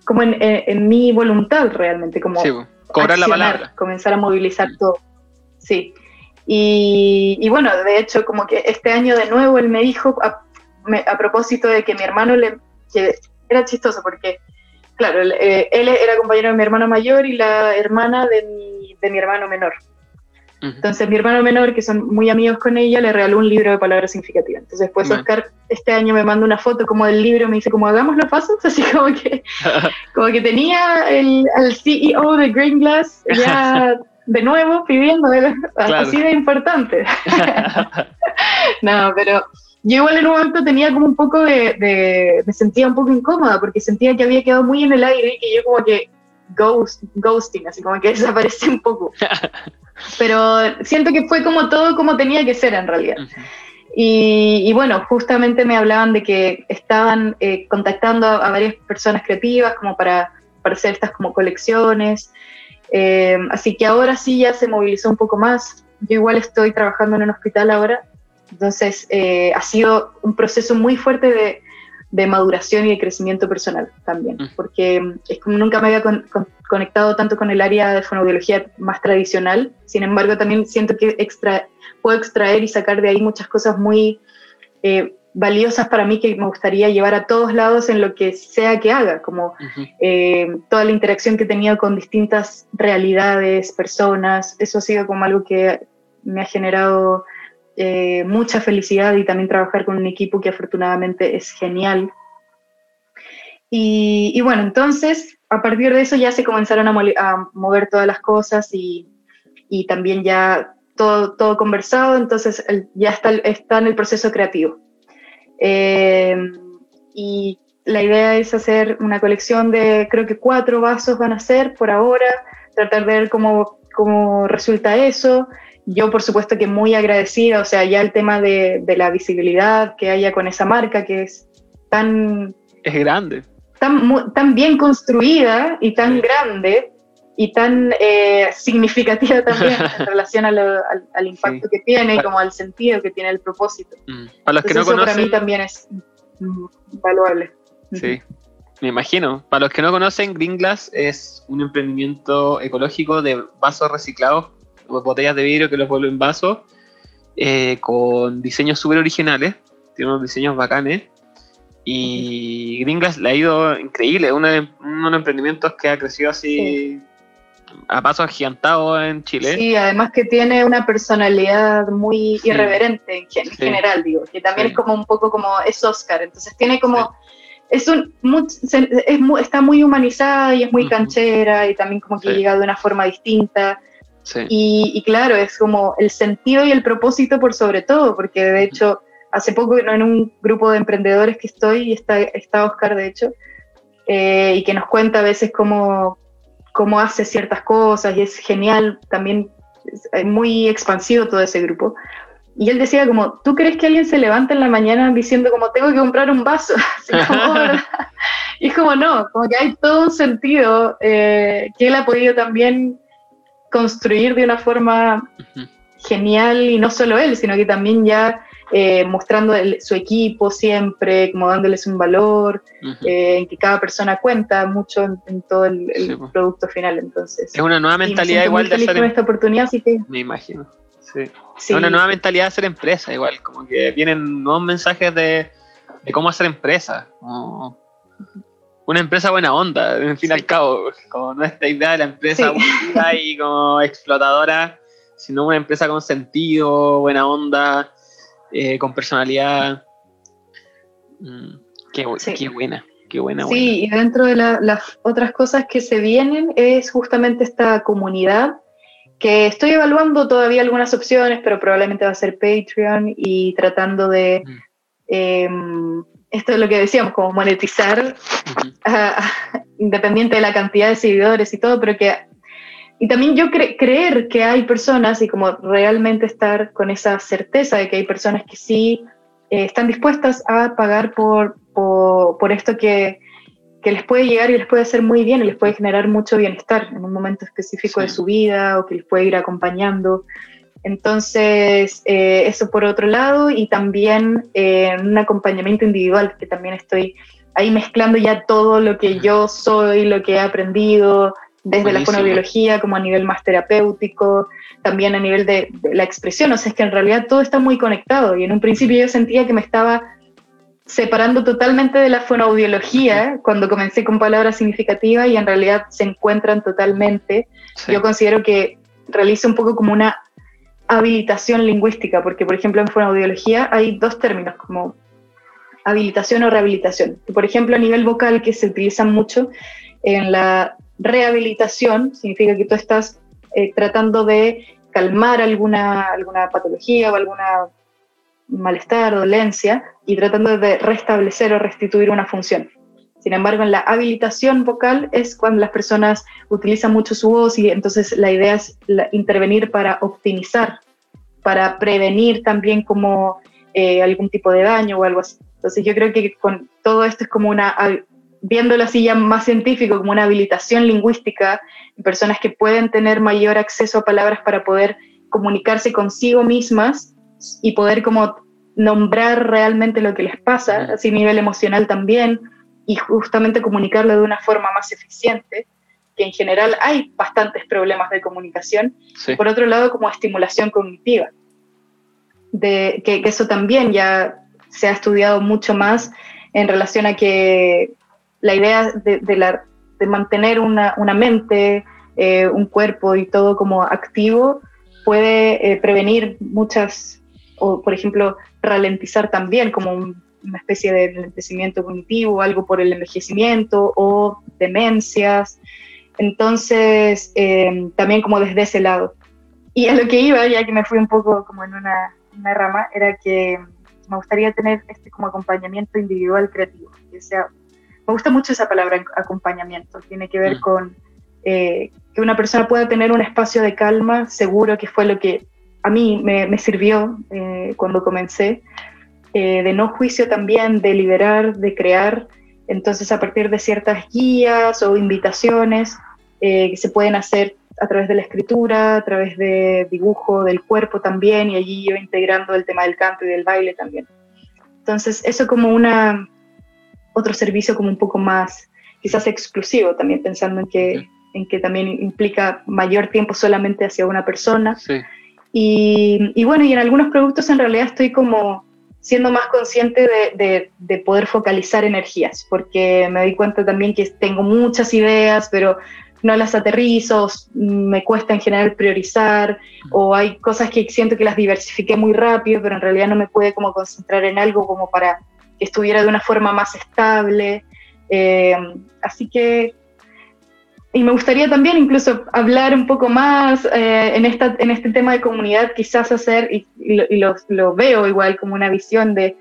como en, en- en mi voluntad realmente, como Sí, cobrar la palabra. comenzar a movilizar todo. Sí. Y, y bueno, de hecho, como que este año de nuevo él me dijo, a, me- a propósito de que mi hermano le... que era chistoso porque, claro, él, eh, él era compañero de mi hermano mayor y la hermana de mi, de mi hermano menor. Entonces mi hermano menor, que son muy amigos con ella, le regaló un libro de palabras significativas. Entonces después Bueno. Oscar este año me manda una foto como del libro, me dice como hagamos los pasos, así como que, como que tenía el, al CEO de Green Glass ya de nuevo pidiendo, así de importante. no, pero yo igual en un momento tenía como un poco de, de- me sentía un poco incómoda porque sentía que había quedado muy en el aire y que yo como que ghost, ghosting, así como que desaparecí un poco. Pero siento que fue como todo como tenía que ser en realidad. Ujú. Y, y bueno, justamente me hablaban de que estaban eh, contactando a, a varias personas creativas como para, para hacer estas como colecciones. Eh, así que ahora sí ya se movilizó un poco más. Yo igual estoy trabajando en un hospital ahora, entonces eh, ha sido un proceso muy fuerte de, de maduración y de crecimiento personal también, Mm. porque mm, es como nunca me había con- con- conectado tanto con el área de fonoaudiología más tradicional, sin embargo también siento que extra, puedo extraer y sacar de ahí muchas cosas muy eh, valiosas para mí que me gustaría llevar a todos lados en lo que sea que haga, como Ujú. eh, toda la interacción que he tenido con distintas realidades, personas, eso ha sido como algo que me ha generado eh, mucha felicidad y también trabajar con un equipo que afortunadamente es genial. Y, y bueno, entonces a partir de eso ya se comenzaron a, mole- a mover todas las cosas y, y también ya todo, todo conversado, entonces ya está, está en el proceso creativo. Eh, y la idea es hacer una colección de, creo que cuatro vasos van a ser por ahora, tratar de ver cómo, cómo resulta eso. Yo, por supuesto, que muy agradecida, o sea, ya el tema de, de la visibilidad que haya con esa marca que es tan, Es grande. tan, tan bien construida y tan grande y tan eh, significativa también en relación a lo- al, al impacto que tiene y como al sentido que tiene el propósito. Mm. Para los que no eso para mí conocen, también es mm, valuable. sí, me imagino. Para los que no conocen, Green Glass es un emprendimiento ecológico de vasos reciclados, botellas de vidrio que los vuelven vasos, eh, con diseños súper originales. Tiene unos diseños bacanes. Y Green Glass le ha ido increíble. Uno de, uno de los emprendimientos que ha crecido así a paso agigantado en Chile. Sí, además que tiene una personalidad muy irreverente en, general, digo, que también es como un poco como es Oscar, entonces tiene como... Es un, es está muy humanizada y es muy canchera y también como que llega de una forma distinta. Y, y, claro, es como el sentido y el propósito por sobre todo, porque de hecho hace poco en un grupo de emprendedores que estoy, y está, está Oscar de hecho, eh, y que nos cuenta a veces cómo, cómo hace ciertas cosas y es genial, también es muy expansivo todo ese grupo. Y él decía como, ¿tú crees que alguien se levanta en la mañana diciendo como tengo que comprar un vaso? y es como no, como que hay todo un sentido eh, que él ha podido también construir de una forma genial y no solo él, sino que también ya eh, mostrando su equipo siempre, como dándoles un valor, eh, en que cada persona cuenta mucho en, todo el, producto final. Entonces, es una nueva mentalidad igual de hacer. esta oportunidad, así que. Me imagino. Sí. Es una nueva mentalidad de hacer empresa, igual, como que vienen nuevos mensajes de, de cómo hacer empresa. una empresa buena onda, en fin y al cabo, como no esta idea de la empresa y como explotadora, sino una empresa con sentido, buena onda, eh, con personalidad. Mm, qué, buena, qué buena. Sí, y dentro de las otras cosas que se vienen es justamente esta comunidad que estoy evaluando todavía algunas opciones, pero probablemente va a ser Patreon y tratando de, mm. em, esto es lo que decíamos, como monetizar, independiente de la cantidad de seguidores y todo, pero que y también yo creer que hay personas y como realmente estar con esa certeza de que hay personas que sí eh, están dispuestas a pagar por, por, esto que, que, les puede llegar y les puede hacer muy bien y les puede generar mucho bienestar en un momento específico de su vida o que les puede ir acompañando. Entonces, eh, eso por otro lado y también eh, un acompañamiento individual que también estoy ahí mezclando ya todo lo que yo soy, lo que he aprendido, desde la fonobiología como a nivel más terapéutico, también a nivel de, la expresión, o sea, es que en realidad todo está muy conectado y en un principio yo sentía que me estaba separando totalmente de la fonoaudiología cuando comencé con palabras significativas y en realidad se encuentran totalmente. Yo considero que realizo un poco como una habilitación lingüística, porque por ejemplo en fonoaudiología hay dos términos como habilitación o rehabilitación. Por ejemplo, a nivel vocal que se utilizan mucho en la rehabilitación significa que tú estás eh, tratando de calmar alguna, alguna patología o alguna malestar o dolencia y tratando de restablecer o restituir una función. Sin embargo, en la habilitación vocal es cuando las personas utilizan mucho su voz y entonces la idea es intervenir para optimizar, para prevenir también como eh, algún tipo de daño o algo así. Entonces yo creo que con todo esto es como una viéndolo así ya más científico, como una habilitación lingüística, en personas que pueden tener mayor acceso a palabras para poder comunicarse consigo mismas y poder como nombrar realmente lo que les pasa, así a nivel emocional también, y justamente comunicarlo de una forma más eficiente, que en general hay bastantes problemas de comunicación, por otro lado como estimulación cognitiva, de, que eso también ya se ha estudiado mucho más en relación a que la idea de, mantener una, mente, eh, un cuerpo y todo como activo puede eh, prevenir muchas, o por ejemplo, ralentizar también como una especie de envejecimiento cognitivo, algo por el envejecimiento o demencias. Entonces, eh, también como desde ese lado. Y a lo que iba, ya que me fui un poco como en una, una rama, era que me gustaría tener este como acompañamiento individual creativo, que sea me gusta mucho esa palabra, acompañamiento. Tiene que ver con eh, que una persona pueda tener un espacio de calma seguro, que fue lo que a mí me, sirvió eh, cuando comencé, eh, de no juicio también, de liberar, de crear. Entonces, a partir de ciertas guías o invitaciones que se pueden hacer a través de la escritura, a través de dibujo del cuerpo también, y allí yo integrando el tema del canto y del baile también. Entonces, eso como una, otro servicio como un poco más quizás exclusivo, también pensando en que, en que también implica mayor tiempo solamente hacia una persona. Y, y, bueno, y en algunos productos en realidad estoy como siendo más consciente de, de, poder focalizar energías, porque me doy cuenta también que tengo muchas ideas, pero no las aterrizo, me cuesta en general priorizar, o hay cosas que siento que las diversifiqué muy rápido, pero en realidad no me puede como concentrar en algo como para que estuviera de una forma más estable. Eh, así que, y me gustaría también incluso hablar un poco más eh, en, esta, en este tema de comunidad, quizás hacer, y, lo, lo, veo igual como una visión de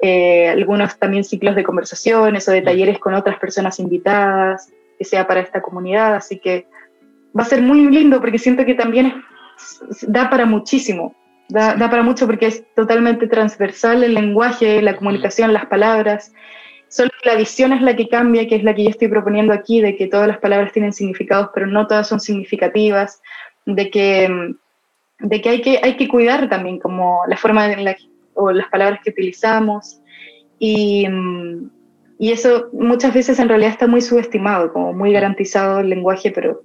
eh, algunos también ciclos de conversaciones o de talleres con otras personas invitadas, que sea para esta comunidad, así que va a ser muy lindo porque siento que también da para muchísimo, da, da, para mucho porque es totalmente transversal el lenguaje, la comunicación, las palabras. Solo la visión es la que cambia, que es la que yo estoy proponiendo aquí, de que todas las palabras tienen significados, pero no todas son significativas, de que, de que, hay, que hay que cuidar también como la forma en la, o las palabras que utilizamos. Y, y eso muchas veces en realidad está muy subestimado, como muy garantizado el lenguaje, pero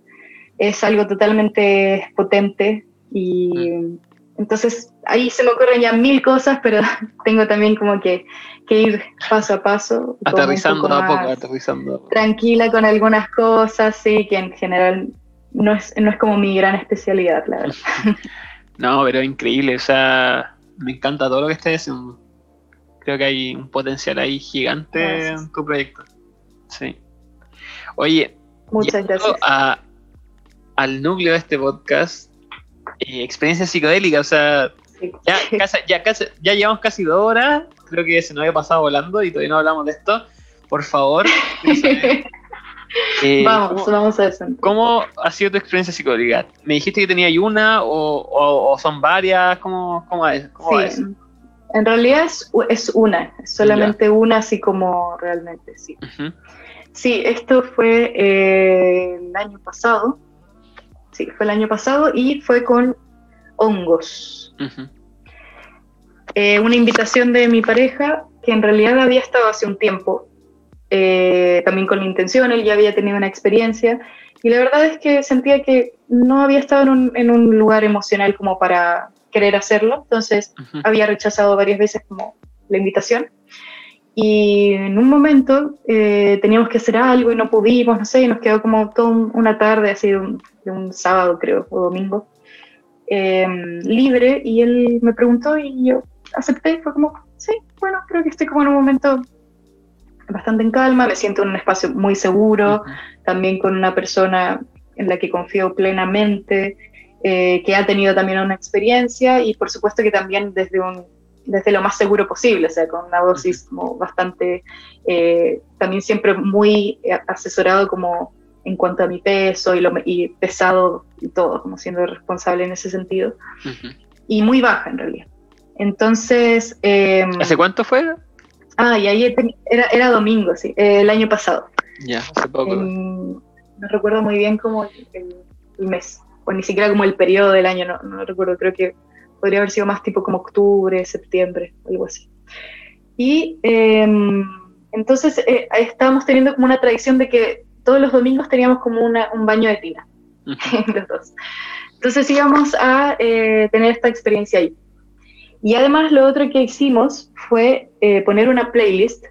es algo totalmente potente y mm. Entonces ahí se me ocurren ya mil cosas, pero tengo también como que, que ir paso a paso. Aterrizando a poco, aterrizando. Tranquila con algunas cosas, sí, que en general no es, no es como mi gran especialidad, la verdad. No, pero increíble, o sea, me encanta todo lo que estés haciendo creo que hay un potencial ahí gigante en tu proyecto. Sí. Oye, muchas gracias. al núcleo de este podcast, eh, experiencia psicodélica, o sea, ya, ya, ya llevamos casi dos horas, creo que se nos había pasado volando y todavía no hablamos de esto. Por favor, eh, vamos, vamos a eso. ¿Cómo ha sido tu experiencia psicodélica? ¿Me dijiste que tenía una o, o, son varias? ¿Cómo, cómo es? ¿Cómo sí. En realidad es, es una, solamente una, así como realmente, sí. Sí, esto fue eh, el año pasado. Sí, fue el año pasado y fue con hongos. Eh, una invitación de mi pareja, que en realidad había estado hace un tiempo, eh, también con la intención, él ya había tenido una experiencia, y la verdad es que sentía que no había estado en un, en un lugar emocional como para querer hacerlo, entonces había rechazado varias veces como la invitación. Y en un momento eh, teníamos que hacer algo y no pudimos, no sé, y nos quedó como toda una tarde, así de un, sábado creo, o domingo, em, libre, y él me preguntó y yo acepté, y fue como, sí, bueno, creo que estoy como en un momento bastante en calma, me siento en un espacio muy seguro, también con una persona en la que confío plenamente, eh, que ha tenido también una experiencia y por supuesto que también desde, un, desde lo más seguro posible, o sea, con una dosis como bastante, eh, también siempre muy asesorado como en cuanto a mi peso y, lo, y pesado y todo, como siendo responsable en ese sentido, y muy baja en realidad. Entonces... Em, ¿Hace cuánto fue? Ah, y ahí era, era domingo, sí, el año pasado. Ya, hace poco. no recuerdo muy bien como el mes o ni siquiera como el periodo del año, no, no recuerdo, creo que podría haber sido más tipo como octubre, septiembre, algo así. Y em, entonces eh, estábamos teniendo como una tradición de que todos los domingos teníamos como un baño de tina, los dos. Entonces íbamos a eh, tener esta experiencia ahí. Y además lo otro que hicimos fue eh, poner una playlist,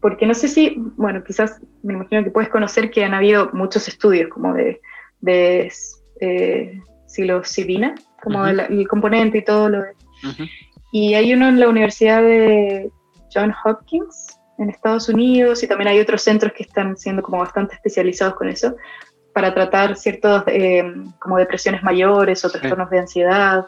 porque no sé si, bueno, quizás me imagino que puedes conocer que han habido muchos estudios como de, de eh, psilocibina, como el, componente y todo lo de... Y hay uno en la Universidad de John Hopkins, en Estados Unidos, y también hay otros centros que están siendo como bastante especializados con eso, para tratar ciertos eh, como depresiones mayores o trastornos de ansiedad.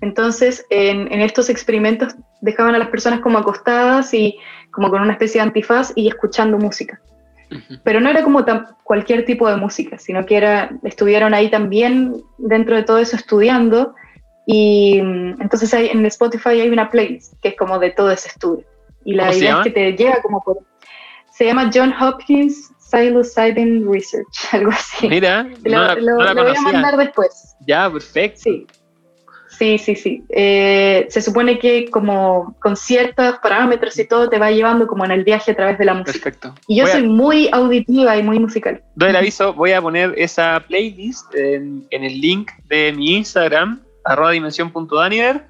Entonces, en, en, estos experimentos dejaban a las personas como acostadas y como con una especie de antifaz y escuchando música. Pero no era como cualquier tipo de música, sino que era, estuvieron ahí también dentro de todo eso estudiando y mm, entonces hay, en Spotify hay una playlist que es como de todo ese estudio. Y la idea es que te llega como por... Se llama John Hopkins Psilocybin Research, algo así. Mira, lo, lo voy a mandar después. Ya, perfecto. Sí. Sí, sí, sí. Eh, se supone que como con ciertos parámetros y todo te va llevando como en el viaje a través de la música. Perfecto. Y yo soy muy auditiva y muy musical. Doy el aviso, voy a poner esa playlist en, el link de mi Instagram, arroba dimensión.daniver.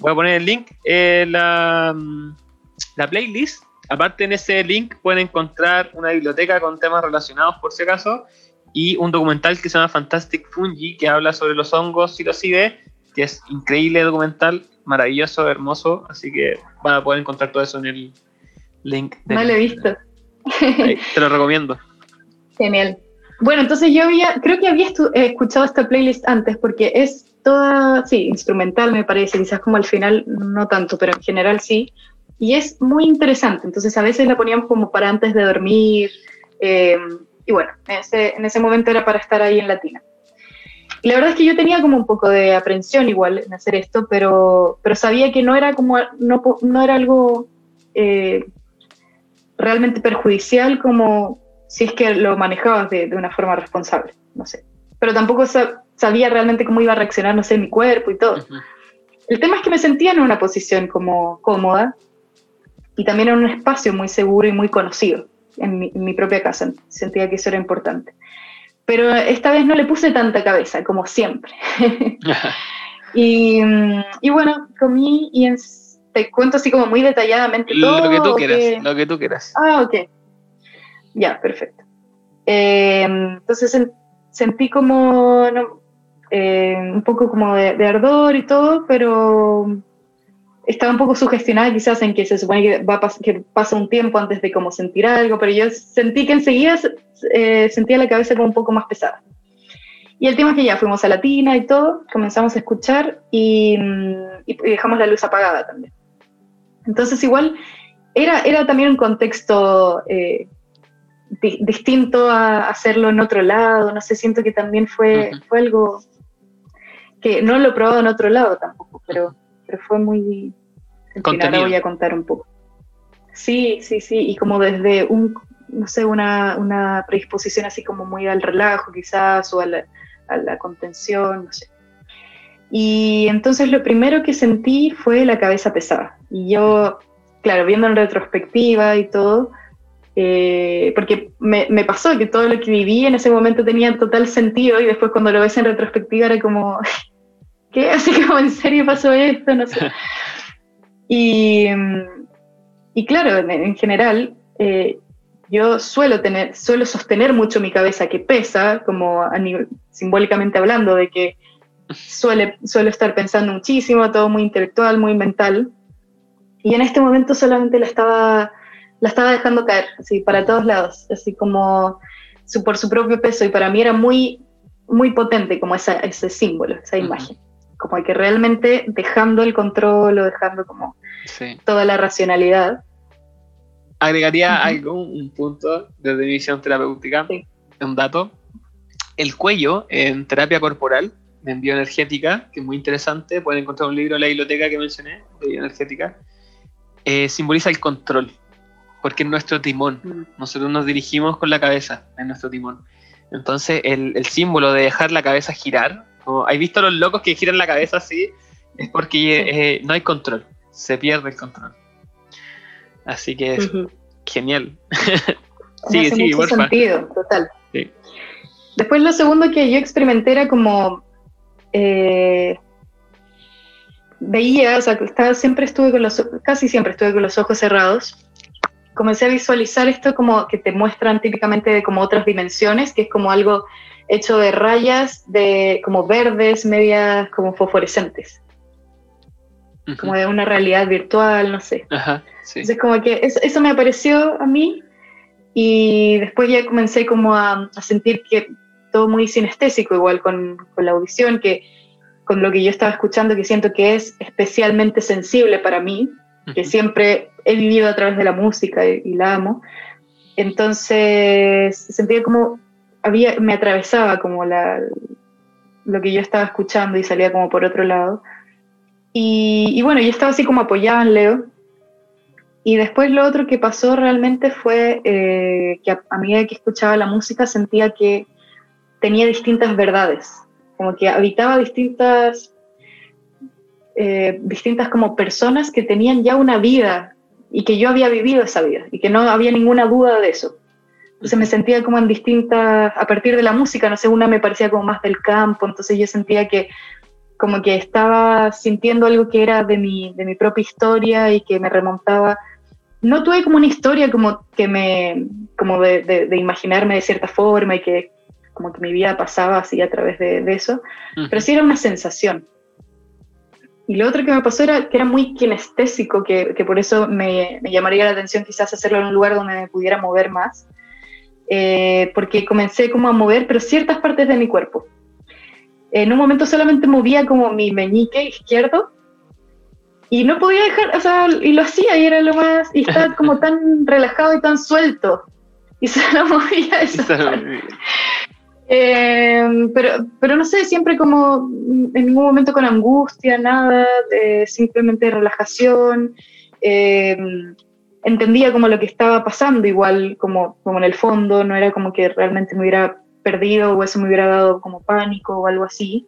Voy a poner el link, en la, la playlist aparte en ese link pueden encontrar una biblioteca con temas relacionados por si acaso y un documental que se llama Fantastic Fungi que habla sobre los hongos y los IB, que es increíble documental, maravilloso, hermoso, así que van a poder encontrar todo eso en el link. No lo he visto. te lo recomiendo. Genial. Bueno, entonces yo había, creo que había eh, escuchado esta playlist antes porque es toda, sí, instrumental me parece, quizás como al final no tanto, pero en general sí. Y es muy interesante, entonces a veces la poníamos como para antes de dormir. Eh, y bueno, en ese, en ese momento era para estar ahí en latina. Y la verdad es que yo tenía como un poco de aprensión igual en hacer esto, pero, pero sabía que no era como, no, no era algo eh, realmente perjudicial como si es que lo manejabas de, de, una forma responsable, no sé. Pero tampoco sabía realmente cómo iba a reaccionar, no sé, mi cuerpo y todo. El tema es que me sentía en una posición como cómoda y también en un espacio muy seguro y muy conocido en mi, en mi propia casa. Sentía que eso era importante. Pero esta vez no le puse tanta cabeza, como siempre. y, y, bueno, comí y en, te cuento así como muy detalladamente todo. Lo que tú quieras, lo que tú quieras. Ah, ok. Ya, perfecto. Eh, entonces sentí como eh, un poco como de, de, ardor y todo, pero estaba un poco sugestionada quizás en que se supone que, va que pasa un tiempo antes de como sentir algo, pero yo sentí que enseguida eh, sentía la cabeza como un poco más pesada. Y el tema es que ya fuimos a la tina y todo, comenzamos a escuchar y, y dejamos la luz apagada también. Entonces igual era, era también un contexto eh, di distinto a hacerlo en otro lado, no sé, siento que también fue, uh -huh. fue algo que no lo he probado en otro lado tampoco, pero, pero fue muy... Ahora voy a contar un poco. Sí, sí, sí, y como desde un, no sé, una, una predisposición así como muy al relajo quizás, o a la, a la contención, no sé. Y entonces lo primero que sentí fue la cabeza pesada. Y yo, claro, viendo en retrospectiva y todo, eh, porque me, me, pasó que todo lo que viví en ese momento tenía total sentido y después cuando lo ves en retrospectiva era como, ¿qué? Así como, ¿en serio pasó esto? No sé. Y, y claro, en, en general, eh, yo suelo, tener, suelo sostener mucho mi cabeza que pesa, como a nivel, simbólicamente hablando, de que suele, suelo estar pensando muchísimo, todo muy intelectual, muy mental. Y en este momento solamente la estaba, la estaba dejando caer, así, para todos lados, así como su, por su propio peso. Y para mí era muy, muy potente como esa, ese símbolo, esa imagen. Uh -huh. Como que realmente dejando el control o dejando como sí. toda la racionalidad. Agregaría uh -huh. algo, un punto desde mi visión terapéutica, sí. un dato. El cuello en terapia corporal de bioenergética, que es muy interesante, pueden encontrar un libro en la biblioteca que mencioné, de bioenergética, eh, simboliza el control, porque es nuestro timón, nosotros nos dirigimos con la cabeza, en nuestro timón. Entonces el, el símbolo de dejar la cabeza girar, como, ¿hay visto los locos que giran la cabeza así? Es porque eh, no hay control, se pierde el control. Así que es uh -huh. genial. sí, sí, mucho porfa. sentido, total. Sí. Después lo segundo que yo experimenté era como eh, veía, o sea, estaba, siempre estuve con los, casi siempre estuve con los ojos cerrados. Comencé a visualizar esto como que te muestran típicamente de como otras dimensiones, que es como algo hecho de rayas de como verdes, medias como fosforescentes. Uh -huh. Como de una realidad virtual, no sé. Sí. Entonces como que eso, eso, me apareció a mí y después ya comencé como a, a sentir que todo muy sinestésico igual con, con, la audición, que con lo que yo estaba escuchando, que siento que es especialmente sensible para mí, uh -huh. que siempre he vivido a través de la música y, y, la amo. Entonces sentía como había, me atravesaba como la, lo que yo estaba escuchando y salía como por otro lado. Y, bueno, yo estaba así como apoyada en Leo. Y después lo otro que pasó realmente fue eh, que a, a medida que escuchaba la música sentía que tenía distintas verdades, como que habitaba distintas, eh, distintas como personas que tenían ya una vida y que yo había vivido esa vida y que no había ninguna duda de eso. Entonces me sentía como en distintas, a partir de la música, no sé, una me parecía como más del campo, entonces yo sentía que como que estaba sintiendo algo que era de mi, de mi propia historia y que me remontaba no tuve como una historia como que me, como de, de, imaginarme de cierta forma y que como que mi vida pasaba así a través de, eso, pero sí era una sensación. Y lo otro que me pasó era que era muy kinestésico, que, que por eso me, me, llamaría la atención quizás hacerlo en un lugar donde me pudiera mover más, eh, porque comencé como a mover, pero ciertas partes de mi cuerpo. En un momento solamente movía como mi meñique izquierdo y no podía dejar, o sea, y lo hacía y era lo más, y estaba como tan relajado y tan suelto. Y se lo movía eso. Eh, pero, pero no sé, siempre como en ningún momento con angustia, nada, simplemente relajación. Eh, entendía como lo que estaba pasando, igual como, como en el fondo, no era como que realmente me hubiera perdido o eso me hubiera dado como pánico o algo así.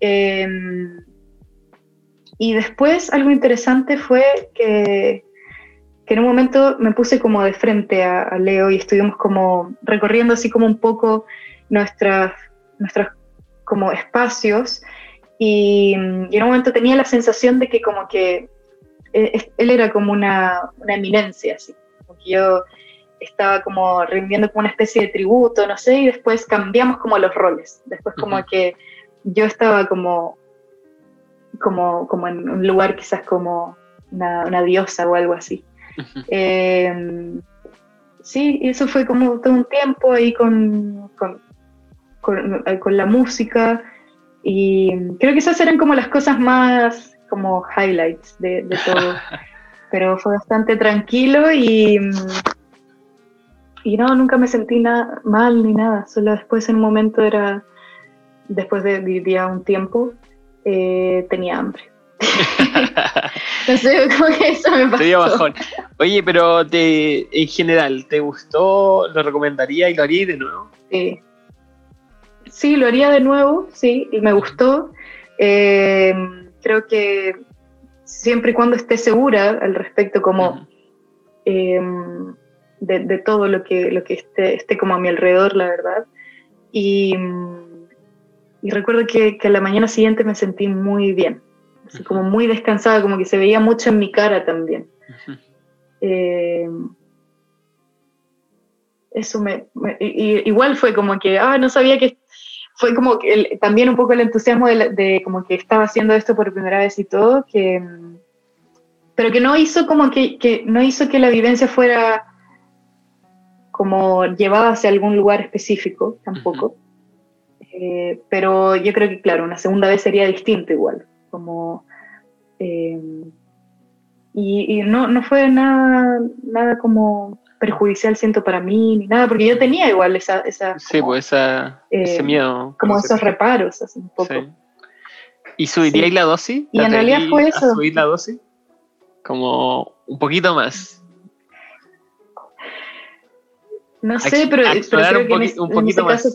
Eh, y después algo interesante fue que, que, en un momento me puse como de frente a, Leo y estuvimos como recorriendo así como un poco nuestras, nuestros como espacios y, en un momento tenía la sensación de que como que eh, él era como una, una eminencia, así, que yo estaba como rindiendo como una especie de tributo, no sé, y después cambiamos como los roles, después como que yo estaba como, como, como en un lugar quizás como una, una diosa o algo así. Em, sí, y eso fue como todo un tiempo ahí con, con, con, con la música y creo que esas eran como las cosas más como highlights de, todo. Pero fue bastante tranquilo y, y no, nunca me sentí nada mal ni nada. Solo después en un momento era, después de vivir un tiempo, eh, tenía hambre. Entonces, como que eso me pasó. bajón. Oye, pero te, en general, ¿te gustó? ¿Lo recomendaría y lo haría de nuevo? Sí. Sí, lo haría de nuevo, sí, y me gustó. Eh, creo que siempre y cuando esté segura al respecto como em, de, todo lo que, lo que esté, esté, como a mi alrededor, la verdad. Y, y recuerdo que, que, a la mañana siguiente me sentí muy bien, así como muy descansada, como que se veía mucho en mi cara también. Em, eso me, igual fue como que, ah, no sabía que fue como que también un poco el entusiasmo de, como que estaba haciendo esto por primera vez y todo, que, pero que no hizo como que, que no hizo que la vivencia fuera como llevada hacia algún lugar específico tampoco. Eh, pero yo creo que, claro, una segunda vez sería distinto igual. Como, eh, y, y no, no, fue nada, nada como perjudicial siento para mí ni nada, porque yo tenía igual esa... esa sí, pues esa, ese eh, miedo. Como esos reparos, así un poco. ¿Y subiría la dosis? Y en realidad fue eso. ¿Subir la dosis? Como un poquito más. No sé, pero, creo que en, un ese caso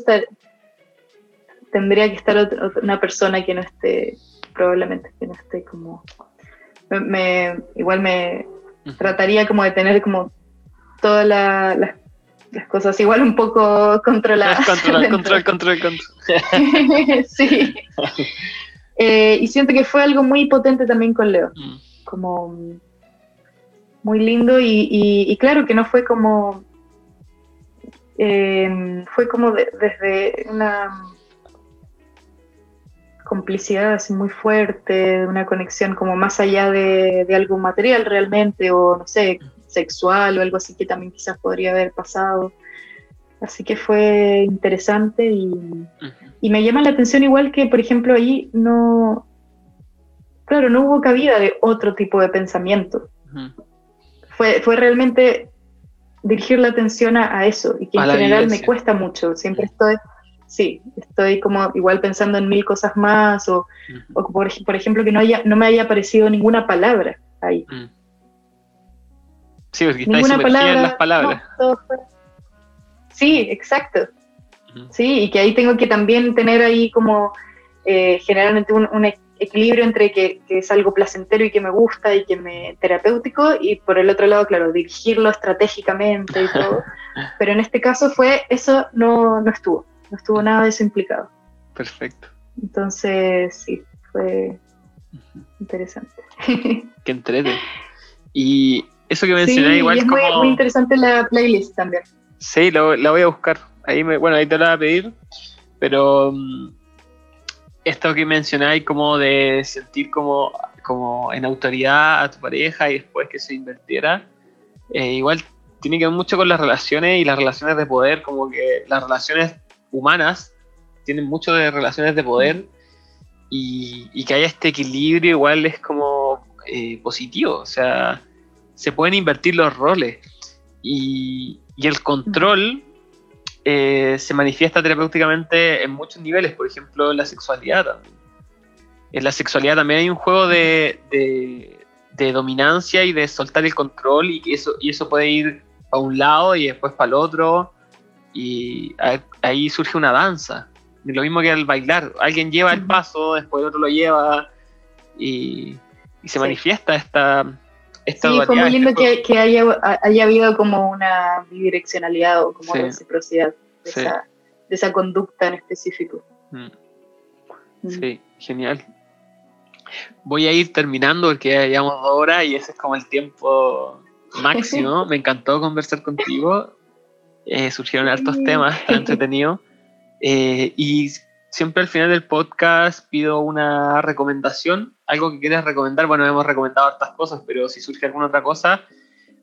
tendría que estar una persona que no esté, probablemente que no esté como... Me, igual me trataría como de tener como todas las cosas igual un poco controladas. Control, control, control, control. sí. Eh, y siento que fue algo muy potente también con Leo. Mm. Como muy lindo y, claro que no fue como... Eh, fue como desde una complicidad así muy fuerte, una conexión como más allá de, de algo material realmente, o no sé, sexual o algo así que también quizás podría haber pasado. Así que fue interesante y, y, me llama la atención igual que, por ejemplo, ahí no, claro, no hubo cabida de otro tipo de pensamiento. fue, fue realmente dirigir la atención a, eso y que en general me cuesta mucho. Siempre estoy, sí, estoy como igual pensando en mil cosas más o, o por, por, ejemplo que no, haya, no me haya aparecido ninguna palabra ahí. Sí, porque Ninguna palabra, en las palabras. Sí, exacto. Sí, y que ahí tengo que también tener ahí como eh, generalmente un, equilibrio entre que, es algo placentero y que me gusta y que me terapéutico, y por el otro lado, claro, dirigirlo estratégicamente y todo. Pero en este caso fue, eso no, no estuvo, no estuvo nada de eso implicado. Perfecto. Entonces, sí, fue interesante. Qué entrete. Y eso que mencioné Sí, igual es muy, como... muy interesante la playlist también. Sí, lo- la voy a buscar. Ahí me, bueno, ahí te la voy a pedir. Pero mm, esto que mencionáis como de sentir como, como en autoridad a tu pareja y después que se invirtiera, eh, igual tiene que ver mucho con las relaciones y las relaciones de poder, como que las relaciones humanas tienen mucho de relaciones de poder y, y que haya este equilibrio igual es como eh, positivo, o sea, se pueden invertir los roles y, y el control eh, se manifiesta terapéuticamente en muchos niveles, por ejemplo, en la sexualidad también. En la sexualidad también hay un juego de, de- de dominancia y de soltar el control y que eso, y eso puede ir a un lado y después para el otro y a- ahí surge una danza. Lo mismo que al bailar, alguien lleva el paso, después el otro lo lleva y, y se Sí. manifiesta esta, esta Sí, fue muy lindo que, que haya, haya habido como una bidireccionalidad o como Sí. reciprocidad de, Sí. esa, de esa conducta en específico. Mm. Mm. Sí, genial. Voy a ir terminando porque ya llevamos dos horas y ese es como el tiempo máximo. Me encantó conversar contigo. Eh, surgieron hartos temas, está entretenido. Eh, y siempre al final del podcast pido una recomendación, algo que quieras recomendar. Bueno, hemos recomendado hartas cosas, pero si surge alguna otra cosa,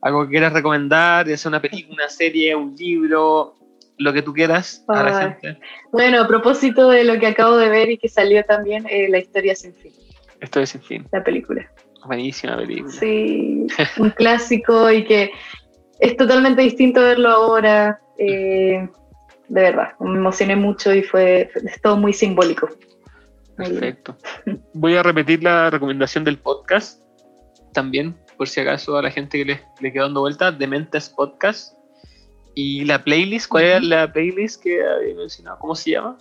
algo que quieras recomendar, ya sea una película, una serie, un libro, lo que tú quieras a la Ay. gente. Bueno, a propósito de lo que acabo de ver y que salió también, eh, La historia sin fin, Esto es sin fin. la película. Buenísima película. Sí, un clásico y que es totalmente distinto verlo ahora. eh, de verdad, me emocioné mucho y fue, es todo muy simbólico. Perfecto. Voy a repetir la recomendación del podcast también, por si acaso a la gente que le, le quedó dando vuelta, Dementes Podcast. Y la playlist, ¿cuál era la playlist que había mencionado? ¿Cómo se llama?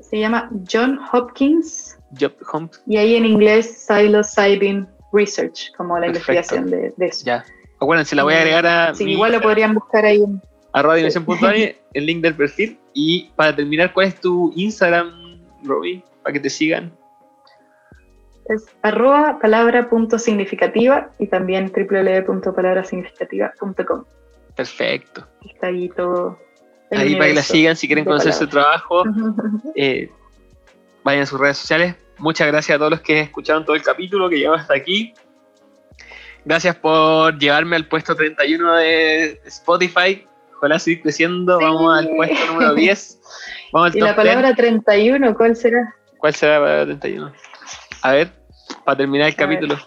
Se llama John Hopkins Job Home. y ahí en inglés psilocybin Research, como la Perfecto. investigación de, de eso. Ya. Acuérdense, la voy a agregar a Sí, mi igual lo podrían buscar ahí en arroba dimensión.ani, el link del perfil. Y para terminar, ¿cuál es tu Instagram, Robbie? Para que te sigan. es arroba palabra punto significativa y también www.palabrasignificativa.com. Perfecto. Está ahí todo. Ahí para que la sigan si quieren de conocer su trabajo. eh, vayan a sus redes sociales. Muchas gracias a todos los que escucharon todo el capítulo, que llegamos hasta aquí. Gracias por llevarme al puesto 31 de Spotify. Ojalá seguir creciendo. Sí. Vamos al puesto número 10. Vamos Y la palabra 31, ¿cuál será? 10. ¿Cuál será la palabra 31? A ver, para terminar el A ver. capítulo.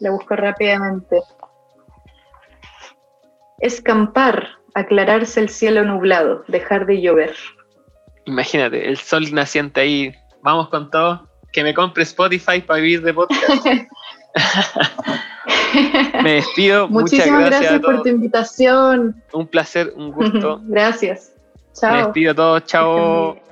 La busco rápidamente. Escampar, aclararse el cielo nublado, dejar de llover. Imagínate, el sol naciente ahí. Vamos con todo. Que me compre Spotify para vivir de podcast. Me despido. Muchísimas gracias, gracias, a por tu invitación. Un placer, un gusto. gracias. Chao. despido a todos. Chao.